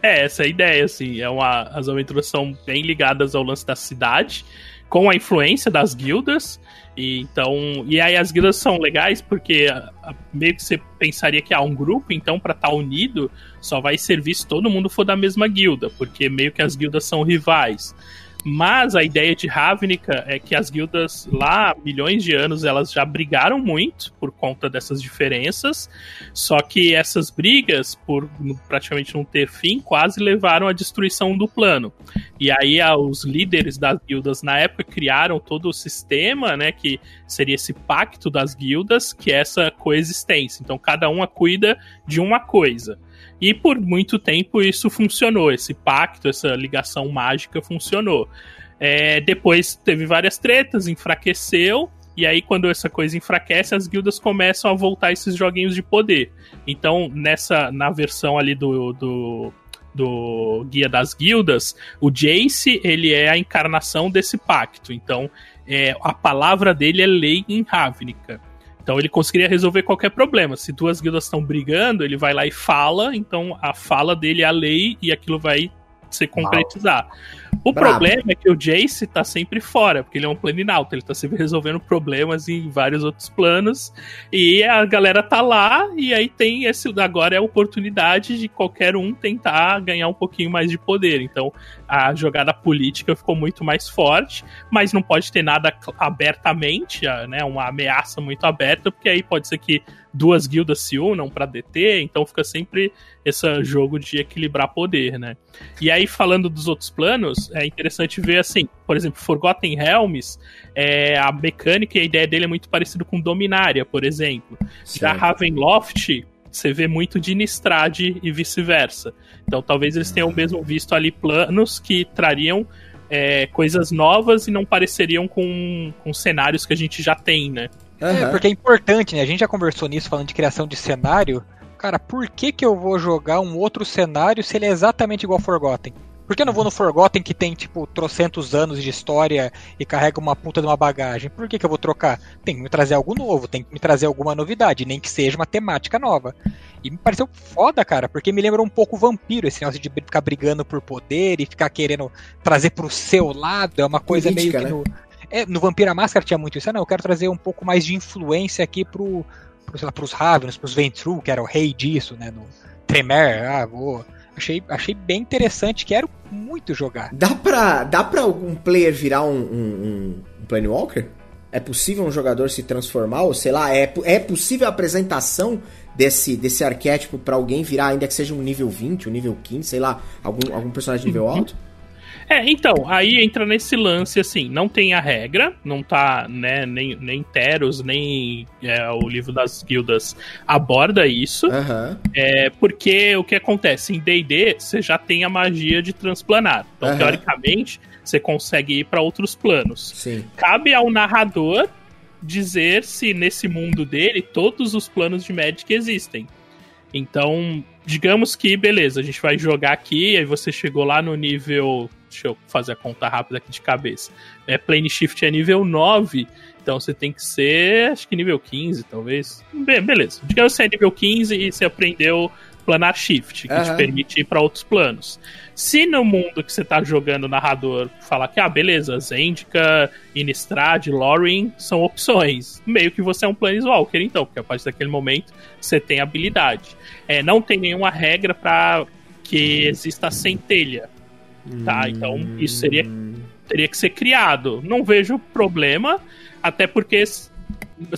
é, essa é a ideia, assim. É uma, as aventuras são bem ligadas ao lance da cidade, com a influência das guildas. E então, e aí as guildas são legais porque a, a, meio que você pensaria que há ah, um grupo, então para estar tá unido só vai servir se todo mundo for da mesma guilda, porque meio que as guildas são rivais. Mas a ideia de Ravnica é que as guildas lá, milhões de anos, elas já brigaram muito por conta dessas diferenças. Só que essas brigas, por praticamente não ter fim, quase levaram à destruição do plano. E aí os líderes das guildas na época criaram todo o sistema, né, que seria esse pacto das guildas, que é essa coexistência. Então cada uma cuida de uma coisa. E por muito tempo isso funcionou, esse pacto, essa ligação mágica funcionou. É, depois teve várias tretas, enfraqueceu, e aí, quando essa coisa enfraquece, as guildas começam a voltar esses joguinhos de poder. Então, nessa na versão ali do, do, do Guia das Guildas, o Jace ele é a encarnação desse pacto. Então, é, a palavra dele é lei em Ravnica. Então ele conseguiria resolver qualquer problema. Se duas guildas estão brigando, ele vai lá e fala, então a fala dele é a lei e aquilo vai se concretizar. O Bravo. problema é que o Jace tá sempre fora, porque ele é um planinauta, ele tá sempre resolvendo problemas em vários outros planos, e a galera tá lá, e aí tem esse. Agora é a oportunidade de qualquer um tentar ganhar um pouquinho mais de poder. Então a jogada política ficou muito mais forte, mas não pode ter nada abertamente, né? Uma ameaça muito aberta, porque aí pode ser que duas guildas se unam para deter, então fica sempre esse jogo de equilibrar poder, né? E aí, falando dos outros planos, é interessante ver assim, por exemplo, Forgotten Realms, é, a mecânica e a ideia dele é muito parecido com Dominária, por exemplo. Certo. Já Ravenloft, você vê muito de Nistrad e vice-versa. Então talvez eles tenham mesmo visto ali planos que trariam é, coisas novas e não pareceriam com, com cenários que a gente já tem, né? Uhum. É, porque é importante, né? A gente já conversou nisso falando de criação de cenário. Cara, por que, que eu vou jogar um outro cenário se ele é exatamente igual a Forgotten? Por que eu não vou no Forgotten que tem, tipo, trocentos anos de história e carrega uma puta de uma bagagem? Por que, que eu vou trocar? Tem que me trazer algo novo, tem que me trazer alguma novidade, nem que seja uma temática nova. E me pareceu foda, cara, porque me lembrou um pouco o vampiro, esse negócio de ficar brigando por poder e ficar querendo trazer pro seu lado. É uma coisa Política, meio que né? no. É, no Vampira Máscara tinha muito isso. Ah, não, eu quero trazer um pouco mais de influência aqui pro, pro sei lá, pros Ravens, pros Ventru, que era o rei disso, né? No Tremer, ah, vou Achei, achei bem interessante, quero muito jogar. Dá pra, dá pra algum player virar um, um, um Planewalker? É possível um jogador se transformar? Ou sei lá, é, é possível a apresentação desse, desse arquétipo para alguém virar, ainda que seja um nível 20, um nível 15, sei lá, algum, algum personagem de nível uhum. alto? É, então, aí entra nesse lance assim, não tem a regra, não tá, né, nem, nem Teros, nem é, o livro das guildas aborda isso. Uhum. É, porque o que acontece? Em DD, você já tem a magia de transplanar. Então, uhum. teoricamente, você consegue ir para outros planos. Sim. Cabe ao narrador dizer se nesse mundo dele todos os planos de Magic existem. Então, digamos que, beleza, a gente vai jogar aqui, aí você chegou lá no nível Deixa eu fazer a conta rápida aqui de cabeça. É, Plane Shift é nível 9, então você tem que ser, acho que nível 15, talvez. Be beleza. Digamos que você é nível 15 e você aprendeu Planar Shift, que uhum. te permite ir para outros planos. Se no mundo que você tá jogando o narrador falar que, ah, beleza, Zendika, Innistrad, Loring são opções, meio que você é um Planeswalker, então, porque a partir daquele momento você tem habilidade. É, não tem nenhuma regra para que exista centelha. Tá? Então isso seria teria que ser criado. Não vejo problema, até porque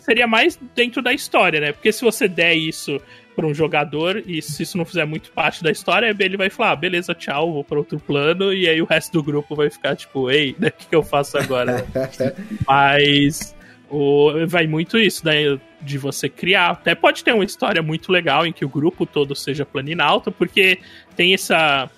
seria mais dentro da história, né? Porque se você der isso para um jogador e se isso não fizer muito parte da história, ele vai falar, ah, beleza, tchau, vou para outro plano e aí o resto do grupo vai ficar tipo, ei, o que, que eu faço agora? Mas o, vai muito isso, né? De você criar. Até pode ter uma história muito legal em que o grupo todo seja planinalto, porque tem essa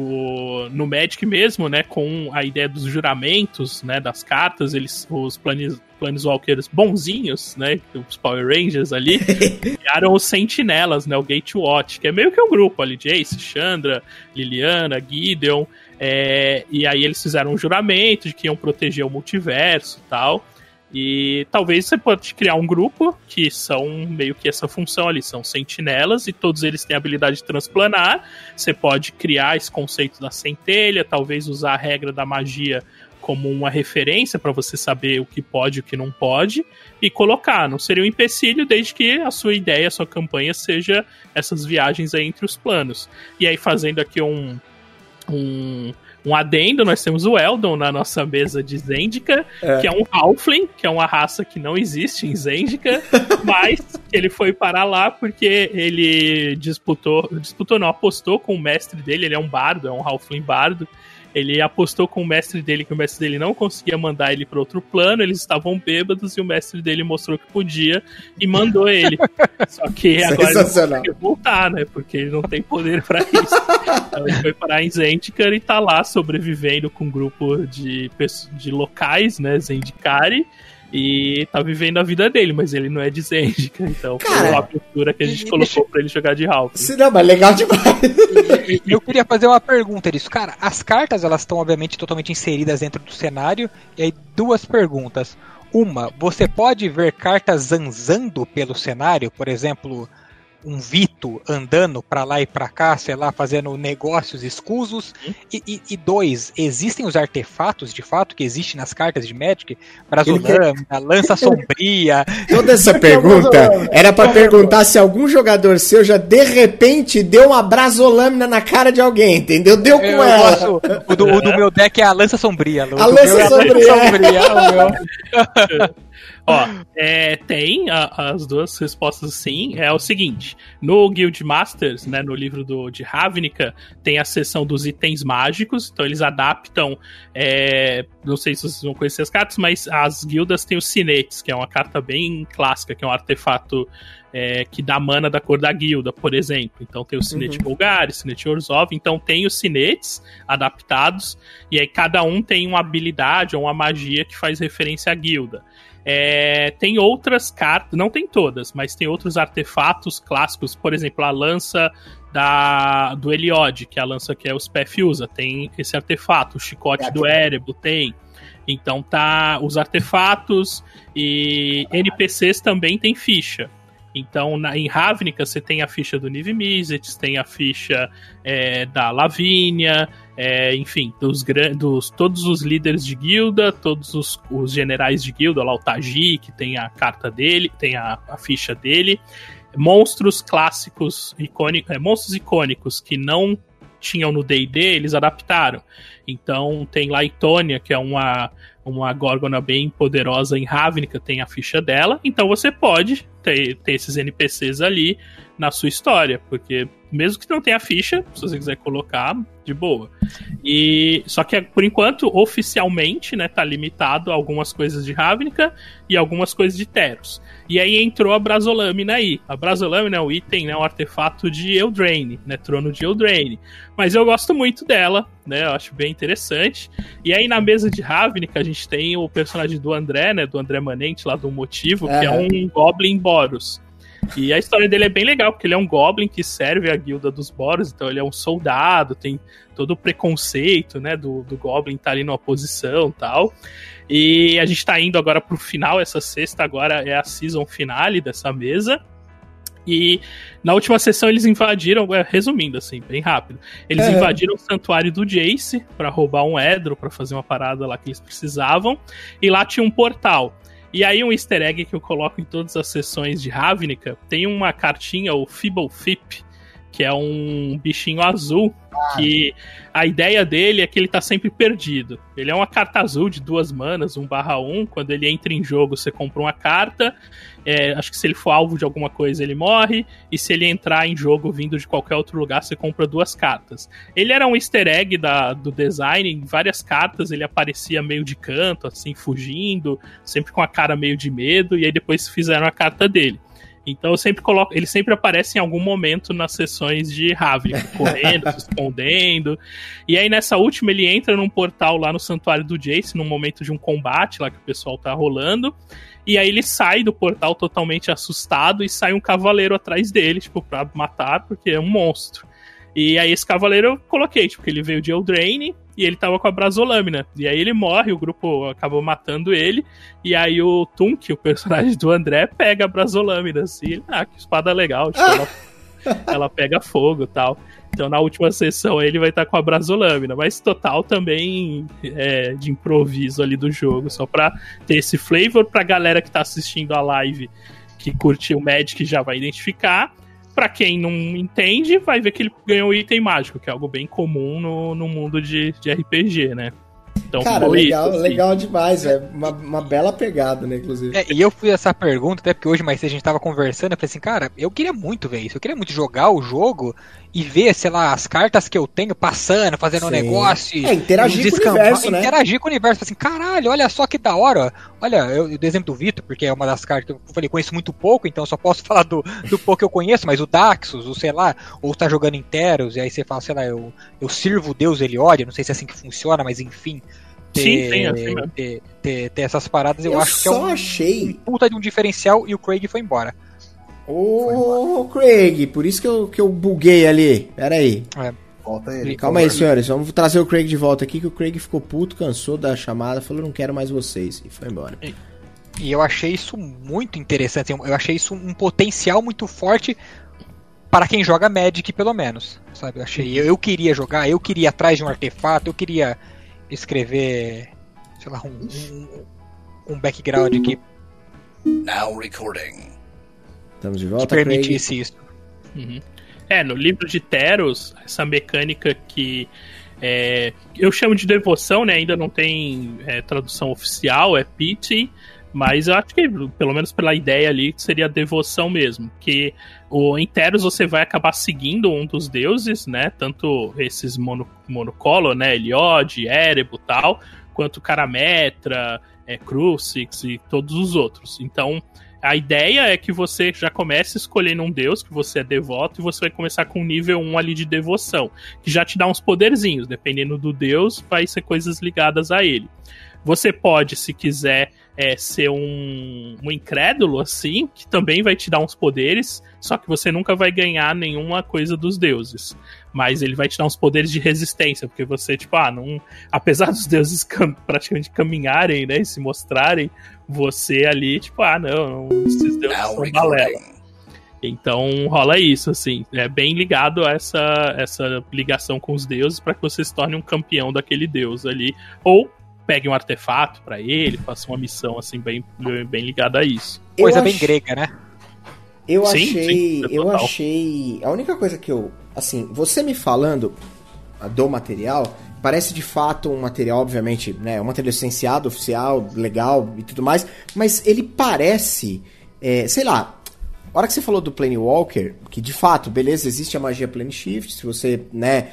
o, no Magic mesmo, né, com a ideia dos juramentos, né, das cartas, eles, os planes, Planeswalkers bonzinhos, né, os Power Rangers ali, criaram os Sentinelas, né, o Gatewatch, que é meio que um grupo ali, Jace, Chandra, Liliana, Gideon, é, e aí eles fizeram um juramento de que iam proteger o multiverso e tal, e talvez você pode criar um grupo que são meio que essa função ali, são sentinelas e todos eles têm a habilidade de transplanar. Você pode criar esse conceito da centelha, talvez usar a regra da magia como uma referência para você saber o que pode e o que não pode e colocar. Não seria um empecilho desde que a sua ideia, a sua campanha seja essas viagens aí entre os planos. E aí fazendo aqui um um um adendo, nós temos o Eldon na nossa mesa de Zendika, é. que é um Halfling, que é uma raça que não existe em Zendika, mas ele foi parar lá porque ele disputou, disputou não, apostou com o mestre dele, ele é um bardo, é um Halfling bardo, ele apostou com o mestre dele que o mestre dele não conseguia mandar ele para outro plano, eles estavam bêbados e o mestre dele mostrou que podia e mandou ele. Só que agora ele não consegue voltar, né? Porque ele não tem poder para isso. então ele foi parar em Zendikar e tá lá sobrevivendo com um grupo de, de locais, né? Zendikari e tá vivendo a vida dele, mas ele não é de Zendika, então Cara, foi uma cultura que a gente colocou pra ele jogar de Ralph. Se não, mas legal demais. Eu queria fazer uma pergunta disso. Cara, as cartas elas estão obviamente totalmente inseridas dentro do cenário, e aí duas perguntas. Uma, você pode ver cartas zanzando pelo cenário, por exemplo, um Vito andando para lá e para cá, sei lá, fazendo negócios escusos. E, e, e, dois, existem os artefatos de fato que existem nas cartas de Magic? Brasolâmina, lança sombria. Toda essa pergunta era para perguntar se algum jogador seu já de repente deu uma brasolâmina na cara de alguém, entendeu? Deu com Eu ela. Gosto, o, do, o, do, meu deck é a lança sombria. A lança sombria. É a lança sombria Ó, é, tem a, as duas respostas sim. É o seguinte: no Guild Masters, né, no livro do, de Ravnica, tem a seção dos itens mágicos. Então eles adaptam. É, não sei se vocês vão conhecer as cartas, mas as guildas têm os sinetes, que é uma carta bem clássica, que é um artefato é, que dá mana da cor da guilda, por exemplo. Então tem o Sinete uhum. o Sinete Orzhov, então tem os Sinetes adaptados, e aí cada um tem uma habilidade ou uma magia que faz referência à guilda. É, tem outras cartas, não tem todas, mas tem outros artefatos clássicos, por exemplo, a lança da do Eliod, que é a lança que é o Spef usa, tem esse artefato, o chicote É do Erebo tem. Então tá os artefatos e NPCs também tem ficha. Então, na, em Ravnica, você tem a ficha do Niv Mizzet, tem a ficha é, da Lavínia, é, enfim, dos, dos todos os líderes de guilda, todos os, os generais de guilda, lá o Taji, que tem a carta dele, tem a, a ficha dele. Monstros clássicos, icônicos, é, monstros icônicos que não tinham no D&D, eles adaptaram. Então tem lá que é uma, uma Górgona bem poderosa em Ravnica, tem a ficha dela. Então você pode ter, ter esses NPCs ali na sua história, porque mesmo que não tenha ficha, se você quiser colocar, de boa. E só que por enquanto, oficialmente, né, tá limitado a algumas coisas de Ravnica e algumas coisas de Teros. E aí entrou a Brasolâmina aí. A Brasolâmina é o item, né, o artefato de Eldraine, né, trono de Eldraine. Mas eu gosto muito dela, né, eu acho bem interessante. E aí na mesa de Ravnica a gente tem o personagem do André, né, do André Manente lá do Motivo, que é um Goblin Boros. E a história dele é bem legal, porque ele é um Goblin que serve a guilda dos Boros, então ele é um soldado, tem todo o preconceito, né, do, do Goblin estar ali numa posição e tal. E a gente tá indo agora pro final, essa sexta agora é a season finale dessa mesa. E na última sessão eles invadiram, é, resumindo assim, bem rápido, eles É. invadiram o santuário do Jace pra roubar um Edro, pra fazer uma parada lá que eles precisavam, e lá tinha um portal. E aí um easter egg que eu coloco em todas as sessões de Ravnica, tem uma cartinha, o Fibblefip, que é um bichinho azul, que a ideia dele é que ele tá sempre perdido. Ele é uma carta azul de duas manas, 1 barra 1. Quando ele entra em jogo, você compra uma carta. É, acho que se ele for alvo de alguma coisa, ele morre. E se ele entrar em jogo vindo de qualquer outro lugar, você compra duas cartas. Ele era um easter egg da, do design. Em várias cartas ele aparecia meio de canto, assim, fugindo, sempre com a cara meio de medo. E aí depois fizeram a carta dele. Então eu sempre coloco. Ele sempre aparece em algum momento nas sessões de Ravnica, correndo, se escondendo. E aí nessa última ele entra num portal lá no Santuário do Jace, num momento de um combate lá que o pessoal tá rolando. E aí ele sai do portal totalmente assustado e sai um cavaleiro atrás dele, tipo, pra matar, porque é um monstro. E aí esse cavaleiro eu coloquei, tipo, que ele veio de Eldraine e ele tava com a Brasolâmina. E aí ele morre, o grupo acabou matando ele. E aí o Tunk, o personagem do André, pega a Brasolâmina, assim. Ele, ah, que espada legal. Tipo, ela, ela pega fogo e tal. Então na última sessão ele vai estar com a Brasolâmina, mas total também é, de improviso ali do jogo, só pra ter esse flavor pra galera que tá assistindo a live que curte o Magic já vai identificar. Pra quem não entende, vai ver que ele ganhou um item mágico, que é algo bem comum no, no mundo de, de RPG, né? Então Cara, legal, isso, assim. legal demais, é uma, uma bela pegada, né, inclusive. É, e eu fiz essa pergunta, até porque hoje mais cedo a gente tava conversando, eu falei assim, cara, eu queria muito ver isso, eu queria muito jogar o jogo e ver, sei lá, as cartas que eu tenho passando, fazendo um negócio. É, interagir com o universo, né? Interagir com o universo, assim, caralho, olha só que da hora. Olha, eu, eu dei exemplo do Vitor, porque é uma das cartas que eu falei, conheço muito pouco, então eu só posso falar do, do pouco que eu conheço, mas o Daxus, o sei lá, ou tá jogando em Teros, e aí você fala, sei lá, eu, eu sirvo o Deus Eliode, não sei se é assim que funciona, mas enfim. Sim, tem, assim mesmo. ter, ter, ter essas paradas, eu, Eu acho que é só um, um achei puta de um diferencial e o Craig foi embora. Ô, Craig, por isso que eu, que eu buguei ali. Pera aí. Volta ele. Calma aí, senhores. Vamos trazer o Craig de volta aqui, que o Craig ficou puto, cansou da chamada, falou, não quero mais vocês. E foi embora. E eu achei isso muito interessante. Eu achei isso um potencial muito forte para quem joga Magic, pelo menos. Sabe? Eu achei. Eu, eu queria jogar, eu queria ir atrás de um artefato, eu queria escrever, sei lá, um, um, um background que Now recording. Estamos de que volta, Craig. permitisse isso. Uhum. É, no livro de Teros, essa mecânica que é, eu chamo de devoção, né? Ainda não tem é, tradução oficial, é pity, mas eu acho que, pelo menos pela ideia ali, seria devoção mesmo. Que o, em Teros você vai acabar seguindo um dos deuses, né? Tanto esses mono, monocolo, né? Eliod, Erebo tal, quanto Carametra, é, Crucix e todos os outros. Então, a ideia é que você já comece escolhendo um deus que você é devoto e você vai começar com um nível 1 ali de devoção, que já te dá uns poderzinhos, dependendo do deus, vai ser coisas ligadas a ele. Você pode, se quiser, é, ser um, um incrédulo, assim, que também vai te dar uns poderes, só que você nunca vai ganhar nenhuma coisa dos deuses. Mas ele vai te dar uns poderes de resistência, porque você, tipo, ah, não. Apesar dos deuses cam praticamente caminharem, né? E se mostrarem, você ali, tipo, ah, não, não esses deuses Now são balela. Então rola isso, assim. É bem ligado a essa, essa ligação com os deuses para que você se torne um campeão daquele deus ali. Ou pegue um artefato pra ele, faça uma missão assim bem, bem ligada a isso. Eu Coisa bem grega, né? Eu Sim, achei. sim, eu total. achei. A única coisa que eu. Assim, você me falando do material, parece de fato um material, obviamente, né? Um material licenciado, oficial, legal e tudo mais. Mas ele parece. é, sei lá. A hora que você falou do Plane Walker, que de fato, beleza, existe a magia Plane Shift, se você, né,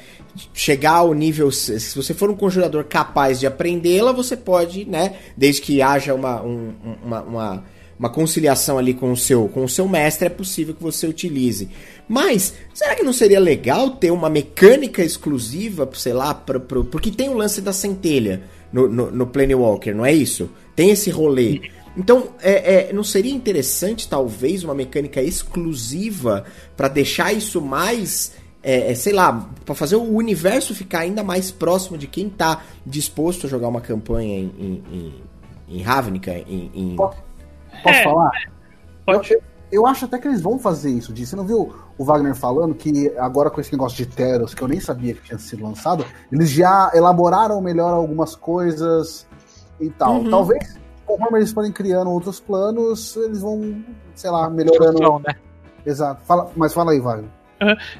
chegar ao nível, se se você for um conjurador capaz de aprendê-la, você pode, né, desde que haja uma, um- uma, uma, uma conciliação ali com o, seu, com o seu mestre, é possível que você utilize. Mas, será que não seria legal ter uma mecânica exclusiva, sei lá, pro, pro- porque tem o lance da centelha no, no, no Plane Walker, não é isso? Tem esse rolê. Então, é, é, não seria interessante, talvez, uma mecânica exclusiva pra deixar isso mais, é, é, sei lá, pra fazer o universo ficar ainda mais próximo de quem tá disposto a jogar uma campanha em, em, em, em Ravnica, em, em- Posso É, falar? Pode. Eu, eu acho até que eles vão fazer isso, Di. Você não viu o Wagner falando que agora com esse negócio de Teros, que eu nem sabia que tinha sido lançado, eles já elaboraram melhor algumas coisas e tal. Uhum. Talvez, conforme eles forem criando outros planos, eles vão, sei lá, melhorando. Não, né? Exato. Fala, mas fala aí, Wagner.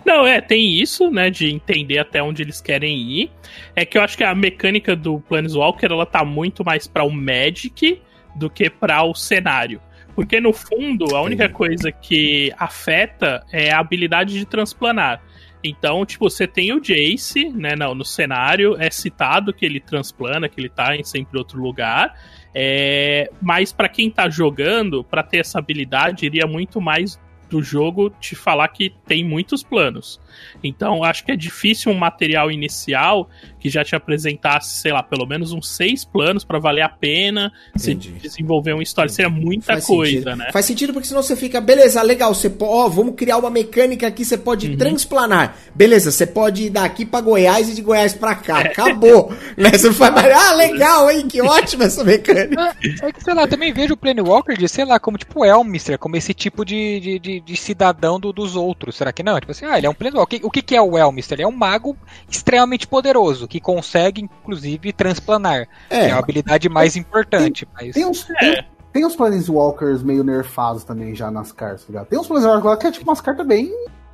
Não, é, tem isso, né, de entender até onde eles querem ir. É que eu acho que a mecânica do Planeswalker, ela tá muito mais para o Magic do que para o cenário. Porque no fundo, a única coisa que afeta é a habilidade de transplanar. Então, tipo, você tem o Jace, né, não, no cenário, é citado que ele transplana, que ele tá em sempre outro lugar. É, mas para quem tá jogando, para ter essa habilidade, iria muito mais do jogo te falar que tem muitos planos. Então, acho que é difícil um material inicial que já te apresentasse, sei lá, pelo menos uns seis planos para valer a pena se Entendi. desenvolver uma história. Seria muita Faz coisa, sentido. né? Faz sentido porque senão você fica, beleza, legal, você pode, ó, vamos criar uma mecânica aqui, você pode Uhum. transplanar. Beleza, você pode ir daqui pra Goiás e de Goiás pra cá. É. Acabou. né? Você faz mais, ah, legal, hein? Que ótima essa mecânica. É que, sei lá, também vejo o Planewalker de, sei lá, como tipo Elmister, como esse tipo de, de, de, de cidadão do- dos outros. Será que não? Tipo assim, ah, ele é um Planewalker. O que, que é o Elmister? Ele é um mago extremamente poderoso, que consegue, inclusive, transplanar. É, É, a habilidade mais importante. Mas... Tem uns, É. tem, tem uns Planeswalkers meio nerfados também já nas cartas, tá ligado? Tem uns Planeswalkers lá que é tipo umas cartas bem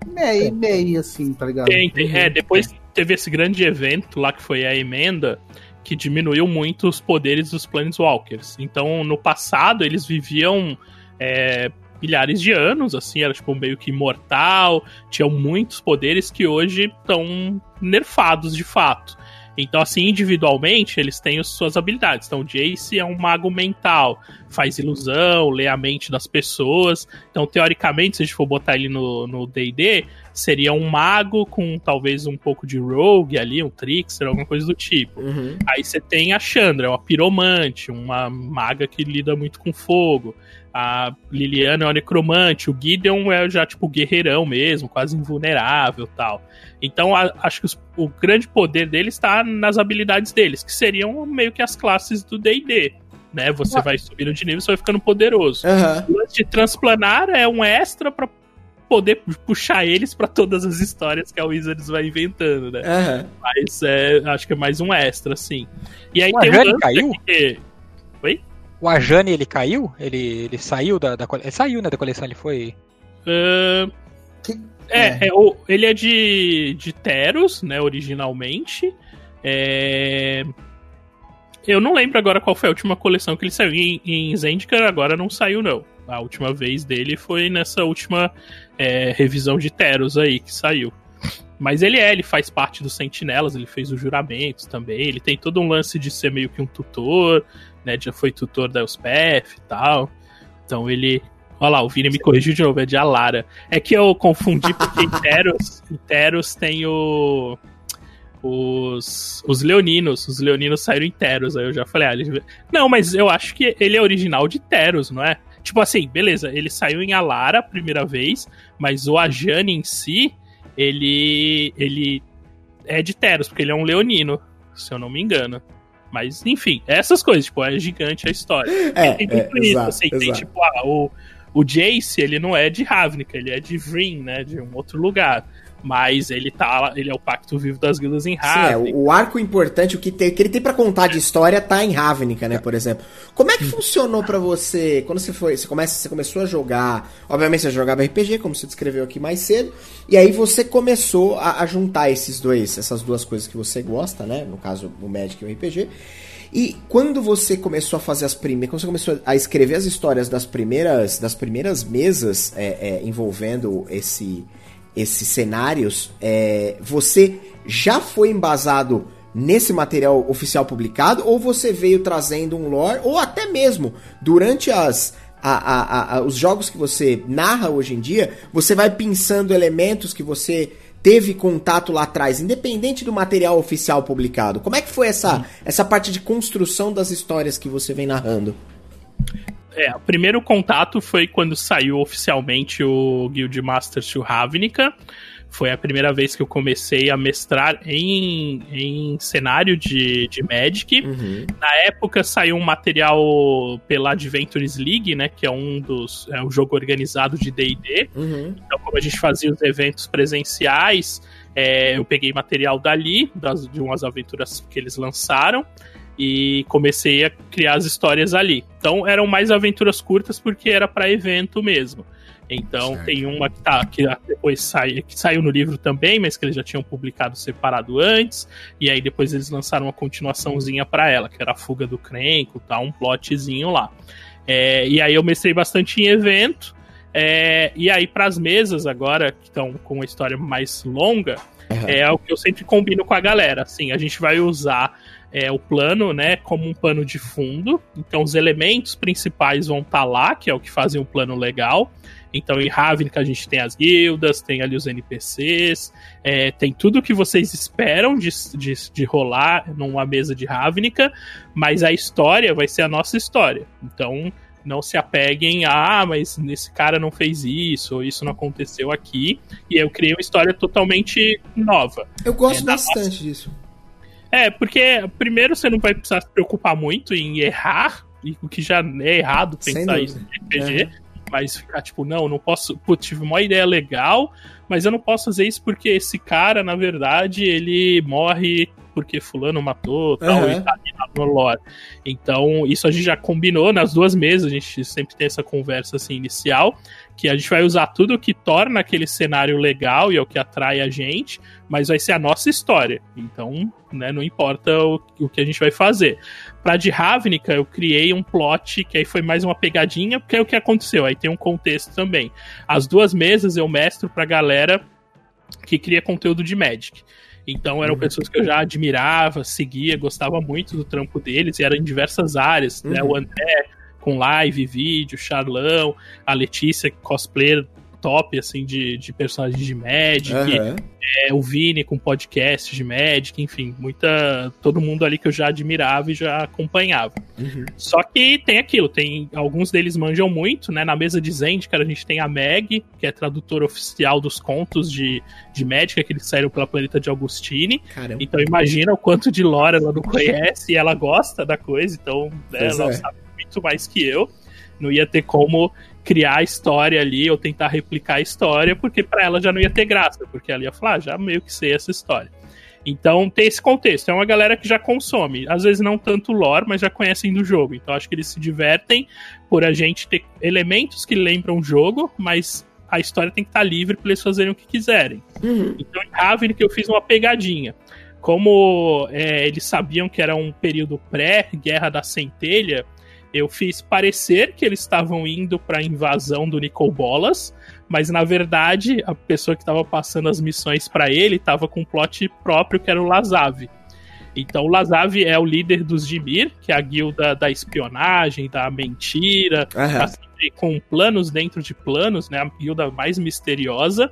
meio, meio assim, tá ligado? Tem, tem. É, depois teve esse grande evento lá que foi a emenda que diminuiu muito os poderes dos Planeswalkers. Então, no passado, eles viviam é, milhares de anos, assim, era tipo meio que imortal, tinham muitos poderes que hoje estão nerfados de fato. Então, assim, individualmente, eles têm as suas habilidades. Então, o Jace é um mago mental, faz ilusão, lê a mente das pessoas. Então, teoricamente, se a gente for botar ele no D&D, seria um mago com talvez um pouco de rogue ali, um trickster, alguma coisa do tipo. Uhum. Aí você tem a Chandra, uma piromante, uma maga que lida muito com fogo. A Liliana é uma necromante, o Gideon é já tipo guerreirão mesmo, quase invulnerável tal. Então a- acho que os- o grande poder dele está nas habilidades deles, que seriam meio que as classes do D&D. Né? Você vai subindo de nível, você vai ficando poderoso. Aham. O lance de transplanar é um extra pra poder puxar eles pra todas as histórias que a Wizards vai inventando, né? Aham. Mas é, acho que é mais um extra, assim. E aí O tem um lance caiu? que- O Ajani, ele caiu? Ele, ele saiu da, da coleção? Ele saiu, né, da coleção, ele foi... Que- é, é, o- ele é de, de Teros, né, originalmente. É, Eu não lembro agora qual foi a última coleção que ele saiu. Em, em Zendikar agora não saiu, não. A última vez dele foi nessa última é, revisão de Teros aí que saiu. Mas ele é, ele faz parte dos Sentinelas, ele fez os juramentos também. Ele tem todo um lance de ser meio que um tutor, né? Já foi tutor da Elspeth e tal. Então ele. Olha lá, o Vini me corrigiu de novo, é de Alara. É que eu confundi porque Teros, Teros tem o. os, os leoninos. Os leoninos saíram em Teros. Aí eu já falei, ah, ele... não, mas eu acho que ele é original de Teros, não é? Tipo assim, beleza, ele saiu em Alara a primeira vez, mas o Ajani em si, ele, ele é de Teros, porque ele é um leonino, se eu não me engano. Mas, enfim, essas coisas, tipo, é gigante a história. É, tem é, isso, exato, assim, tem exato. tipo, ah, o, o Jace, ele não é de Ravnica, ele é de Vryn, né, de um outro lugar. Mas ele tá, ele é o pacto vivo das guildas em Sim, é, Ravnica. o, arco importante, o que, tem- que ele tem pra contar de história tá em Ravnica, né, por exemplo. Como é que funcionou pra você, quando você foi, você, começa, você começou a jogar, obviamente você jogava RPG, como você descreveu aqui mais cedo, e aí você começou a, a juntar esses dois, essas duas coisas que você gosta, né, no caso o Magic e o RPG, e quando você começou a fazer as primeiras, quando você começou a escrever as histórias das primeiras, das primeiras mesas é, é, envolvendo esse, esses cenários, é, você já foi embasado nesse material oficial publicado ou você veio trazendo um lore ou até mesmo durante as a- a- a- os jogos que você narra hoje em dia, você vai pensando elementos que você teve contato lá atrás, independente do material oficial publicado. Como é que foi essa, essa parte de construção das histórias que você vem narrando? É, o primeiro contato foi quando saiu oficialmente o Guild Masters to Ravnica. Foi a primeira vez que eu comecei a mestrar em, em cenário de, de Magic. Uhum. Na época saiu um material pela Adventures League, né? Que é um dos. É um jogo organizado de DD. Uhum. Então, como a gente fazia os eventos presenciais, é, eu peguei material dali, das, de umas aventuras que eles lançaram, e comecei a criar as histórias ali. Então, eram mais aventuras curtas porque era para evento mesmo. Então, Certo. tem uma que, tá, que depois sai, que saiu no livro também, mas que eles já tinham publicado separado antes, e aí depois eles lançaram uma continuaçãozinha para ela, que era a Fuga do Crenco, tá, um plotzinho lá. É, e aí eu mestrei bastante em evento, é, e aí, para as mesas agora, que estão com uma história mais longa, Uhum. é o que eu sempre combino com a galera. Assim, a gente vai usar é, o plano, né, como um pano de fundo. Então, os elementos principais vão estar lá, que é o que fazem um plano legal. Então, em Ravnica a gente tem as guildas, tem ali os NPCs, é, tem tudo o que vocês esperam de, de, de rolar numa mesa de Ravnica, mas a história vai ser a nossa história. Então, não se apeguem a, ah, mas esse cara não fez isso, ou isso não aconteceu aqui. E eu criei uma história totalmente nova. Eu gosto É, bastante disso. É, porque primeiro você não vai precisar se preocupar muito em errar, o que já é errado pensar isso em RPG, mas ficar tipo, não, não posso. Putz, tive uma ideia legal, mas eu não posso fazer isso porque esse cara, na verdade, ele morre porque fulano matou tal, Aham. e tá ali no lore. Então, isso a gente já combinou nas duas mesas, a gente sempre tem essa conversa assim inicial, que a gente vai usar tudo que torna aquele cenário legal e é o que atrai a gente, mas vai ser a nossa história. Então, né, não importa o, o que a gente vai fazer. Pra de Ravnica, eu criei um plot que aí foi mais uma pegadinha, porque é o que aconteceu, aí tem um contexto também. As duas mesas eu mestro pra galera que cria conteúdo de Magic. Então eram pessoas que eu já admirava, seguia, gostava muito do trampo deles, e eram em diversas áreas, né? Uhum. O André com live, vídeo, Charlão, a Letícia, cosplayer top, assim, de, de personagens de Magic, Aham. é, o Vini com podcast de Magic, enfim, muita. todo mundo ali que eu já admirava e já acompanhava. Uhum. Só que tem aquilo, tem alguns deles manjam muito, né? Na mesa de Zendikar a gente tem a Meg, que é tradutora oficial dos contos de, de Magic, que eles saíram pela Planeta de Augustine. Caramba. Então imagina o quanto de lore ela não conhece e ela gosta da coisa, então né, ela é. sabe muito mais que eu. Não ia ter como criar a história ali ou tentar replicar a história, porque para ela já não ia ter graça, porque ela ia falar, ah, já meio que sei essa história. Então tem esse contexto, é uma galera que já consome, às vezes não tanto lore, mas já conhecem do jogo. Então acho que eles se divertem por a gente ter elementos que lembram o jogo, mas a história tem que estar livre para eles fazerem o que quiserem. Uhum. Então, em Ravnica eu fiz uma pegadinha. Como é, eles sabiam que era um período pré-Guerra da Centelha, eu fiz parecer que eles estavam indo para a invasão do Nicol Bolas, mas na verdade a pessoa que estava passando as missões para ele estava com um plot próprio que era o Lazav. Então o Lazav é o líder dos Dimir, que é a guilda da espionagem, da mentira, tá com planos dentro de planos, né? A guilda mais misteriosa.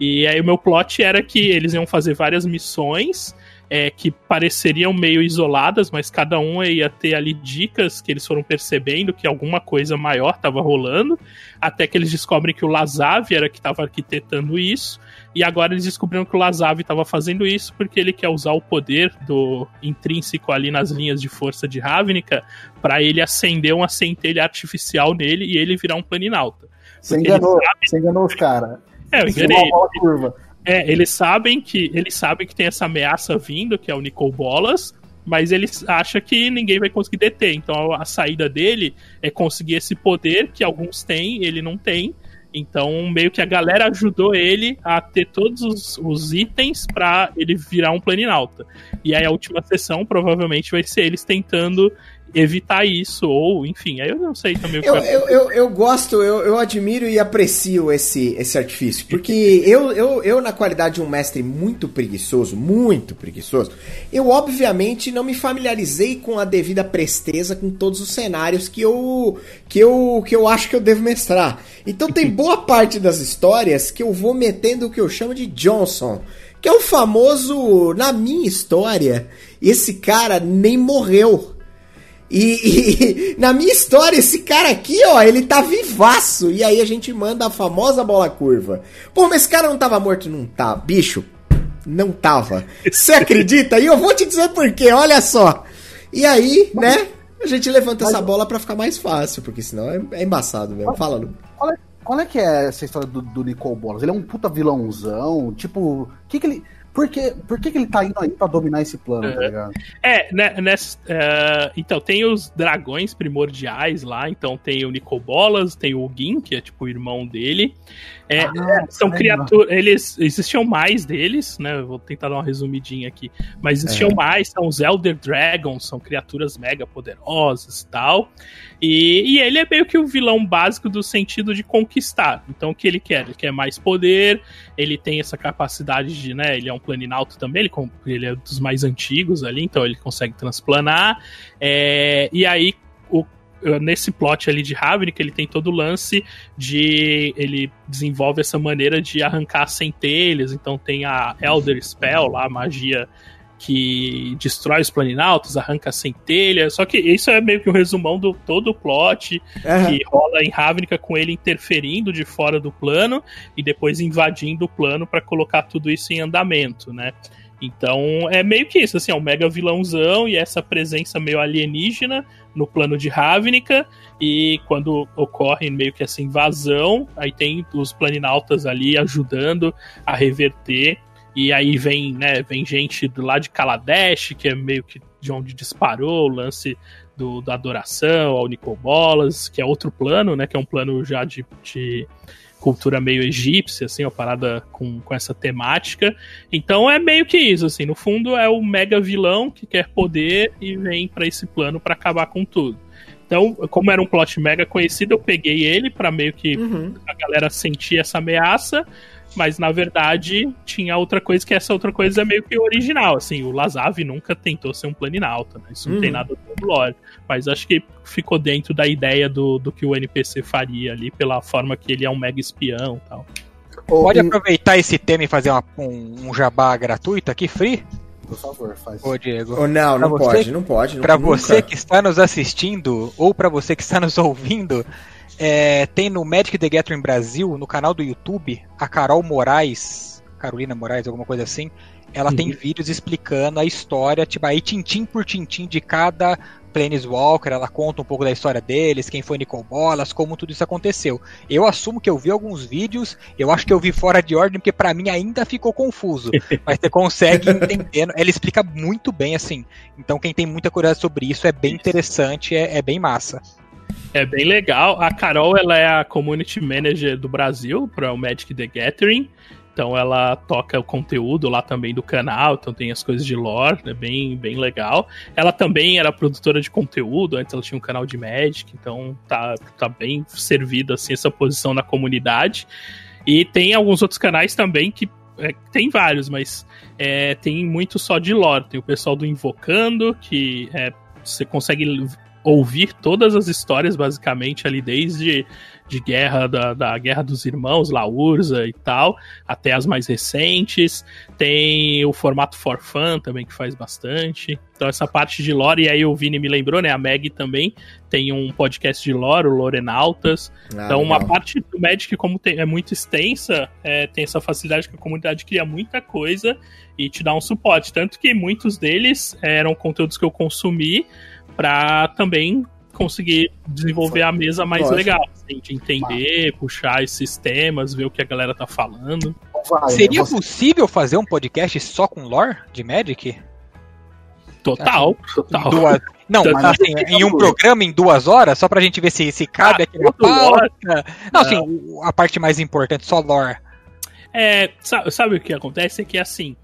E aí o meu plot era que eles iam fazer várias missões é, que pareceriam meio isoladas, mas cada um ia ter ali dicas que eles foram percebendo que alguma coisa maior estava rolando, até que eles descobrem que o Lazav era que estava arquitetando isso, e agora eles descobriram que o Lazav estava fazendo isso porque ele quer usar o poder do intrínseco ali nas linhas de força de Ravnica para ele acender uma centelha artificial nele e ele virar um planinauta. Você enganou, você enganou os caras. É, eu enganei. Curva. É, eles sabem que eles sabem que tem essa ameaça vindo, que é o Nicol Bolas, mas eles acham que ninguém vai conseguir deter. Então a saída dele é conseguir esse poder que alguns têm, ele não tem. Então, meio que a galera ajudou ele a ter todos os, os itens para ele virar um planinauta. E aí a última sessão provavelmente vai ser eles tentando evitar isso, ou enfim, aí eu não sei também o que eu, eu, eu, eu, gosto, eu, eu admiro e aprecio esse, esse artifício, porque eu, eu, eu, na qualidade de um mestre muito preguiçoso, muito preguiçoso, eu obviamente não me familiarizei com a devida presteza com todos os cenários que eu, que eu, que eu acho que eu devo mestrar. Então tem boa parte das histórias que eu vou metendo o que eu chamo de Johnson, que é o famoso, na minha história, esse cara nem morreu. E, e, na minha história, esse cara aqui, ó, ele tá vivaço. E aí a gente manda a famosa bola curva. Pô, mas esse cara não tava morto? Não tá. Bicho, não tava. Você acredita? E eu vou te dizer por quê, olha só. E aí, né, a gente levanta essa bola para ficar mais fácil, porque senão é, é embaçado mesmo. Fala, Lu. Qual é, qual é que é essa história do, do Nicole Bolas? Ele é um puta vilãozão? Tipo, o que que ele... Por que, por que, que ele tá indo aí pra dominar esse plano, tá ligado? É, né, nessa, uh, então tem os dragões primordiais lá, então tem o Nicobolas, tem o Gin, que é tipo o irmão dele. É, ah, são criaturas. Eles existiam mais deles, né? Vou tentar dar uma resumidinha aqui. Mas existiam é. mais, são os Elder Dragons, são criaturas mega poderosas e tal. E, e, ele é meio que o vilão básico do sentido de conquistar. Então, o que ele quer? Ele quer mais poder, ele tem essa capacidade de, né? Ele é um planinauto também, ele, ele é dos mais antigos ali, então ele consegue transplanar. É, e aí, nesse plot ali de Ravnik, ele tem todo o lance de. Ele desenvolve essa maneira de arrancar centelhas, então tem a Elder Spell lá, a magia que destrói os planinautas, arranca a centelha. Só que isso é meio que um resumão do todo o plot uhum. que rola em Ravnica com ele interferindo de fora do plano e depois invadindo o plano para colocar tudo isso em andamento, né? Então é meio que isso, assim, é um mega vilãozão e essa presença meio alienígena no plano de Ravnica. E quando ocorre meio que essa invasão, aí tem os planinautas ali ajudando a reverter e aí vem, né, vem gente do lado de Kaladesh, que é meio que de onde disparou o lance do, da adoração ao Nicobolas, que é outro plano, né, que é um plano já de, de cultura meio egípcia, assim, uma parada com, com essa temática. Então é meio que isso, assim, no fundo é o mega vilão que quer poder e vem para esse plano para acabar com tudo. Então, como era um plot mega conhecido, eu peguei ele para meio que uhum. a galera sentir essa ameaça mas na verdade tinha outra coisa que essa outra coisa é meio que original, assim, o Lazav nunca tentou ser um planinauta, né? Isso não uhum. tem nada do lore, mas acho que ficou dentro da ideia do, do que o NPC faria ali, pela forma que ele é um mega espião e tal. Pode aproveitar esse tema e fazer uma, um, um jabá gratuito aqui, free? Por favor, faz. Ô, Diego. Oh, não, não você, pode, não pode. Para você que está nos assistindo ou para você que está nos ouvindo, é, tem no Magic the Gathering Brasil, no canal do YouTube, a Carol Moraes, Carolina Moraes, alguma coisa assim, ela uhum. tem vídeos explicando a história, tipo, aí tintim por tintim de cada Planeswalker, ela conta um pouco da história deles, quem foi Nicol Bolas, como tudo isso aconteceu. Eu assumo que eu vi alguns vídeos, eu acho que eu vi fora de ordem, porque para mim ainda ficou confuso. mas você consegue entender, ela explica muito bem, assim. Então quem tem muita curiosidade sobre isso é bem interessante, é, é bem massa. É bem legal. A Carol, ela é a community manager do Brasil para o Magic the Gathering. Então ela toca o conteúdo lá também do canal, então tem as coisas de lore, é bem, bem legal. Ela também era produtora de conteúdo, antes ela tinha um canal de Magic, então tá, tá bem servida assim essa posição na comunidade. E tem alguns outros canais também que é, tem vários, mas é, tem muito só de lore. Tem o pessoal do Invocando, que é, você consegue ouvir todas as histórias, basicamente, ali desde de guerra da, da Guerra dos Irmãos, La Urza e tal, até as mais recentes. Tem o formato For Fun também, que faz bastante. Então, essa parte de lore, e aí o Vini me lembrou, né? A Meg também tem um podcast de lore, o Lorenautas. Ah, então, legal. uma parte do Magic, como tem, é muito extensa, é, tem essa facilidade que a comunidade cria muita coisa e te dá um suporte. Tanto que muitos deles eram conteúdos que eu consumi para também conseguir desenvolver a mesa mais Lógico. legal, assim, de entender, puxar esses temas, ver o que a galera tá falando. Vai, Seria você... possível fazer um podcast só com lore de Magic? Total, total. Duas... Não, mas assim, em um programa em duas horas, só pra gente ver se, se cabe ah, aqui na pauta. Não, assim, a parte mais importante, só lore. É, sabe, sabe, o que acontece? É que assim,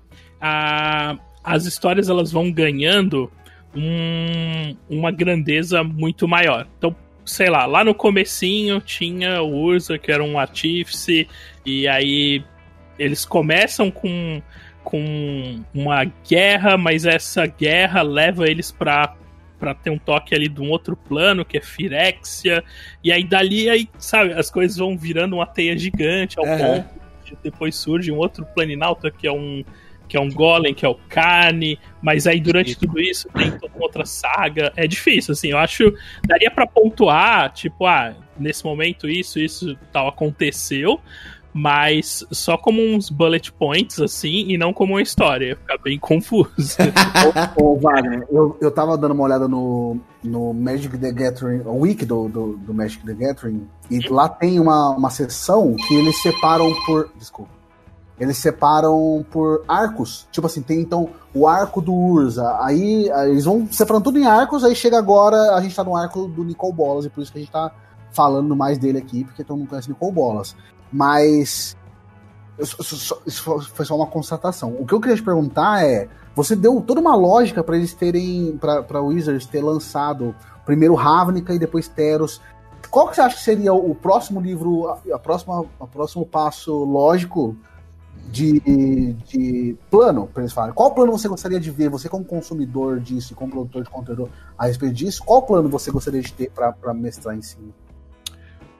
a, as histórias elas vão ganhando um, uma grandeza muito maior. Então, sei lá, lá no comecinho tinha o Urza, que era um artífice, e aí eles começam com, com uma guerra, mas essa guerra leva eles para para ter um toque ali de um outro plano, que é Firexia, e aí dali, aí, sabe, as coisas vão virando uma teia gigante ao uhum. ponto de depois surge um outro planinauta que é um que é um golem, que é o Carne, mas aí durante tudo isso tem toda outra saga. É difícil, assim, eu acho. Daria para pontuar, tipo, ah, nesse momento isso, isso tal aconteceu, mas só como uns bullet points, assim, e não como uma história. Ia ficar bem confuso. ô, ô, Wagner, eu, eu tava dando uma olhada no, no Magic the Gathering, o wiki do, do, do Magic the Gathering, e hum. lá tem uma, uma seção que eles separam por. Desculpa eles separam por arcos. Tipo assim, tem então o arco do Urza. Aí, aí eles vão separando tudo em arcos. Aí chega agora, a gente tá no arco do Nicol Bolas. E por isso que a gente tá falando mais dele aqui, porque todo mundo conhece Nicol Bolas. Mas. Isso foi só uma constatação. O que eu queria te perguntar é: você deu toda uma lógica para eles terem. para Wizards ter lançado primeiro Ravnica e depois Teros. Qual que você acha que seria o próximo livro, a próxima, o próximo passo lógico de, de plano, para eles falarem. Qual plano você gostaria de ver, você como consumidor disso e como produtor de conteúdo a respeito disso, qual plano você gostaria de ter para mestrar em cima?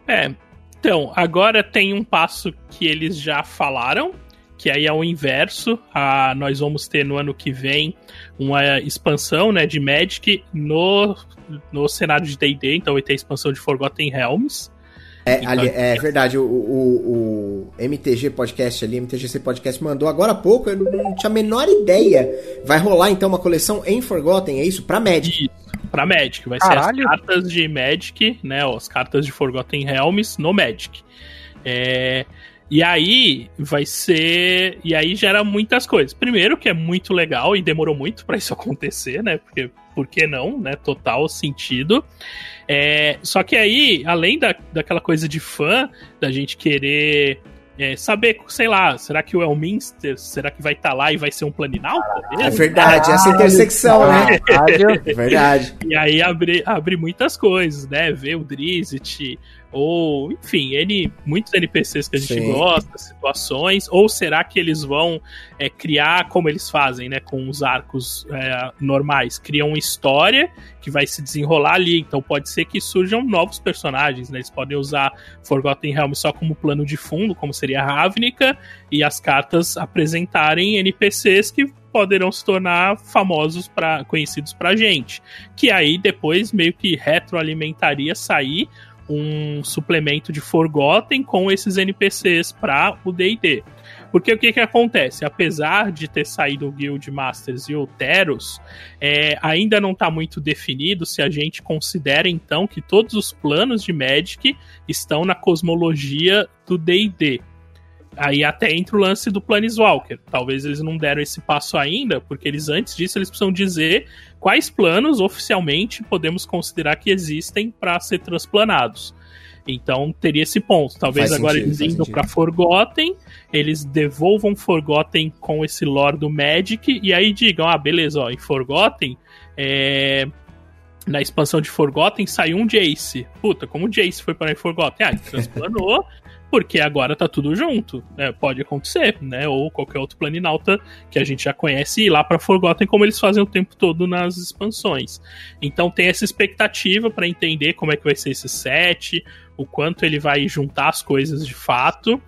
É, então, agora tem um passo que eles já falaram, que aí é o inverso. Ah, nós vamos ter no ano que vem uma expansão né, de Magic no, no cenário de D&D, então vai ter a expansão de Forgotten Realms. É, então, ali, é verdade, o, o, o, MTG Podcast ali, MTGC Podcast mandou agora há pouco, eu não tinha a menor ideia. Vai rolar então uma coleção em Forgotten, é isso? Pra Magic. Isso, pra Magic. Vai Caralho. ser as cartas de Magic, né? As cartas de Forgotten Realms no Magic. É, e aí vai ser. E aí gera muitas coisas. Primeiro, que é muito legal e demorou muito para isso acontecer, né? Porque por que não, né? Total sentido. É, só que aí, além da, daquela coisa de fã, da gente querer é, saber, sei lá, será que o Elminster, será que vai estar tá lá e vai ser um Planinalta? É verdade, essa intersecção, né? É verdade. E aí abre, abre muitas coisas, né? Ver o Drizzt, ou, enfim, N, muitos NPCs que a gente Sim. gosta, situações, ou será que eles vão é, criar como eles fazem, né, com os arcos é, normais, criam uma história que vai se desenrolar ali, então pode ser que surjam novos personagens, né, eles podem usar Forgotten Realms só como plano de fundo, como seria a Ravnica, e as cartas apresentarem NPCs que poderão se tornar famosos para conhecidos pra gente, que aí depois meio que retroalimentaria sair um suplemento de Forgotten com esses NPCs para o D&D. Porque o que que acontece? Apesar de ter saído o Guild Masters e o Teros, é, ainda não está muito definido se a gente considera então que todos os planos de Magic estão na cosmologia do D&D. Aí até entra o lance do Planeswalker. Talvez eles não deram esse passo ainda, porque eles antes disso eles precisam dizer quais planos oficialmente podemos considerar que existem para ser transplanados. Então teria esse ponto. Talvez faz agora sentido, eles indo para Forgotten, eles devolvam Forgotten com esse lore do Magic e aí digam: ah, beleza, ó, em Forgotten, é... na expansão de Forgotten saiu um Jace. Puta, como o Jace foi para Forgotten? Ah, ele transplanou porque agora tá tudo junto. Né? Pode acontecer, né? Ou qualquer outro planinauta que a gente já conhece ir lá pra Forgotten, como eles fazem o tempo todo nas expansões. Então tem essa expectativa para entender como é que vai ser esse set, o quanto ele vai juntar as coisas de fato.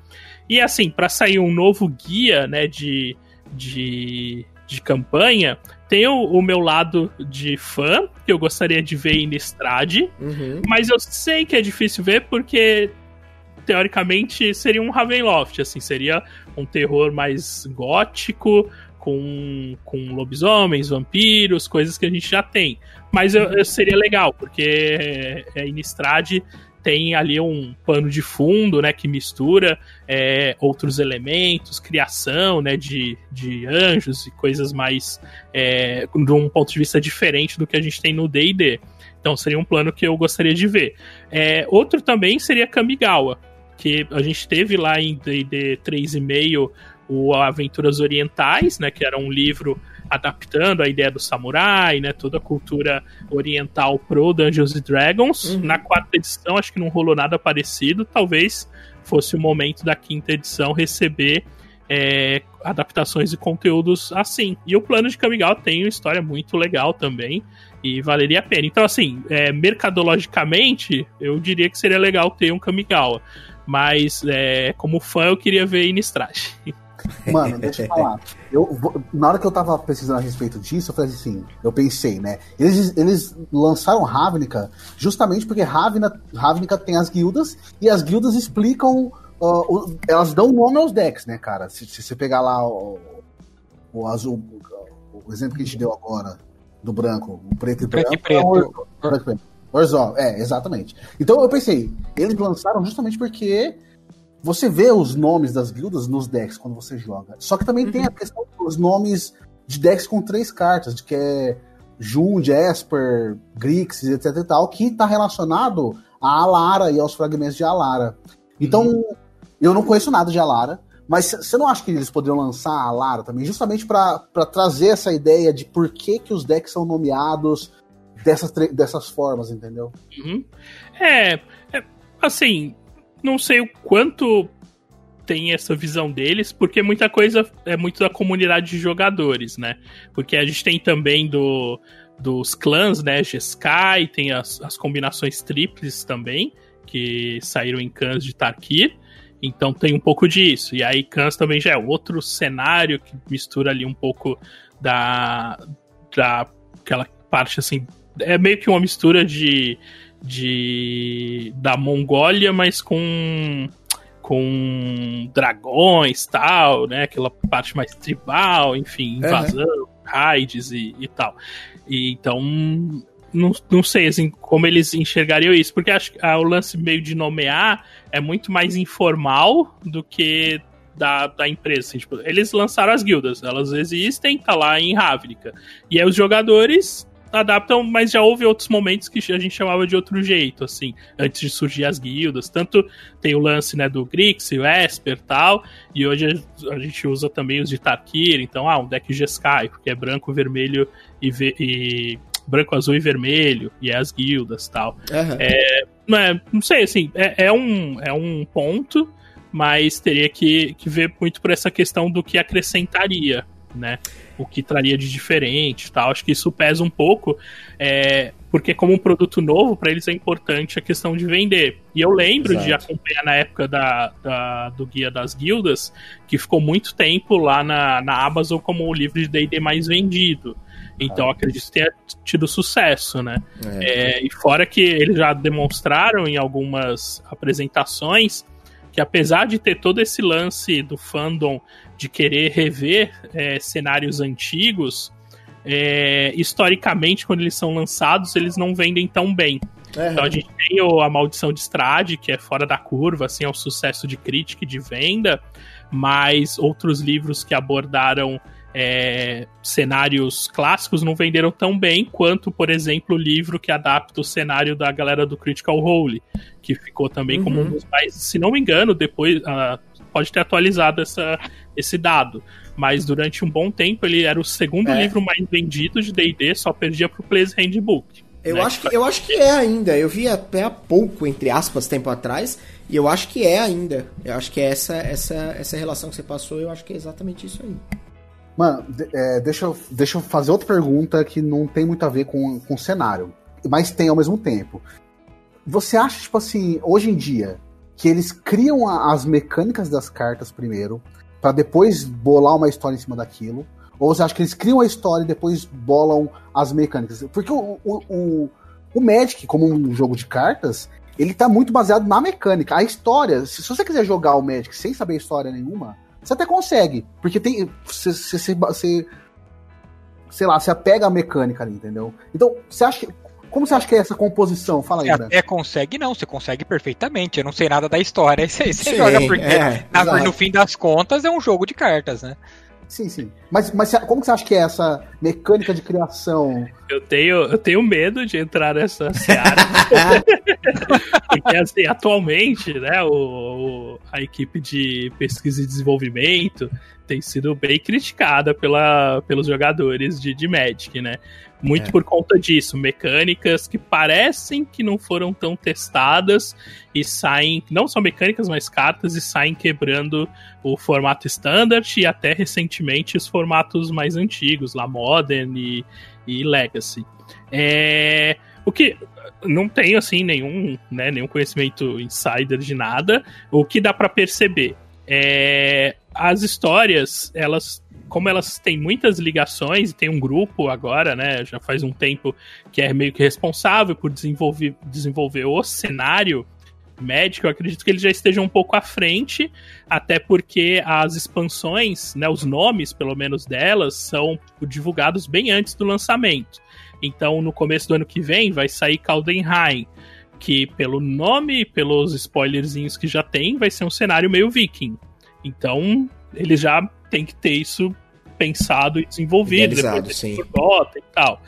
E assim, para sair um novo guia, né, de, de, de campanha, tem o, o, meu lado de fã, que eu gostaria de ver em Estrade, uhum. mas eu sei que é difícil ver porque teoricamente seria um Ravenloft, assim, seria um terror mais gótico, com, com lobisomens, vampiros, coisas que a gente já tem. Mas eu, eu seria legal, porque é, é Innistrad tem ali um pano de fundo, né, que mistura é, outros elementos, criação, né, de, de anjos e coisas mais é, de um ponto de vista diferente do que a gente tem no D&D. Então seria um plano que eu gostaria de ver. É, outro também seria Kamigawa, que a gente teve lá em D&D 3.5 o Aventuras Orientais, né, que era um livro adaptando a ideia do samurai, né, toda a cultura oriental pro Dungeons Dragons. Uhum. Na quarta edição, acho que não rolou nada parecido. Talvez fosse o momento da quinta edição receber é, adaptações e conteúdos assim. E o plano de Kamigawa tem uma história muito legal também e valeria a pena. Então, assim, é, mercadologicamente, eu diria que seria legal ter um Kamigawa. Mas, é, como fã, eu queria ver Innistrad. Mano, deixa eu falar. Eu, na hora que eu tava pesquisando a respeito disso, eu falei assim, eu pensei, né? Eles, eles lançaram Ravnica justamente porque Ravnica, Ravnica tem as guildas e as guildas explicam. Uh, o, elas dão nome aos decks, né, cara? Se, se você pegar lá o, o azul, o exemplo que a gente deu agora do branco, o preto e branco. Preto. É o, preto. É, exatamente. Então eu pensei, eles lançaram justamente porque você vê os nomes das guildas nos decks quando você joga. Só que também uhum. tem a questão dos nomes de decks com três cartas, de que é Jund, Esper, Grixis, etc e tal, que está relacionado a Alara e aos fragmentos de Alara. Então, uhum. eu não conheço nada de Alara, mas você não acha que eles poderiam lançar a Alara também, justamente para trazer essa ideia de por que, que os decks são nomeados dessas, dessas formas, entendeu? Uhum. É, é, assim, não sei o quanto tem essa visão deles, porque muita coisa é muito da comunidade de jogadores, né? Porque a gente tem também do, dos clãs, né? Jeskai, tem as, as combinações triples também, que saíram em clãs de Tarkir. Então tem um pouco disso. E aí Cans também já é outro cenário que mistura ali um pouco da, da aquela parte assim. É meio que uma mistura de de da Mongólia, mas com com dragões tal, né? Aquela parte mais tribal, enfim, invasão, uhum. raids e, e tal. E, então, não, não sei assim, como eles enxergariam isso, porque acho que ah, o lance meio de nomear é muito mais informal do que da, da empresa. Assim, tipo, eles lançaram as guildas, elas existem, tá lá em Ravnica. E aí os jogadores adaptam, mas já houve outros momentos que a gente chamava de outro jeito, assim, antes de surgir as guildas. Tanto tem o lance, né, do Grix, o Esper tal, e hoje a gente usa também os de Tarkir, então, ah, um deck Jeskai, que é branco, vermelho e, ve e branco, azul e vermelho, e é as guildas tal. Uhum. É, não, é, não sei, assim, é, é, um, é um ponto, mas teria que, que ver muito por essa questão do que acrescentaria, né? O que traria de diferente tal. Acho que isso pesa um pouco, é, porque como um produto novo, para eles é importante a questão de vender. E eu lembro Exato. de acompanhar na época da, da, do Guia das Guildas, que ficou muito tempo lá na, na Amazon como o livro de D&D mais vendido. Então ah. acredito que tenha tido sucesso, né? É. É, e fora que eles já demonstraram em algumas apresentações que apesar de ter todo esse lance do fandom de querer rever é, cenários antigos, é, historicamente, quando eles são lançados, eles não vendem tão bem. Uhum. Então a gente tem o, a Maldição de Strade, que é fora da curva, assim, é um sucesso de crítica e de venda, mas outros livros que abordaram é, cenários clássicos não venderam tão bem quanto, por exemplo, o livro que adapta o cenário da galera do Critical Role, que ficou também uhum. como um dos mais, se não me engano, depois, uh, pode ter atualizado essa, esse dado. Mas durante um bom tempo ele era o segundo é. livro mais vendido de D&D, só perdia pro Player's Handbook. Eu, né? acho que, eu acho que é ainda. Eu vi até há pouco, entre aspas, tempo atrás, E eu acho que é ainda. Eu acho que é essa, essa, essa relação que você passou, eu acho que é exatamente isso aí. Mano, é, deixa, deixa eu fazer outra pergunta que não tem muito a ver com, com o cenário, mas tem ao mesmo tempo. Você acha, tipo assim, hoje em dia, que eles criam a- as mecânicas das cartas primeiro, pra depois bolar uma história em cima daquilo? Ou você acha que eles criam a história e depois bolam as mecânicas? Porque o, o, o, o Magic, como um jogo de cartas, ele tá muito baseado na mecânica. A história, se, se você quiser jogar o Magic sem saber história nenhuma, você até consegue. Porque tem. Você, você, sei lá, você apega a mecânica ali, entendeu? Então, você acha que. Como você acha que é essa composição? Fala aí, Você Branco. até consegue, não, você consegue perfeitamente. Eu não sei nada da história. Você, você Sim, joga porque, é, na- no fim das contas, é um jogo de cartas, né? Sim, sim. Mas, mas como que você acha que é essa mecânica de criação? Eu tenho, eu tenho medo de entrar nessa seara. Porque, assim, atualmente, né, o, o- a equipe de pesquisa e desenvolvimento tem sido bem criticada pela, pelos jogadores de, de Magic, né? Muito É. por conta disso, mecânicas que parecem que não foram tão testadas e saem, não só mecânicas, mas cartas e saem quebrando o formato standard e até recentemente os formatos mais antigos, lá Modern e, e Legacy. É, o que não tenho assim nenhum, né, nenhum conhecimento insider de nada. O que dá pra perceber é as histórias, elas como elas têm muitas ligações tem um grupo agora, né, já faz um tempo que é meio que responsável por desenvolver, desenvolver o cenário médico, eu acredito que eles já estejam um pouco à frente, até porque as expansões, né, os nomes, pelo menos delas, são divulgados bem antes do lançamento. Então, no começo do ano que vem, vai sair Caldenheim, que pelo nome e pelos spoilerzinhos que já tem, vai ser um cenário meio viking. Então, eles já têm que ter isso pensado e desenvolvido, Idealizado, depois sim. botam e tal.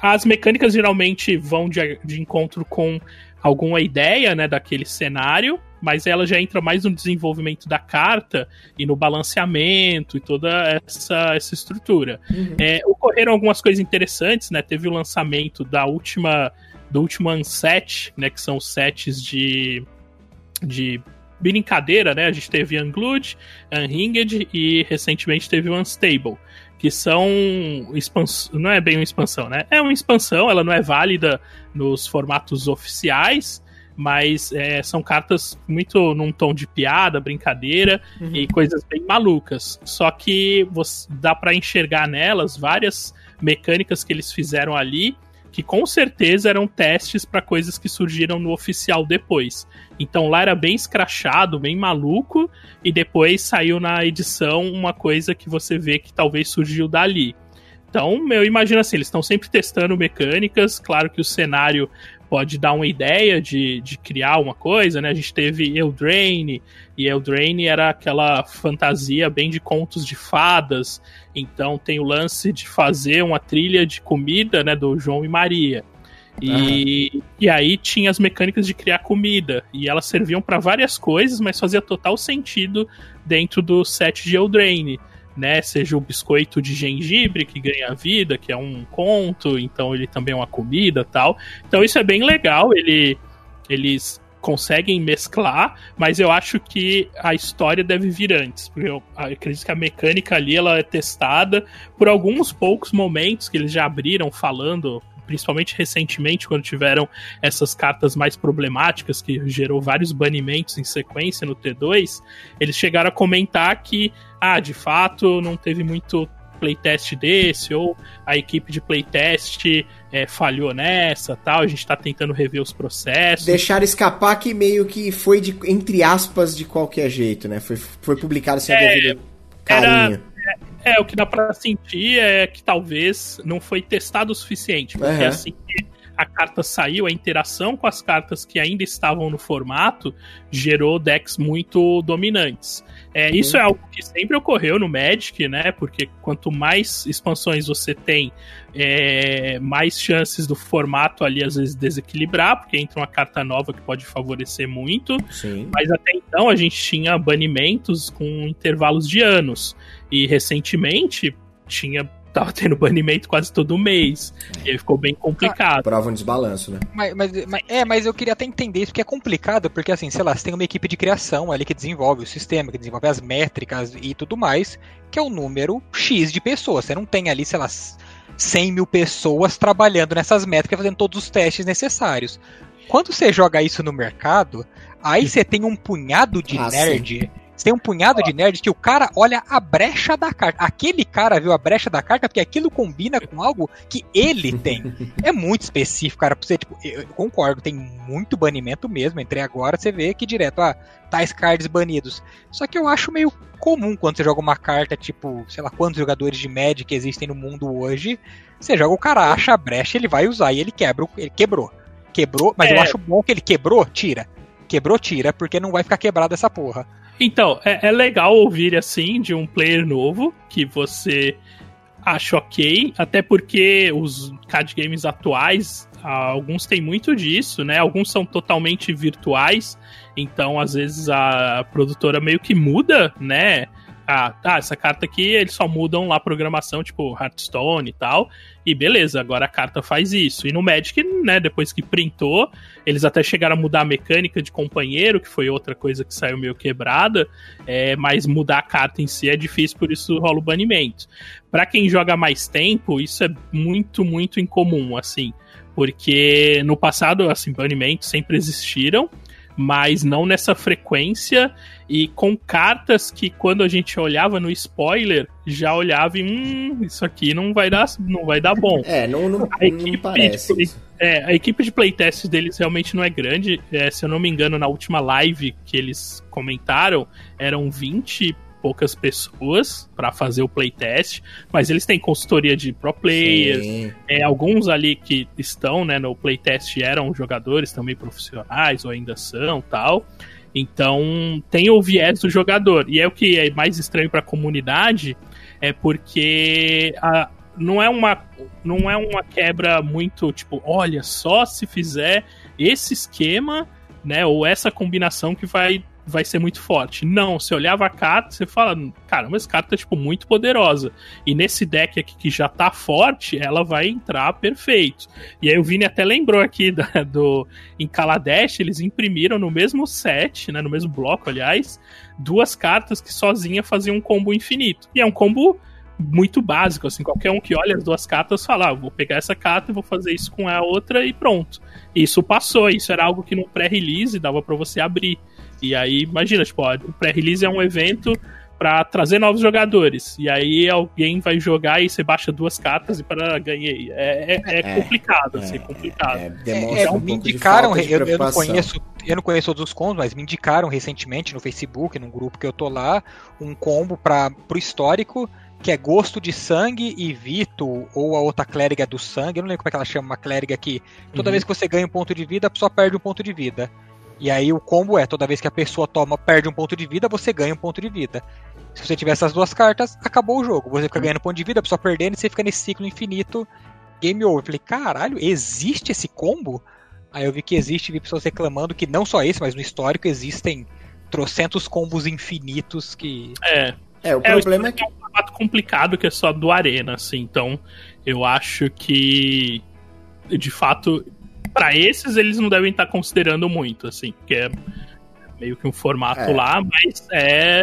As mecânicas geralmente vão de, de encontro com alguma ideia né, daquele cenário, mas ela já entra mais no desenvolvimento da carta e no balanceamento e toda essa, essa estrutura. Uhum. É, ocorreram algumas coisas interessantes, né? Teve o lançamento da última do último Unset, né? Que são sets de, de brincadeira, né? A gente teve Unglued, Unhinged e recentemente teve o Unstable. Que são expans... não é bem uma expansão, né? É uma expansão, ela não é válida nos formatos oficiais, mas é, são cartas muito num tom de piada, brincadeira Uhum. e coisas bem malucas. Só que você, dá pra enxergar nelas várias mecânicas que eles fizeram ali que com certeza eram testes para coisas que surgiram no oficial depois. Então lá era bem escrachado, bem maluco, e depois saiu na edição uma coisa que você vê que talvez surgiu dali. Então, eu imagino assim, eles estão sempre testando mecânicas, claro que o cenário pode dar uma ideia de, de criar uma coisa, né? A gente teve Eldraine, e Eldraine era aquela fantasia bem de contos de fadas, então tem o lance de fazer uma trilha de comida, né, do João e Maria. E, e aí tinha as mecânicas de criar comida, e elas serviam para várias coisas, mas fazia total sentido dentro do set de Eldraine né? Seja o biscoito de gengibre que ganha vida, que é um conto, então ele também é uma comida tal. Então isso é bem legal, ele, eles conseguem mesclar, mas eu acho que a história deve vir antes, porque eu acredito que a mecânica ali ela é testada por alguns poucos momentos que eles já abriram falando principalmente recentemente, quando tiveram essas cartas mais problemáticas, que gerou vários banimentos em sequência no T2, eles chegaram a comentar que, ah, de fato, não teve muito playtest desse, ou a equipe de playtest é, falhou nessa, tal, a gente tá tentando rever os processos. Deixaram escapar que meio que foi de, entre aspas, de qualquer jeito, né? Foi, foi publicado sem É, a devida carinho. É, o que dá pra sentir é que talvez não foi testado o suficiente, porque Uhum. assim que a carta saiu, a interação com as cartas que ainda estavam no formato gerou decks muito dominantes. É, isso é algo que sempre ocorreu no Magic, né? Porque quanto mais expansões você tem, é, mais chances do formato ali às vezes desequilibrar, porque entra uma carta nova que pode favorecer muito. Sim. Mas até então a gente tinha banimentos com intervalos de anos. E recentemente tinha tava tendo banimento quase todo mês. E aí ficou bem complicado. Prova um desbalanço, né? Mas, mas- mas- é, mas eu queria até entender isso, porque é complicado, porque assim, sei lá, você tem uma equipe de criação ali que desenvolve o sistema, que desenvolve as métricas e tudo mais, que é o número X de pessoas. Você não tem ali, sei lá, 100 mil pessoas trabalhando nessas métricas, fazendo todos os testes necessários. Quando você joga isso no mercado, aí você tem um punhado de Ah, nerd. Você tem um punhado de nerds que o cara olha a brecha da carta. Aquele cara viu a brecha da carta porque aquilo combina com algo que ele tem. É muito específico, cara. Pra você, tipo, eu eu concordo, tem muito banimento mesmo. Entrei agora, você vê que direto, ah, tais cards banidos. Só que eu acho meio comum quando você joga uma carta, tipo, sei lá quantos jogadores de Magic existem no mundo hoje. Você joga, o cara acha a brecha, ele vai usar e ele quebra. Ele quebrou. Quebrou, mas eu É. acho bom que ele quebrou, tira. Quebrou, tira, porque não vai ficar quebrado essa porra. Então, é, é legal ouvir assim de um player novo que você acha ok, até porque os card games atuais, ah, alguns têm muito disso, né? Alguns são totalmente virtuais, então às vezes a produtora meio que muda, né? Ah, tá, essa carta aqui eles só mudam lá a programação, tipo Hearthstone e tal. E beleza, agora a carta faz isso. E no Magic, né, depois que printou, eles até chegaram a mudar a mecânica de companheiro, que foi outra coisa que saiu meio quebrada. É, mas mudar a carta em si é difícil, por isso rola o banimento. Pra quem joga mais tempo, isso é muito, muito incomum, assim. Porque no passado, assim, banimentos sempre existiram, mas não nessa frequência e com cartas que quando a gente olhava no spoiler, já olhava e hum, isso aqui não vai dar, não vai dar bom. É, não, não, A não equipe parece. de-. É, a equipe de playtest deles realmente não é grande. É, se eu não me engano, na última live que eles comentaram, eram 20 e poucas pessoas para fazer o playtest, mas eles têm consultoria de pro players, Sim. é, alguns ali que estão né, no playtest eram jogadores também profissionais, ou ainda são tal. Então tem o viés do jogador. E é o que é mais estranho para a comunidade, é porque a- não, é uma, não é uma quebra muito tipo, olha, só se fizer esse esquema, né? Ou essa combinação que vai vai ser muito forte. Não, você olhava a carta, você fala, caramba, essa carta é tipo muito poderosa. E nesse deck aqui que já tá forte, ela vai entrar perfeito. E aí o Vini até lembrou aqui da- do em Kaladesh, eles imprimiram no mesmo set, né, no mesmo bloco, aliás, duas cartas que sozinha faziam um combo infinito. E é um combo muito básico, assim, qualquer um que olha as duas cartas fala, ah, vou pegar essa carta e vou fazer isso com a outra e pronto. Isso passou, isso era algo que no pré-release dava pra você abrir. E aí, imagina, tipo, ó, o pré-release é um evento pra trazer novos jogadores. E aí alguém vai jogar e você baixa duas cartas e para ganhei. É, é, é É, complicado, assim, complicado. É, É, demonstra é, um me indicaram, de eu, eu não conheço, eu não conheço todos os combos, mas me indicaram recentemente no Facebook, num grupo que eu tô lá, um combo para pro histórico que é Gosto de Sangue e Vito, ou a outra clériga do sangue, eu não lembro como é que ela chama, uma clériga que toda Uhum. vez que você ganha um ponto de vida, a pessoa perde um ponto de vida. E aí o combo é, toda vez que a pessoa toma, perde um ponto de vida, você ganha um ponto de vida. Se você tiver essas duas cartas, acabou o jogo. Você fica ganhando ponto de vida, a pessoa perdendo, e você fica nesse ciclo infinito, game over. Eu falei, caralho, existe esse combo? Aí eu vi que existe, vi pessoas reclamando que não só esse, mas no histórico existem trocentos combos infinitos que. É. É, o É, problema é que é um formato complicado que é só do Arena, assim. Então, eu acho que, de fato, pra esses eles não devem estar considerando muito, assim, porque é meio que um formato É. lá, mas é.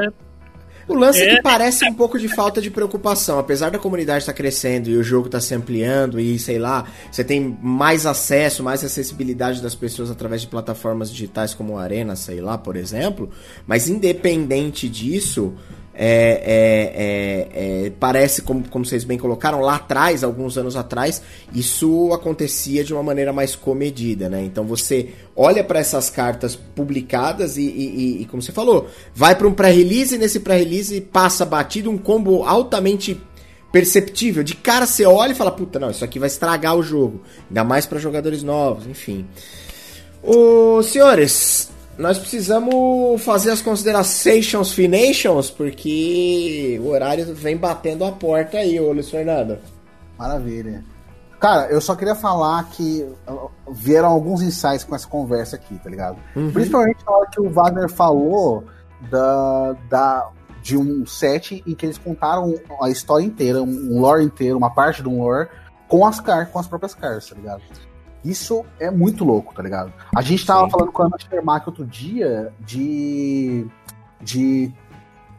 O lance é, É. que parece um pouco de falta de preocupação. Apesar da comunidade estar crescendo e o jogo estar se ampliando e, sei lá, você tem mais acesso, mais acessibilidade das pessoas através de plataformas digitais como a Arena, sei lá, por exemplo. Mas independente disso, é, é, é, é, parece, como, como vocês bem colocaram, lá atrás, alguns anos atrás, isso acontecia de uma maneira mais comedida, né? Então você olha para essas cartas publicadas e, e- e- como você falou, vai para um pré-release e nesse pré-release passa batido um combo altamente perceptível. De cara você olha e fala, puta, não, isso aqui vai estragar o jogo. Ainda mais para jogadores novos, enfim. Ô, senhores, nós precisamos fazer as considerações finations, porque o horário vem batendo a porta aí, ô Luiz Fernando. Maravilha. Cara, eu só queria falar que vieram alguns insights com essa conversa aqui, tá ligado? Principalmente na hora que o Wagner falou da, da, de um set em que eles contaram a história inteira, um lore inteiro, uma parte de um lore, com as, car com as próprias cartas, tá ligado? Isso é muito louco, tá ligado? A gente tava Sim. falando com a Ana Schermack outro dia de, de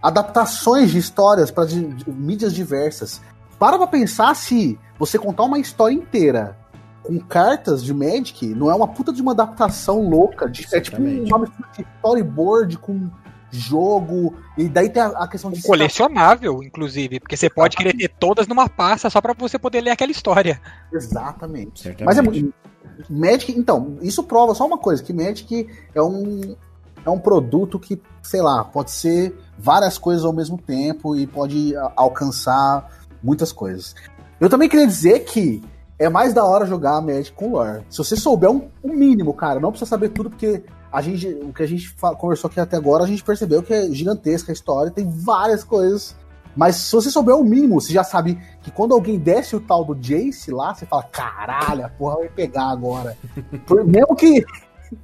adaptações de histórias para mídias diversas. Para pra pensar se você contar uma história inteira com cartas de Magic não é uma puta de uma adaptação louca. De, é tipo uma mistura de storyboard com jogo. E daí tem a, a questão de. Colecionável, inclusive, porque você pode querer ter todas numa pasta só para você poder ler aquela história. Exatamente. Certamente. Mas é muito. Magic, então, isso prova só uma coisa: que Magic é um, é um produto que, sei lá, pode ser várias coisas ao mesmo tempo e pode alcançar muitas coisas. Eu também queria dizer que é mais da hora jogar Magic com lore. Se você souber um, um mínimo, cara, não precisa saber tudo, porque a gente, o que a gente conversou aqui até agora, a gente percebeu que é gigantesca a história, tem várias coisas. Mas se você souber o mínimo, você já sabe que quando alguém desce o tal do Jace lá, você fala, caralho, a porra vai pegar agora. Por, mesmo que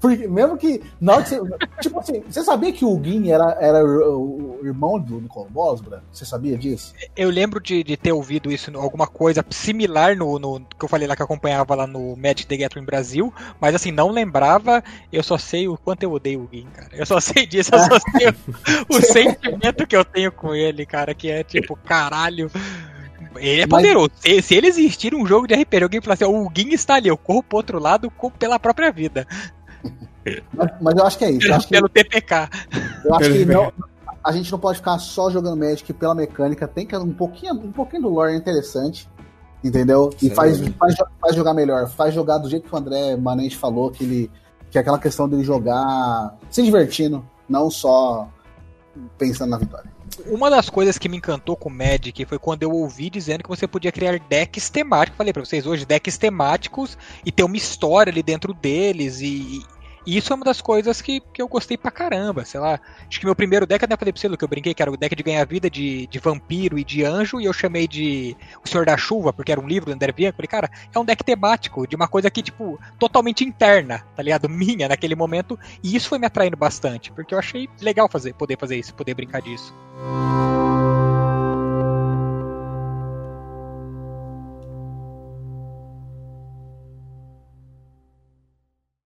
porque mesmo que. Na hora que você, tipo assim, você sabia que o Gin era, era o, irmão do Nicole Bosbra? Você sabia disso? Eu lembro de, de ter ouvido isso, alguma coisa similar no, no que eu falei lá que acompanhava lá no Magic the Gathering Brasil, mas assim, não lembrava, eu só sei o quanto eu odeio o Gin, cara. Eu só sei disso, eu só sei o, o sentimento que eu tenho com ele, cara, que é tipo, caralho. Ele é poderoso. Mas... Se, se, ele existir um jogo de RPG, alguém falar assim, o Gin está ali, eu corro pro outro lado pela própria vida. Mas, mas, eu acho que é isso. Pelo, acho que, pelo TPK. Eu acho que não, a gente não pode ficar só jogando Magic pela mecânica. Tem que um pouquinho, um pouquinho do lore é interessante. Entendeu? E faz, faz, faz, jogar melhor. Faz jogar do jeito que o André Manente falou, que ele. Que é aquela questão dele jogar se divertindo, não só pensando na vitória. Uma das coisas que me encantou com o Magic foi quando eu ouvi dizendo que você podia criar decks temáticos. Falei para vocês hoje, decks temáticos e ter uma história ali dentro deles e, e isso é uma das coisas que, que eu gostei pra caramba, sei lá. Acho que meu primeiro deck, pra você, que eu brinquei, que era o deck de ganhar vida de, de vampiro e de anjo, e eu chamei de O Senhor da Chuva, porque era um livro do André Bianco. Falei, cara, é um deck temático, de uma coisa que, tipo, totalmente interna, tá ligado? Minha naquele momento. E isso foi me atraindo bastante, porque eu achei legal fazer, poder fazer isso, poder brincar disso.